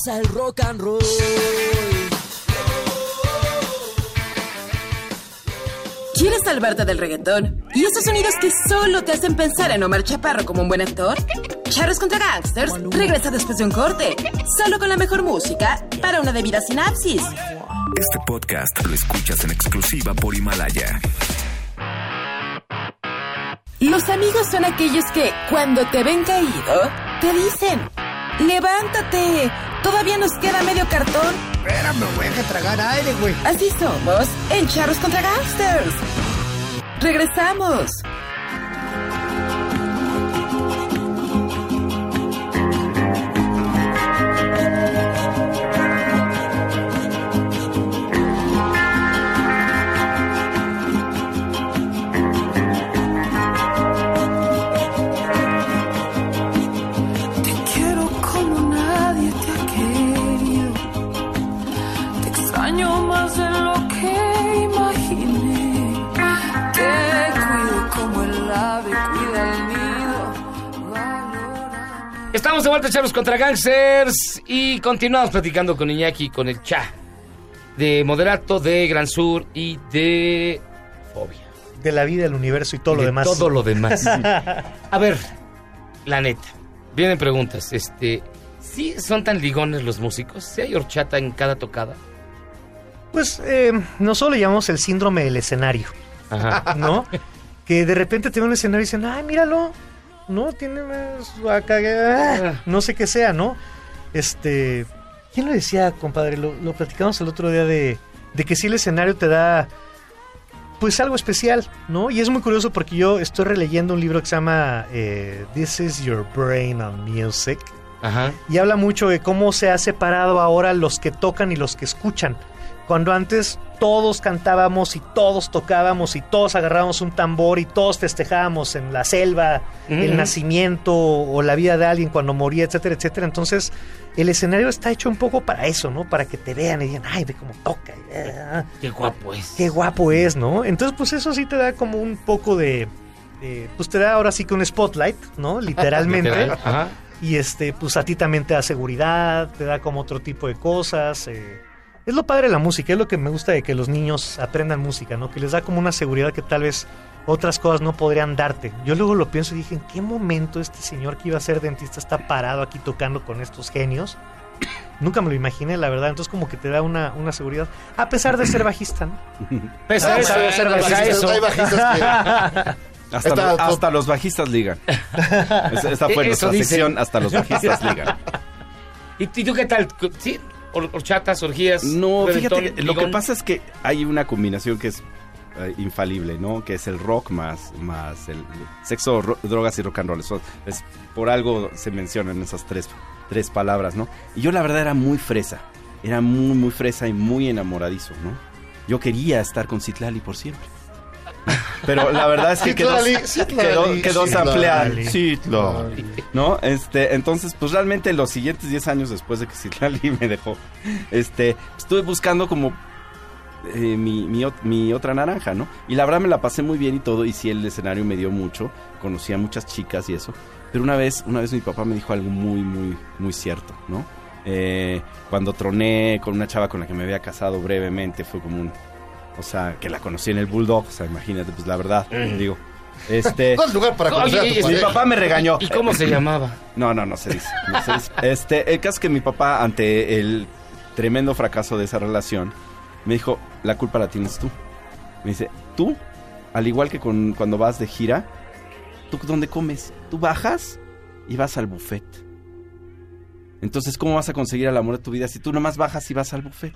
Speaker 9: pasa el rock and roll.
Speaker 1: ¿Quieres salvarte del reggaetón? ¿Y esos sonidos que solo te hacen pensar en Omar Chaparro como un buen actor? Charros contra Gangsters regresa después de un corte, solo con la mejor música para una debida sinapsis.
Speaker 8: Este podcast lo escuchas en exclusiva por Himalaya.
Speaker 1: Los amigos son aquellos que, cuando te ven caído, te dicen: ¡Levántate! Todavía nos queda medio cartón.
Speaker 10: Espérame, voy a tragar aire, güey.
Speaker 1: Así somos en Charros contra Gangsters. Regresamos.
Speaker 4: Estamos de vuelta, Charlos contra Gangsters. Y continuamos platicando con Iñaki con el Cha. De Moderato, de Gran Sur y de Fobia.
Speaker 5: De la vida, el universo y todo lo
Speaker 4: de
Speaker 5: demás.
Speaker 4: Todo lo demás. A ver, la neta. Vienen preguntas. Este. ¿Sí son tan ligones los músicos? ¿Sí hay horchata en cada tocada?
Speaker 5: Pues eh, nosotros le llamamos el síndrome del escenario,
Speaker 4: Ajá.
Speaker 5: ¿no? que de repente te ven un escenario y dicen, ay, míralo, ¿no? Tiene más acá, ah, no sé qué sea, ¿no? Este, ¿quién lo decía, compadre? Lo, lo platicamos el otro día de, de que sí el escenario te da, pues algo especial, ¿no? Y es muy curioso porque yo estoy releyendo un libro que se llama eh, This is Your Brain on Music,
Speaker 4: Ajá.
Speaker 5: Y habla mucho de cómo se ha separado ahora los que tocan y los que escuchan. Cuando antes todos cantábamos y todos tocábamos y todos agarrábamos un tambor y todos festejábamos en la selva el nacimiento o la vida de alguien cuando moría, etcétera, etcétera. Entonces el escenario está hecho un poco para eso, ¿no? Para que te vean y digan, ay, ve cómo toca.
Speaker 4: Qué guapo es.
Speaker 5: Qué guapo es, ¿no? Entonces, pues eso sí te da como un poco de... de- pues te da ahora sí que un spotlight, ¿no? Literalmente.
Speaker 4: Literal, ajá.
Speaker 5: Y este, pues a ti también te da seguridad, te da como otro tipo de cosas. eh. Es lo padre de la música, es lo que me gusta de que los niños aprendan música, ¿no? Que les da como una seguridad que tal vez otras cosas no podrían darte. Yo luego lo pienso y dije, ¿en qué momento este señor que iba a ser dentista está parado aquí tocando con estos genios? Nunca me lo imaginé, la verdad. Entonces como que te da una, una seguridad. A pesar de ser bajista, ¿no?
Speaker 4: Pese a
Speaker 5: Ah,
Speaker 4: eso,
Speaker 5: bueno,
Speaker 4: ser bajista,
Speaker 5: bajistas-
Speaker 4: eso.
Speaker 5: hay bajistas
Speaker 7: Hasta,
Speaker 6: Está-
Speaker 7: los, hasta los bajistas ligan. Esa, esta fue nuestra
Speaker 4: dicen.
Speaker 7: sección, hasta los bajistas ligan.
Speaker 4: ¿Y, y tú qué tal? ¿Sí? Or- ¿Horchatas, orgías?
Speaker 7: No,
Speaker 4: reventón,
Speaker 7: fíjate, que lo que pasa es que hay una combinación que es eh, infalible, ¿no? Que es el rock más, más el sexo, ro- drogas y rock and roll. Eso es, por algo se mencionan esas tres, tres palabras, ¿no? Y yo la verdad era muy fresa. Era muy, muy fresa y muy enamoradizo, ¿no? Yo quería estar con Citlali por siempre. Pero la verdad es que quedó, quedó, quedó.
Speaker 6: Citlali.
Speaker 7: ¿No? Este, entonces, pues realmente los siguientes 10 años después de que Citlali me dejó, este, estuve buscando como eh, mi, mi, mi otra naranja, ¿no? Y la verdad me la pasé muy bien y todo, y sí el escenario me dio mucho, conocí a muchas chicas y eso. Pero una vez, una vez mi papá me dijo algo muy, muy, muy cierto, ¿no? Eh, cuando troné con una chava con la que me había casado brevemente, fue como un... O sea, que la conocí en el Bulldog, o sea, imagínate, pues la verdad, digo... Este,
Speaker 6: lugar para conocer a tu
Speaker 7: mi papá me regañó.
Speaker 4: ¿Y cómo se llamaba?
Speaker 7: No, no, no se dice. no se dice. Este, el caso es que mi papá, ante el tremendo fracaso de esa relación, me dijo, la culpa la tienes tú. Me dice, tú, al igual que con, cuando vas de gira, ¿tú dónde comes? Tú bajas y vas al buffet. Entonces, ¿cómo vas a conseguir el amor de tu vida si tú nomás bajas y vas al buffet?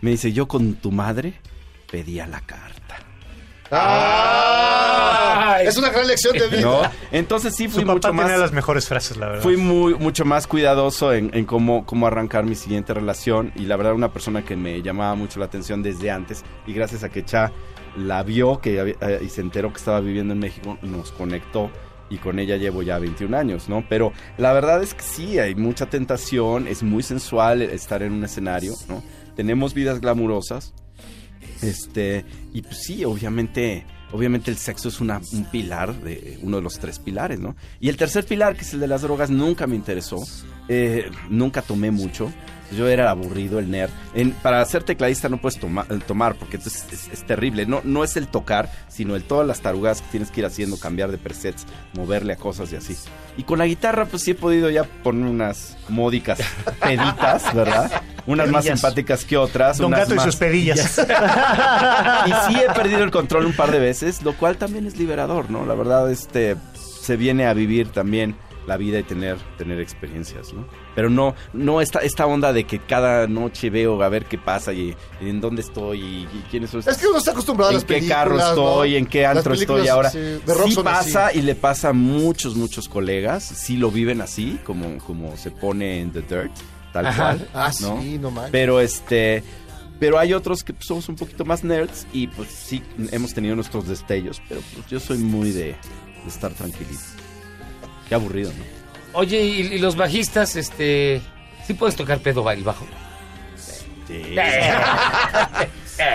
Speaker 7: Me dice, yo con tu madre pedía la carta.
Speaker 6: ¡Ah! Es una gran lección de vida.
Speaker 7: ¿No? Entonces sí fui
Speaker 5: Su papá
Speaker 7: mucho más...
Speaker 5: tenía las mejores frases, la verdad.
Speaker 7: Fui muy, mucho más cuidadoso en, en cómo, cómo arrancar mi siguiente relación y la verdad una persona que me llamaba mucho la atención desde antes y gracias a que Cha la vio que eh, y se enteró que estaba viviendo en México, nos conectó y con ella llevo ya 21 años, ¿no? Pero la verdad es que sí, hay mucha tentación, es muy sensual estar en un escenario, ¿no? Tenemos vidas glamurosas, este, y pues sí, obviamente, obviamente el sexo es una, un pilar, de uno de los tres pilares, ¿no? Y el tercer pilar, que es el de las drogas, nunca me interesó. Eh, nunca tomé mucho. Yo era aburrido, el nerd. En- para ser tecladista no puedes toma- eh, tomar, porque entonces es, es terrible. No, no es el tocar, sino el todas las tarugas que tienes que ir haciendo, cambiar de presets, moverle a cosas y así. Y con la guitarra, pues sí he podido ya poner unas módicas peditas, ¿verdad? Unas más simpáticas que otras.
Speaker 5: Don
Speaker 7: unas
Speaker 5: Gato y sus pedillas.
Speaker 7: y sí he perdido el control un par de veces, lo cual también es liberador, ¿no? La verdad, este, se viene a vivir también la vida y tener, tener experiencias, ¿no? Pero no, no esta, esta onda de que cada noche veo a ver qué pasa y, y en dónde estoy y, y quiénes son.
Speaker 6: Es que uno está acostumbrado a
Speaker 7: en
Speaker 6: las
Speaker 7: qué
Speaker 6: películas,
Speaker 7: carro
Speaker 6: ¿no?
Speaker 7: estoy, en qué antro estoy ahora.
Speaker 6: sí, de rock
Speaker 7: sí pasa
Speaker 6: así.
Speaker 7: y le pasa a muchos, muchos colegas, sí lo viven así, como, como se pone en The Dirt, tal
Speaker 6: Ajá.
Speaker 7: cual.
Speaker 6: Ah,
Speaker 7: ¿no?
Speaker 6: sí, no manches.
Speaker 7: Pero este, pero hay otros que pues, somos un poquito más nerds y pues sí hemos tenido nuestros destellos, pero pues yo soy muy de, de estar tranquilito. Qué aburrido, ¿no?
Speaker 4: Oye, ¿y, y los bajistas, este... ¿Sí puedes tocar pedo el bajo?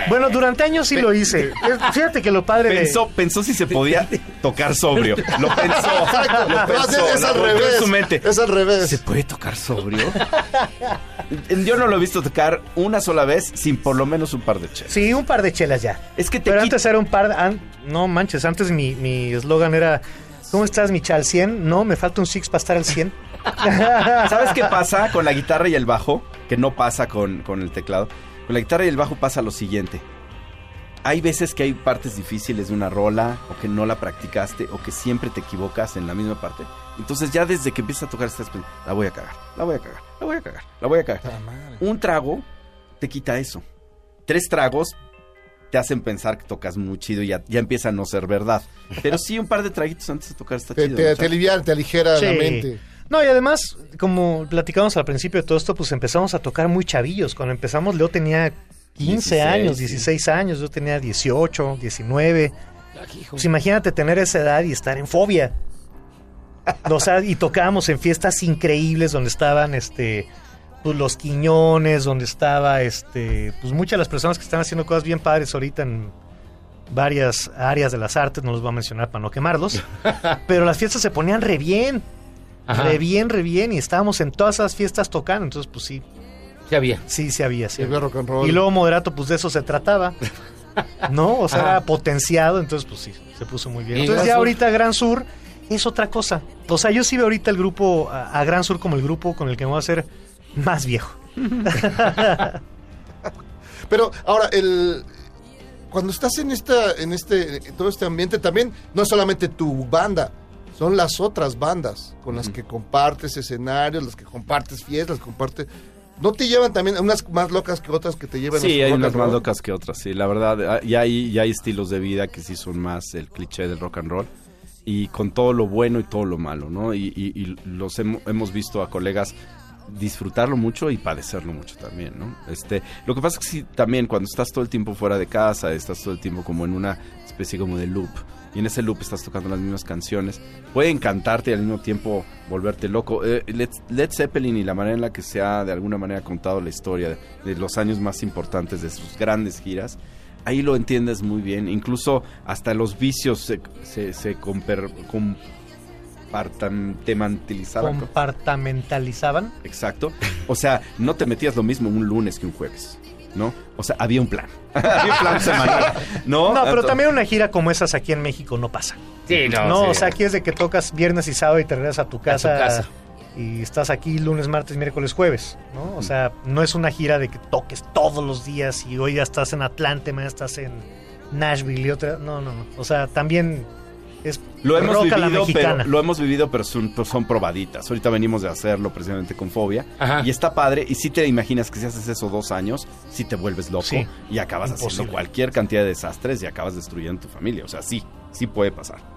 Speaker 5: Bueno, durante años sí lo hice. Fíjate que lo padre de...
Speaker 7: Pensó, pensó si se podía tocar sobrio. Lo pensó.
Speaker 6: Exacto.
Speaker 7: Lo pensó.
Speaker 6: es
Speaker 7: lo
Speaker 6: al
Speaker 7: en
Speaker 6: revés.
Speaker 7: su mente.
Speaker 6: Es al revés.
Speaker 7: ¿Se puede tocar sobrio? Yo no lo he visto tocar una sola vez sin por lo menos un par de chelas.
Speaker 5: Sí, un par de chelas ya.
Speaker 7: Es que te
Speaker 5: Pero
Speaker 7: quita-
Speaker 5: antes era un par... an- no manches, antes mi mi eslogan era... ¿Cómo estás, mi chal? ¿100? No, me falta un six para estar al 100.
Speaker 7: ¿Sabes qué pasa con la guitarra y el bajo? Que no pasa con, con el teclado. Con la guitarra y el bajo pasa lo siguiente. Hay veces que hay partes difíciles de una rola, o que no la practicaste, o que siempre te equivocas en la misma parte. Entonces ya desde que empiezas a tocar estás pensando, la voy a cagar, la voy a cagar, la voy a cagar, la voy a cagar. Un trago te quita eso. Tres tragos te hacen pensar que tocas muy chido y ya, ya empieza a no ser verdad. Pero sí, un par de traguitos antes de tocar está
Speaker 6: Te,
Speaker 7: chido.
Speaker 6: te,
Speaker 7: ¿no?
Speaker 6: te alivia, te aligera
Speaker 5: Sí.
Speaker 6: la mente.
Speaker 5: No, y además, como platicamos al principio de todo esto, pues empezamos a tocar muy chavillos. Cuando empezamos, Leo tenía 15
Speaker 7: 16,
Speaker 5: años,
Speaker 7: sí.
Speaker 5: 16 años, yo tenía 18, 19. Pues imagínate tener esa edad y estar en fobia. O sea, y tocábamos en fiestas increíbles donde estaban este pues los Quiñones, donde estaba este pues muchas de las personas que están haciendo cosas bien padres ahorita en varias áreas de las artes, no los voy a mencionar para no quemarlos, pero las fiestas se ponían re bien.
Speaker 4: Ajá.
Speaker 5: Re bien, re bien y estábamos en todas esas fiestas tocando, entonces pues sí.
Speaker 4: Sí había.
Speaker 5: Sí, sí había, sí.
Speaker 6: había. rock and roll.
Speaker 5: Y luego moderato pues de eso se trataba. ¿No? O sea,
Speaker 4: Ajá.
Speaker 5: era potenciado, entonces pues sí, se puso muy bien. Entonces ya
Speaker 4: Sur.
Speaker 5: ahorita Gran Sur es otra cosa. O sea, yo sí veo ahorita el grupo, a, a Gran Sur como el grupo con el que me voy a hacer más viejo.
Speaker 6: Pero ahora, el cuando estás en esta, en este, en todo este ambiente, también no es solamente tu banda, son las otras bandas con las que compartes escenarios, las que compartes fiestas, compartes. ¿No te llevan también unas más locas que otras que te llevan a
Speaker 7: Sí, hay
Speaker 6: rock
Speaker 7: unas
Speaker 6: and
Speaker 7: más
Speaker 6: roll?
Speaker 7: locas que otras, sí. La verdad, ah, ya hay, ya hay estilos de vida que sí son más el cliché del rock and roll. Y con todo lo bueno y todo lo malo, ¿no? Y, y- y los hemo- hemos visto a colegas disfrutarlo mucho y padecerlo mucho también, ¿no? Este, lo que pasa es que sí, también cuando estás todo el tiempo fuera de casa, estás todo el tiempo como en una especie como de loop, y en ese loop estás tocando las mismas canciones, puede encantarte y al mismo tiempo volverte loco. Eh, Led, Zeppelin y la manera en la que se ha de alguna manera contado la historia de, los años más importantes de sus grandes giras, ahí lo entiendes muy bien, incluso hasta los vicios se, se, se comper- compartamentalizaban.
Speaker 5: Compartamentalizaban.
Speaker 7: Exacto. O sea, no te metías lo mismo un lunes que un jueves, ¿no? O sea, había un plan. había un plan semanal. No,
Speaker 5: No, pero también una gira como esas aquí en México no pasa.
Speaker 4: Sí, no.
Speaker 5: No,
Speaker 4: sí.
Speaker 5: o sea, aquí es de que tocas viernes y sábado y te regresas a tu casa.
Speaker 4: casa.
Speaker 5: Y estás aquí lunes, martes, miércoles, jueves, ¿no? O sea, no es una gira de que toques todos los días y hoy ya estás en Atlanta, mañana estás en Nashville y otra. No, no, no. O sea, también es
Speaker 7: Lo hemos
Speaker 5: la
Speaker 7: vivido, pero
Speaker 5: mexicana.
Speaker 7: lo hemos vivido, pero son, pero son probaditas. Ahorita venimos de hacerlo precisamente con Fobia.
Speaker 4: Ajá.
Speaker 7: Y está padre. Y si te imaginas que si haces eso dos años, si te vuelves loco
Speaker 5: Sí.
Speaker 7: y acabas
Speaker 5: Imposible.
Speaker 7: haciendo cualquier cantidad de desastres y acabas destruyendo tu familia. O sea, sí, sí puede pasar.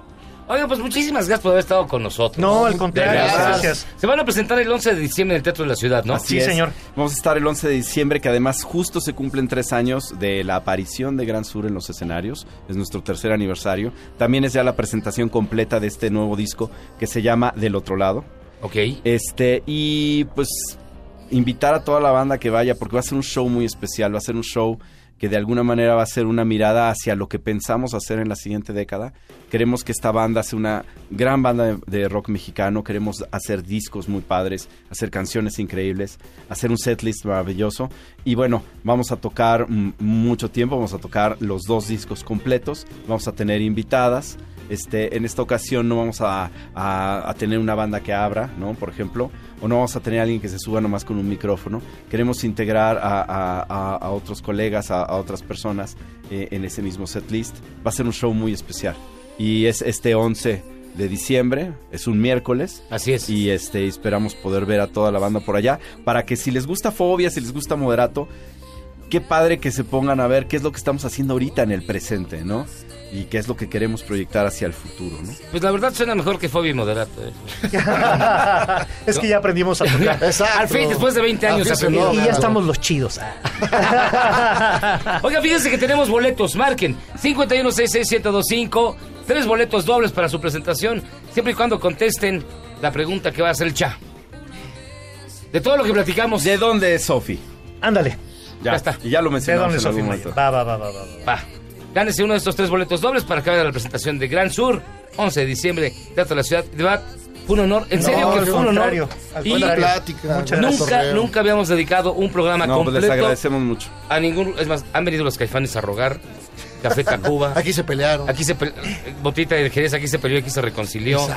Speaker 4: Oiga, pues muchísimas gracias por haber estado con nosotros.
Speaker 5: No, al contrario, gracias.
Speaker 4: Se van a presentar el 11 de diciembre en el Teatro de la Ciudad, ¿no?
Speaker 7: Así es. Vamos a estar el 11 de diciembre, que además justo se cumplen tres años de la aparición de Gran Sur en los escenarios. Es nuestro tercer aniversario. También es ya la presentación completa de este nuevo disco que se llama Del Otro Lado.
Speaker 4: Ok.
Speaker 7: Este, y pues invitar a toda la banda que vaya, porque va a ser un show muy especial, va a ser un show que de alguna manera va a ser una mirada hacia lo que pensamos hacer en la siguiente década. Queremos que esta banda sea una gran banda de, rock mexicano, queremos hacer discos muy padres, hacer canciones increíbles, hacer un setlist maravilloso. Y bueno, vamos a tocar mucho tiempo, vamos a tocar los dos discos completos, vamos a tener invitadas. Este, en esta ocasión no vamos a, a- a tener una banda que abra, ¿no? Por ejemplo, o no vamos a tener a alguien que se suba nomás con un micrófono. Queremos integrar a, a- otros colegas, a, a otras personas eh, en ese mismo setlist. Va a ser un show muy especial. Y es este 11 de diciembre, es un miércoles.
Speaker 4: Así es.
Speaker 7: Y este, esperamos poder ver a toda la banda por allá, para que si les gusta Fobia, si les gusta Moderato, qué padre que se pongan a ver qué es lo que estamos haciendo ahorita en el presente, ¿no? Y qué es lo que queremos proyectar hacia el futuro, ¿no?
Speaker 4: Pues la verdad suena mejor que Fobia y Moderato. ¿eh?
Speaker 5: es que ya aprendimos a tocar.
Speaker 4: Al fin, después de 20 años aprendimos.
Speaker 5: y ya estamos los chidos.
Speaker 4: Oiga, fíjense que tenemos boletos, marquen 5166125, tres boletos dobles para su presentación, siempre y cuando contesten la pregunta que va a hacer el Cha. De todo lo que platicamos.
Speaker 7: ¿De dónde es Sofi?
Speaker 5: Ándale.
Speaker 7: Ya,
Speaker 4: Ya está.
Speaker 7: Y ya lo
Speaker 5: ¿De
Speaker 7: mencionamos en algún momento.
Speaker 5: Va, va, va, va, va. va.
Speaker 4: Gánese uno de estos tres boletos dobles para que vaya la presentación de Gran Sur, 11 de diciembre, Teatro de la Ciudad. De verdad, fue un honor, en
Speaker 5: No,
Speaker 4: serio que fue un honor. Y
Speaker 6: Buena
Speaker 5: contrario.
Speaker 6: plática.
Speaker 5: Muchas
Speaker 4: nunca,
Speaker 6: cotorreo.
Speaker 4: nunca habíamos dedicado un programa
Speaker 7: No, pues les
Speaker 4: completo
Speaker 7: agradecemos mucho.
Speaker 4: a ningún. Es más, han venido los caifanes a rogar. Café Tacuba.
Speaker 6: Aquí se pelearon.
Speaker 4: Aquí se pe- Botita de Jerez, aquí se peleó, aquí se reconcilió.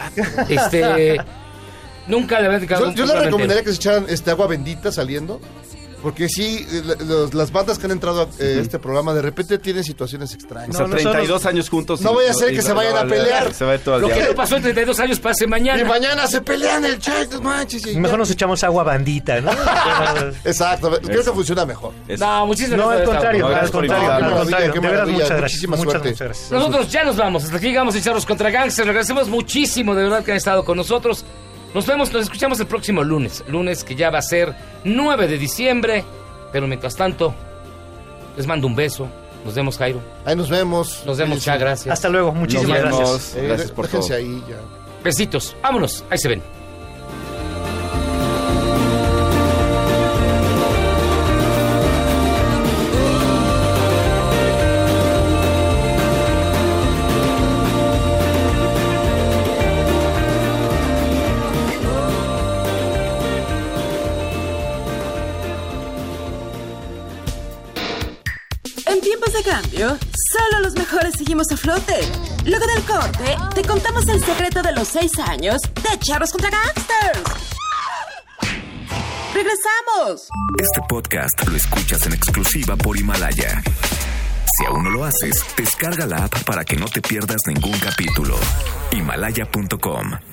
Speaker 4: Este. Nunca le habían dedicado
Speaker 6: Yo,
Speaker 4: un
Speaker 6: yo les
Speaker 4: programa
Speaker 6: recomendaría
Speaker 4: entero.
Speaker 6: que se echaran este agua bendita saliendo. Porque sí, los- las bandas que han entrado a eh, este programa de repente tienen situaciones extrañas.
Speaker 7: O sea,
Speaker 5: No, nosotros-
Speaker 7: 32 años juntos.
Speaker 6: No
Speaker 7: y-
Speaker 6: vaya a ser
Speaker 7: y-
Speaker 6: que se vayan a pelear.
Speaker 7: Se va todo el
Speaker 4: Lo
Speaker 7: día.
Speaker 4: que no pasó en 32 años pase
Speaker 6: Y
Speaker 4: mañana.
Speaker 6: mañana se pelean el chat, manches. y
Speaker 5: Mejor
Speaker 6: ya.
Speaker 5: nos echamos agua bandita, ¿no?
Speaker 6: Exacto, creo
Speaker 7: Eso.
Speaker 6: que funciona mejor.
Speaker 7: Eso.
Speaker 4: No, muchisimas
Speaker 5: No,
Speaker 4: gracias.
Speaker 5: contrario,
Speaker 7: No,
Speaker 5: al contrario, al
Speaker 6: Qué
Speaker 5: contrario.
Speaker 6: maravilla,
Speaker 5: De
Speaker 6: qué
Speaker 5: veras,
Speaker 6: maravilla.
Speaker 5: muchas gracias.
Speaker 6: Muchísima
Speaker 5: Muchas,
Speaker 6: suerte.
Speaker 5: muchas gracias.
Speaker 4: Nosotros ya nos vamos. Hasta aquí llegamos a Charros contra Gangsters. Agradecemos muchísimo, de verdad, que han estado con nosotros. Nos vemos, nos escuchamos el próximo lunes. Lunes que ya va a ser 9 de diciembre. Pero mientras tanto, les mando un beso. Nos vemos, Jairo.
Speaker 6: Ahí nos vemos.
Speaker 4: Nos vemos, ya, gracias.
Speaker 5: Hasta luego, muchísimas
Speaker 7: Nos vemos.
Speaker 5: gracias.
Speaker 6: Eh,
Speaker 7: Gracias por
Speaker 6: déjense
Speaker 7: todo.
Speaker 6: ahí ya.
Speaker 4: Besitos. Vámonos. Ahí se ven.
Speaker 1: De cambio, solo los mejores seguimos a flote. Luego del corte, te contamos el secreto de los seis años de Charros contra Gangsters. ¡Regresamos!
Speaker 8: Este podcast lo escuchas en exclusiva por Himalaya. Si aún no lo haces, descarga la app para que no te pierdas ningún capítulo. Himalaya.com